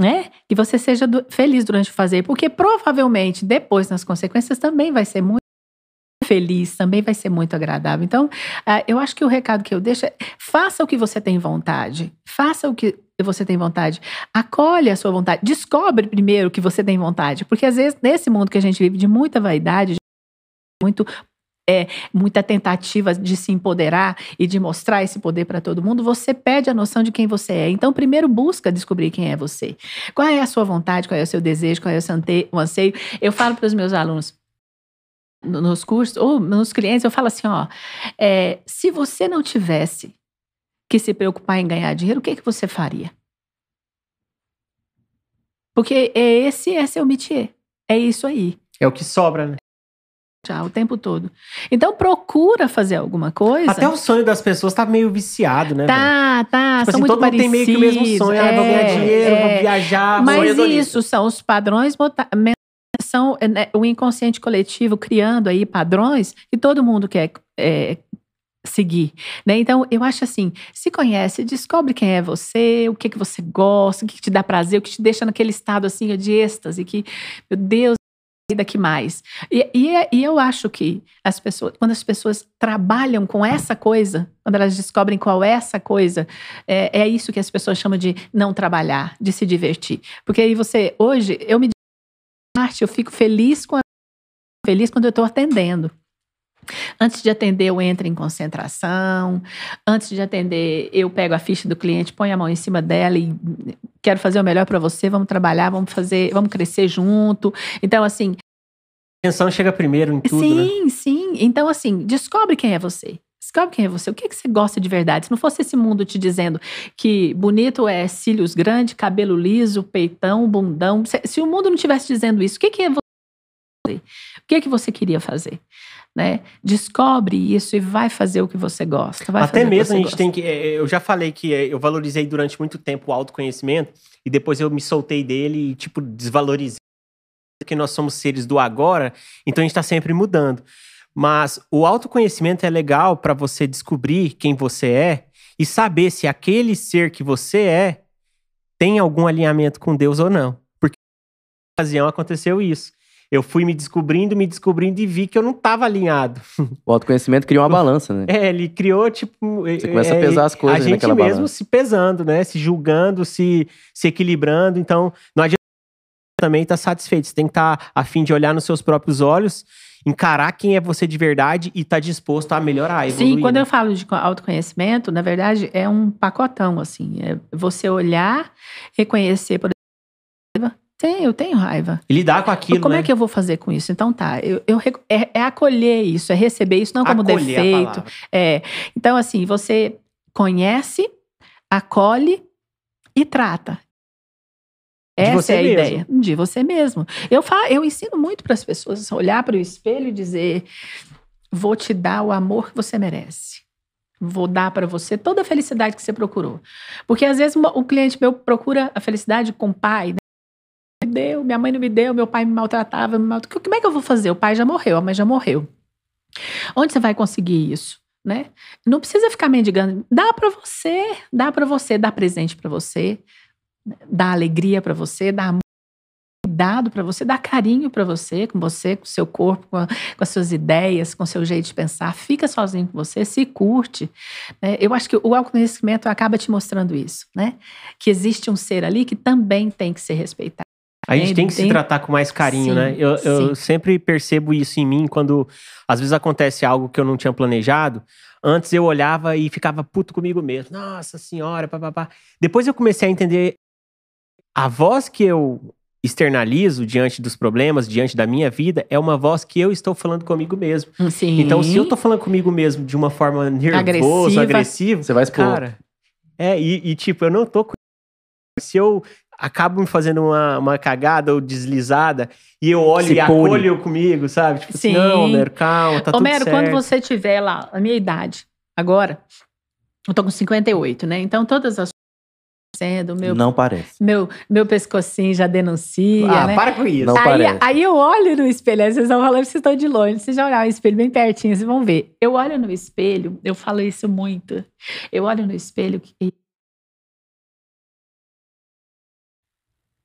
Né? Que você seja du- feliz durante o fazer, porque provavelmente depois nas consequências também vai ser muito feliz, também vai ser muito agradável. Então, ah, eu acho que o recado que eu deixo é: faça o que você tem vontade, faça o que você tem vontade, acolhe a sua vontade, descobre primeiro o que você tem vontade, porque às vezes nesse mundo que a gente vive de muita vaidade, de muito é, muita tentativa de se empoderar e de mostrar esse poder para todo mundo, você perde a noção de quem você é. Então, primeiro busca descobrir quem é você. Qual é a sua vontade, qual é o seu desejo, qual é o seu anseio. Eu falo para os meus alunos, no- nos cursos, ou nos clientes, eu falo assim: ó, é, se você não tivesse que se preocupar em ganhar dinheiro, o que, que você faria? Porque é esse é seu métier. É isso aí. É o que sobra, né? Já, o tempo todo. Então procura fazer alguma coisa. Até o sonho das pessoas tá meio viciado, né? velho? Tá, tá. Tipo são assim, muito todo mundo tem meio que o mesmo parecidos, sonho. ah, vou ganhar é, dinheiro, vou é. viajar, Mas hedonista. isso são os padrões são é, né, o inconsciente coletivo criando aí padrões que todo mundo quer é, seguir, né? Então eu acho assim, se conhece, descobre quem é você, o que que você gosta, o que, que te dá prazer, o que te deixa naquele estado assim de êxtase, que meu Deus daqui mais. E, e, e eu acho que as pessoas, quando as pessoas trabalham com essa coisa, quando elas descobrem qual é essa coisa, é, é isso que as pessoas chamam de não trabalhar, de se divertir. Porque aí você, hoje, eu me arte, eu fico feliz com a, feliz quando eu estou atendendo. Antes de atender, eu entro em concentração. Antes de atender, eu pego a ficha do cliente, ponho a mão em cima dela e quero fazer o melhor para você. Vamos trabalhar, vamos fazer, vamos crescer junto. Então, assim, A atenção chega primeiro em tudo, né? sim, sim. Então, assim, descobre quem é você. Descobre quem é você. O que, que você gosta de verdade? Se não fosse esse mundo te dizendo que bonito é cílios grandes, cabelo liso, peitão, bundão. Se, se o mundo não tivesse dizendo isso, o que, que é você? O que, que você queria fazer? Né? Descobre isso e vai fazer o que você gosta. vai Até mesmo a gente gosta. tem que. é, Eu já falei que é, eu valorizei durante muito tempo o autoconhecimento e depois eu me soltei dele e, tipo, desvalorizei. Porque nós somos seres do agora, então a gente tá sempre mudando. Mas o autoconhecimento é legal para você descobrir quem você é e saber se aquele ser que você é tem algum alinhamento com Deus ou não. Porque na ocasião aconteceu isso. Eu fui me descobrindo, me descobrindo e vi que eu não estava alinhado. O autoconhecimento cria uma balança, né? É, ele criou, tipo. Você começa a pesar as coisas A gente naquela mesmo balança. se pesando, né? Se julgando, se, se equilibrando. Então, não adianta também estar satisfeito. Você tem que estar a fim de olhar nos seus próprios olhos, encarar quem é você de verdade e estar disposto a melhorar, evoluir. Sim, quando né? eu falo de co- autoconhecimento, na verdade, é um pacotão, assim. É você olhar, reconhecer, por exemplo, tem, eu tenho raiva. E lidar com aquilo, Como né? é que eu vou fazer com isso? Então tá, eu, eu é, é acolher isso, é receber isso não como Acolher defeito. É. Então, assim, você conhece, acolhe e trata. De Essa você é a mesmo. ideia. De você mesmo. Eu, falo, eu ensino muito para as pessoas olhar para o espelho e dizer: vou te dar o amor que você merece. vou dar para você toda a felicidade que você procurou. Porque às vezes o cliente meu procura a felicidade com o pai, deu, minha mãe não me deu, meu pai me maltratava, me maltratava. como é que eu vou fazer? O pai já morreu, a mãe já morreu. Onde você vai conseguir isso? Né? Não precisa ficar mendigando. Dá para você, dá para você, dá presente para você, dá alegria para você, dá cuidado para você, dá carinho para você, com você, com seu corpo, com, a, com, as suas ideias, com seu jeito de pensar. Fica sozinho com você, se curte. Né? Eu acho que o autoconhecimento acaba te mostrando isso, né? Que existe um ser ali que também tem que ser respeitado. A gente tem que tem... se tratar com mais carinho, né? sim, né? Eu, eu sempre percebo isso em mim quando às vezes acontece algo que eu não tinha planejado. Antes eu olhava e ficava puto comigo mesmo. Nossa senhora, papapá. Depois eu comecei a entender a voz que eu externalizo diante dos problemas, diante da minha vida, é uma voz que eu estou falando comigo mesmo. Sim. Então, se eu estou falando comigo mesmo de uma forma nervosa, agressiva, você vai expor. Cara, é, e, e tipo, eu não tô se eu acabo me fazendo uma, uma cagada ou deslizada e eu olho Se e pune. acolho comigo, sabe? Tipo assim, Sim. assim, não, Homero, calma, tá Homero, tudo certo. quando você tiver lá, a minha idade, agora, eu tô com 58, né? Então todas as sendo meu não parece meu meu pescocinho já denuncia ah né? para com isso não aí, parece. aí eu olho no espelho aí vocês estão falando que vocês estão de longe vocês já olhar o espelho bem pertinho vocês vão ver eu olho no espelho eu falo isso muito eu olho no espelho e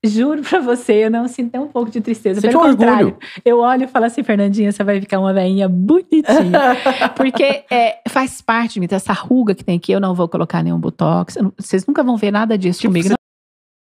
Juro pra você, eu não sinto nem um pouco de tristeza. Você Pelo contrário, orgulho. eu olho e falo assim, Fernandinha, você vai ficar uma veinha bonitinha. Porque é, faz parte de mim, essa ruga que tem aqui, eu não vou colocar nenhum botox. Vocês nunca vão ver nada disso tipo, comigo. Não.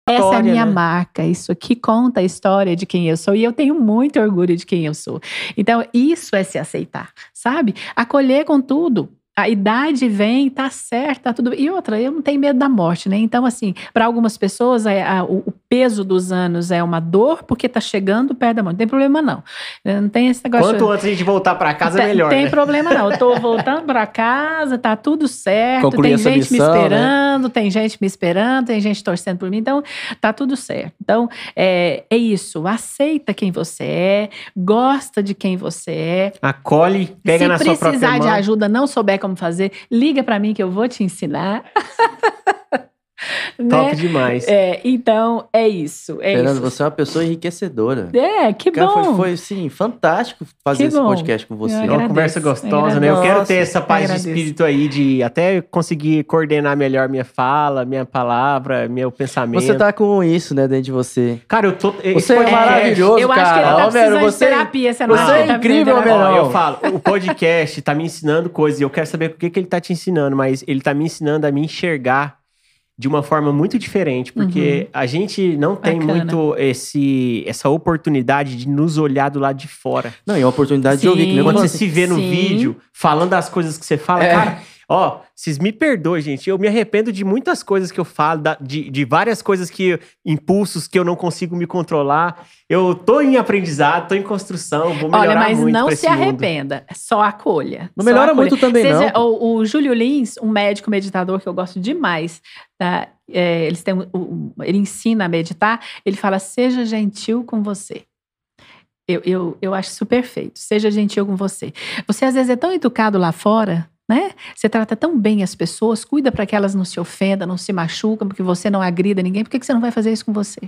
Essa história, é a minha né? marca, isso aqui conta a história de quem eu sou e eu tenho muito orgulho de quem eu sou. Então, isso é se aceitar, sabe? Acolher com tudo a idade vem, tá certo, tá tudo. E outra, eu não tenho medo da morte, né? Então, assim, para algumas pessoas, é, a, o, o, peso dos anos é uma dor porque tá chegando perto da morte. Não tem problema, não. Não tem esse negócio. Quanto antes a gente voltar para casa, é melhor. Não tem né? problema, não. Eu tô voltando para casa, tá tudo certo. Concluir tem gente missão, me né? esperando, né? tem gente me esperando, tem gente torcendo por mim. Então, tá tudo certo. Então, é, é isso. Aceita quem você é, gosta de quem você é. Acolhe, pega Se na sua própria mão. Se precisar de ajuda, não souber como fazer, liga para mim que eu vou te ensinar. né? Top demais. É, então, é isso. É Fernando, isso. você é uma pessoa enriquecedora. É, que Cara, bom. Foi, foi sim, fantástico fazer esse podcast com você. É uma conversa gostosa, né? Eu quero ter essa paz de espírito aí de até conseguir coordenar melhor minha fala, minha palavra, meu pensamento. Você tá com isso, né, dentro de você. Cara, eu tô. Você é maravilhoso, eu cara. acho que ele tá Homero, você, de terapia, você não Você é tá incrível, Homero. Eu falo, o podcast tá me ensinando coisas e eu quero saber o que, que ele tá te ensinando, mas ele tá me ensinando a me enxergar de uma forma muito diferente, porque uhum. a gente não tem Bacana. muito esse, essa oportunidade de nos olhar do lado de fora. Não, e a oportunidade Sim. de ouvir. Que Quando você se vê no Sim. vídeo, falando das coisas que você fala, é. cara, Ó, vocês me perdoem, gente. Eu me arrependo de muitas coisas que eu falo, de, de várias coisas que. impulsos que eu não consigo me controlar. Eu tô em aprendizado, tô em construção, vou melhorar Olha, mas muito não se esse mundo. arrependa. Só acolha. Não só melhora acolha. muito também, Seja, não. O, o Júlio Lins, um médico meditador que eu gosto demais, tá? É, eles têm, ele ensina a meditar. Ele fala: seja gentil com você. Eu, eu, eu acho isso perfeito. Seja gentil com você. Você às vezes é tão educado lá fora, né? Você trata tão bem as pessoas, cuida para que elas não se ofendam, não se machucam, porque você não agrida ninguém. Por que, que você não vai fazer isso com você?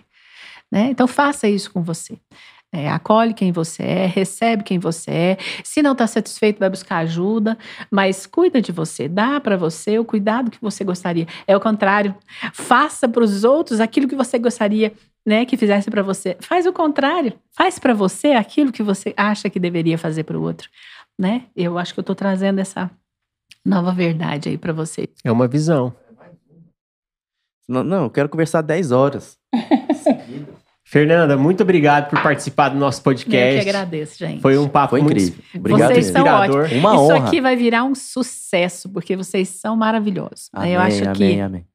Né? Então faça isso com você. É, acolhe quem você é, recebe quem você é. Se não está satisfeito, vai buscar ajuda, mas cuida de você, dá para você o cuidado que você gostaria. É o contrário, faça para os outros aquilo que você gostaria né, que fizesse para você. Faz o contrário, faz para você aquilo que você acha que deveria fazer para o outro. Né? Eu acho que eu estou trazendo essa nova verdade aí para você. É uma visão. Não, não, eu quero conversar 10 horas. Fernanda, muito obrigado por participar do nosso podcast. Eu que agradeço, gente. Foi um papo Foi muito incrível. Obrigado. Vocês são inspirador. ótimos. Uma Isso honra. aqui vai virar um sucesso, porque vocês são maravilhosos. Amém, eu acho amém, que amém.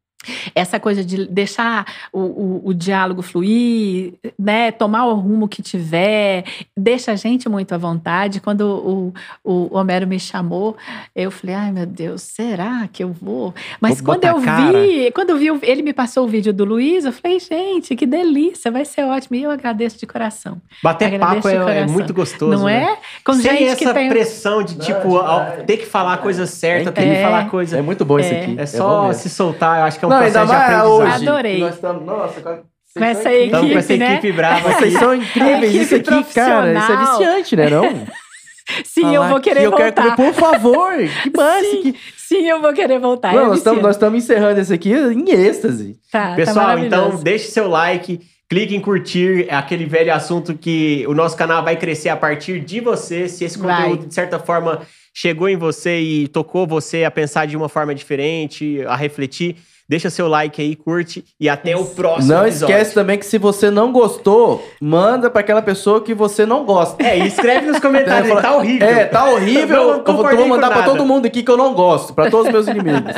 Essa coisa de deixar o, o, o, diálogo fluir, né, tomar o rumo que tiver, deixa a gente muito à vontade. Quando o, o, Homero me chamou, eu falei, ai meu Deus, será que eu vou? Mas vou quando eu vi, quando eu vi, ele me passou o vídeo do Luiz, eu falei, gente, que delícia, vai ser ótimo. E eu agradeço de coração. Bater agradeço papo é, é, muito gostoso, Não né? é? Com Sem gente essa que tem... pressão de, tipo, Não, ter que falar a coisa certa, é, ter que falar a coisa... É muito bom isso aqui. É só se soltar, eu acho que é um Não, processo ainda mais hoje. Adorei. Nós estamos, nossa, com essa equipe, Estamos com essa né? equipe brava Vocês são incríveis. Isso aqui, cara, isso é viciante, né? Não? Sim, eu Falar vou querer que eu voltar. Quero comer, por favor, que massa. Sim, Que... sim, eu vou querer voltar. Não, é nós estamos viciante. nós estamos encerrando esse aqui em êxtase. Tá, tá Pessoal, então maravilhoso. deixe seu like, clique em curtir, é aquele velho assunto que o nosso canal vai crescer a partir de você. Se esse Vai. conteúdo, de certa forma, chegou em você e tocou você a pensar de uma forma diferente, a refletir, deixa seu like aí, curte e até o próximo Não episódio. esquece também que se você não gostou, manda pra aquela pessoa que você não gosta. É, e escreve nos comentários, Fala, tá horrível. É, tá horrível. Não eu vou, concordei vou mandar nada. todo mundo aqui que eu não gosto, pra todos os meus inimigos.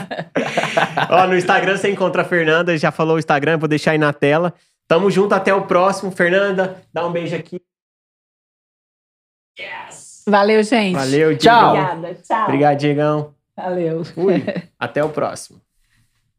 Ó, no Instagram você encontra a Fernanda, já falou o Instagram, vou deixar aí na tela. Tamo junto, até o próximo. Fernanda, dá um beijo aqui. Valeu, gente. Valeu, Tchau. Diegão. Obrigada. Tchau. Obrigado, Diegão. Valeu. Fui. Até o próximo.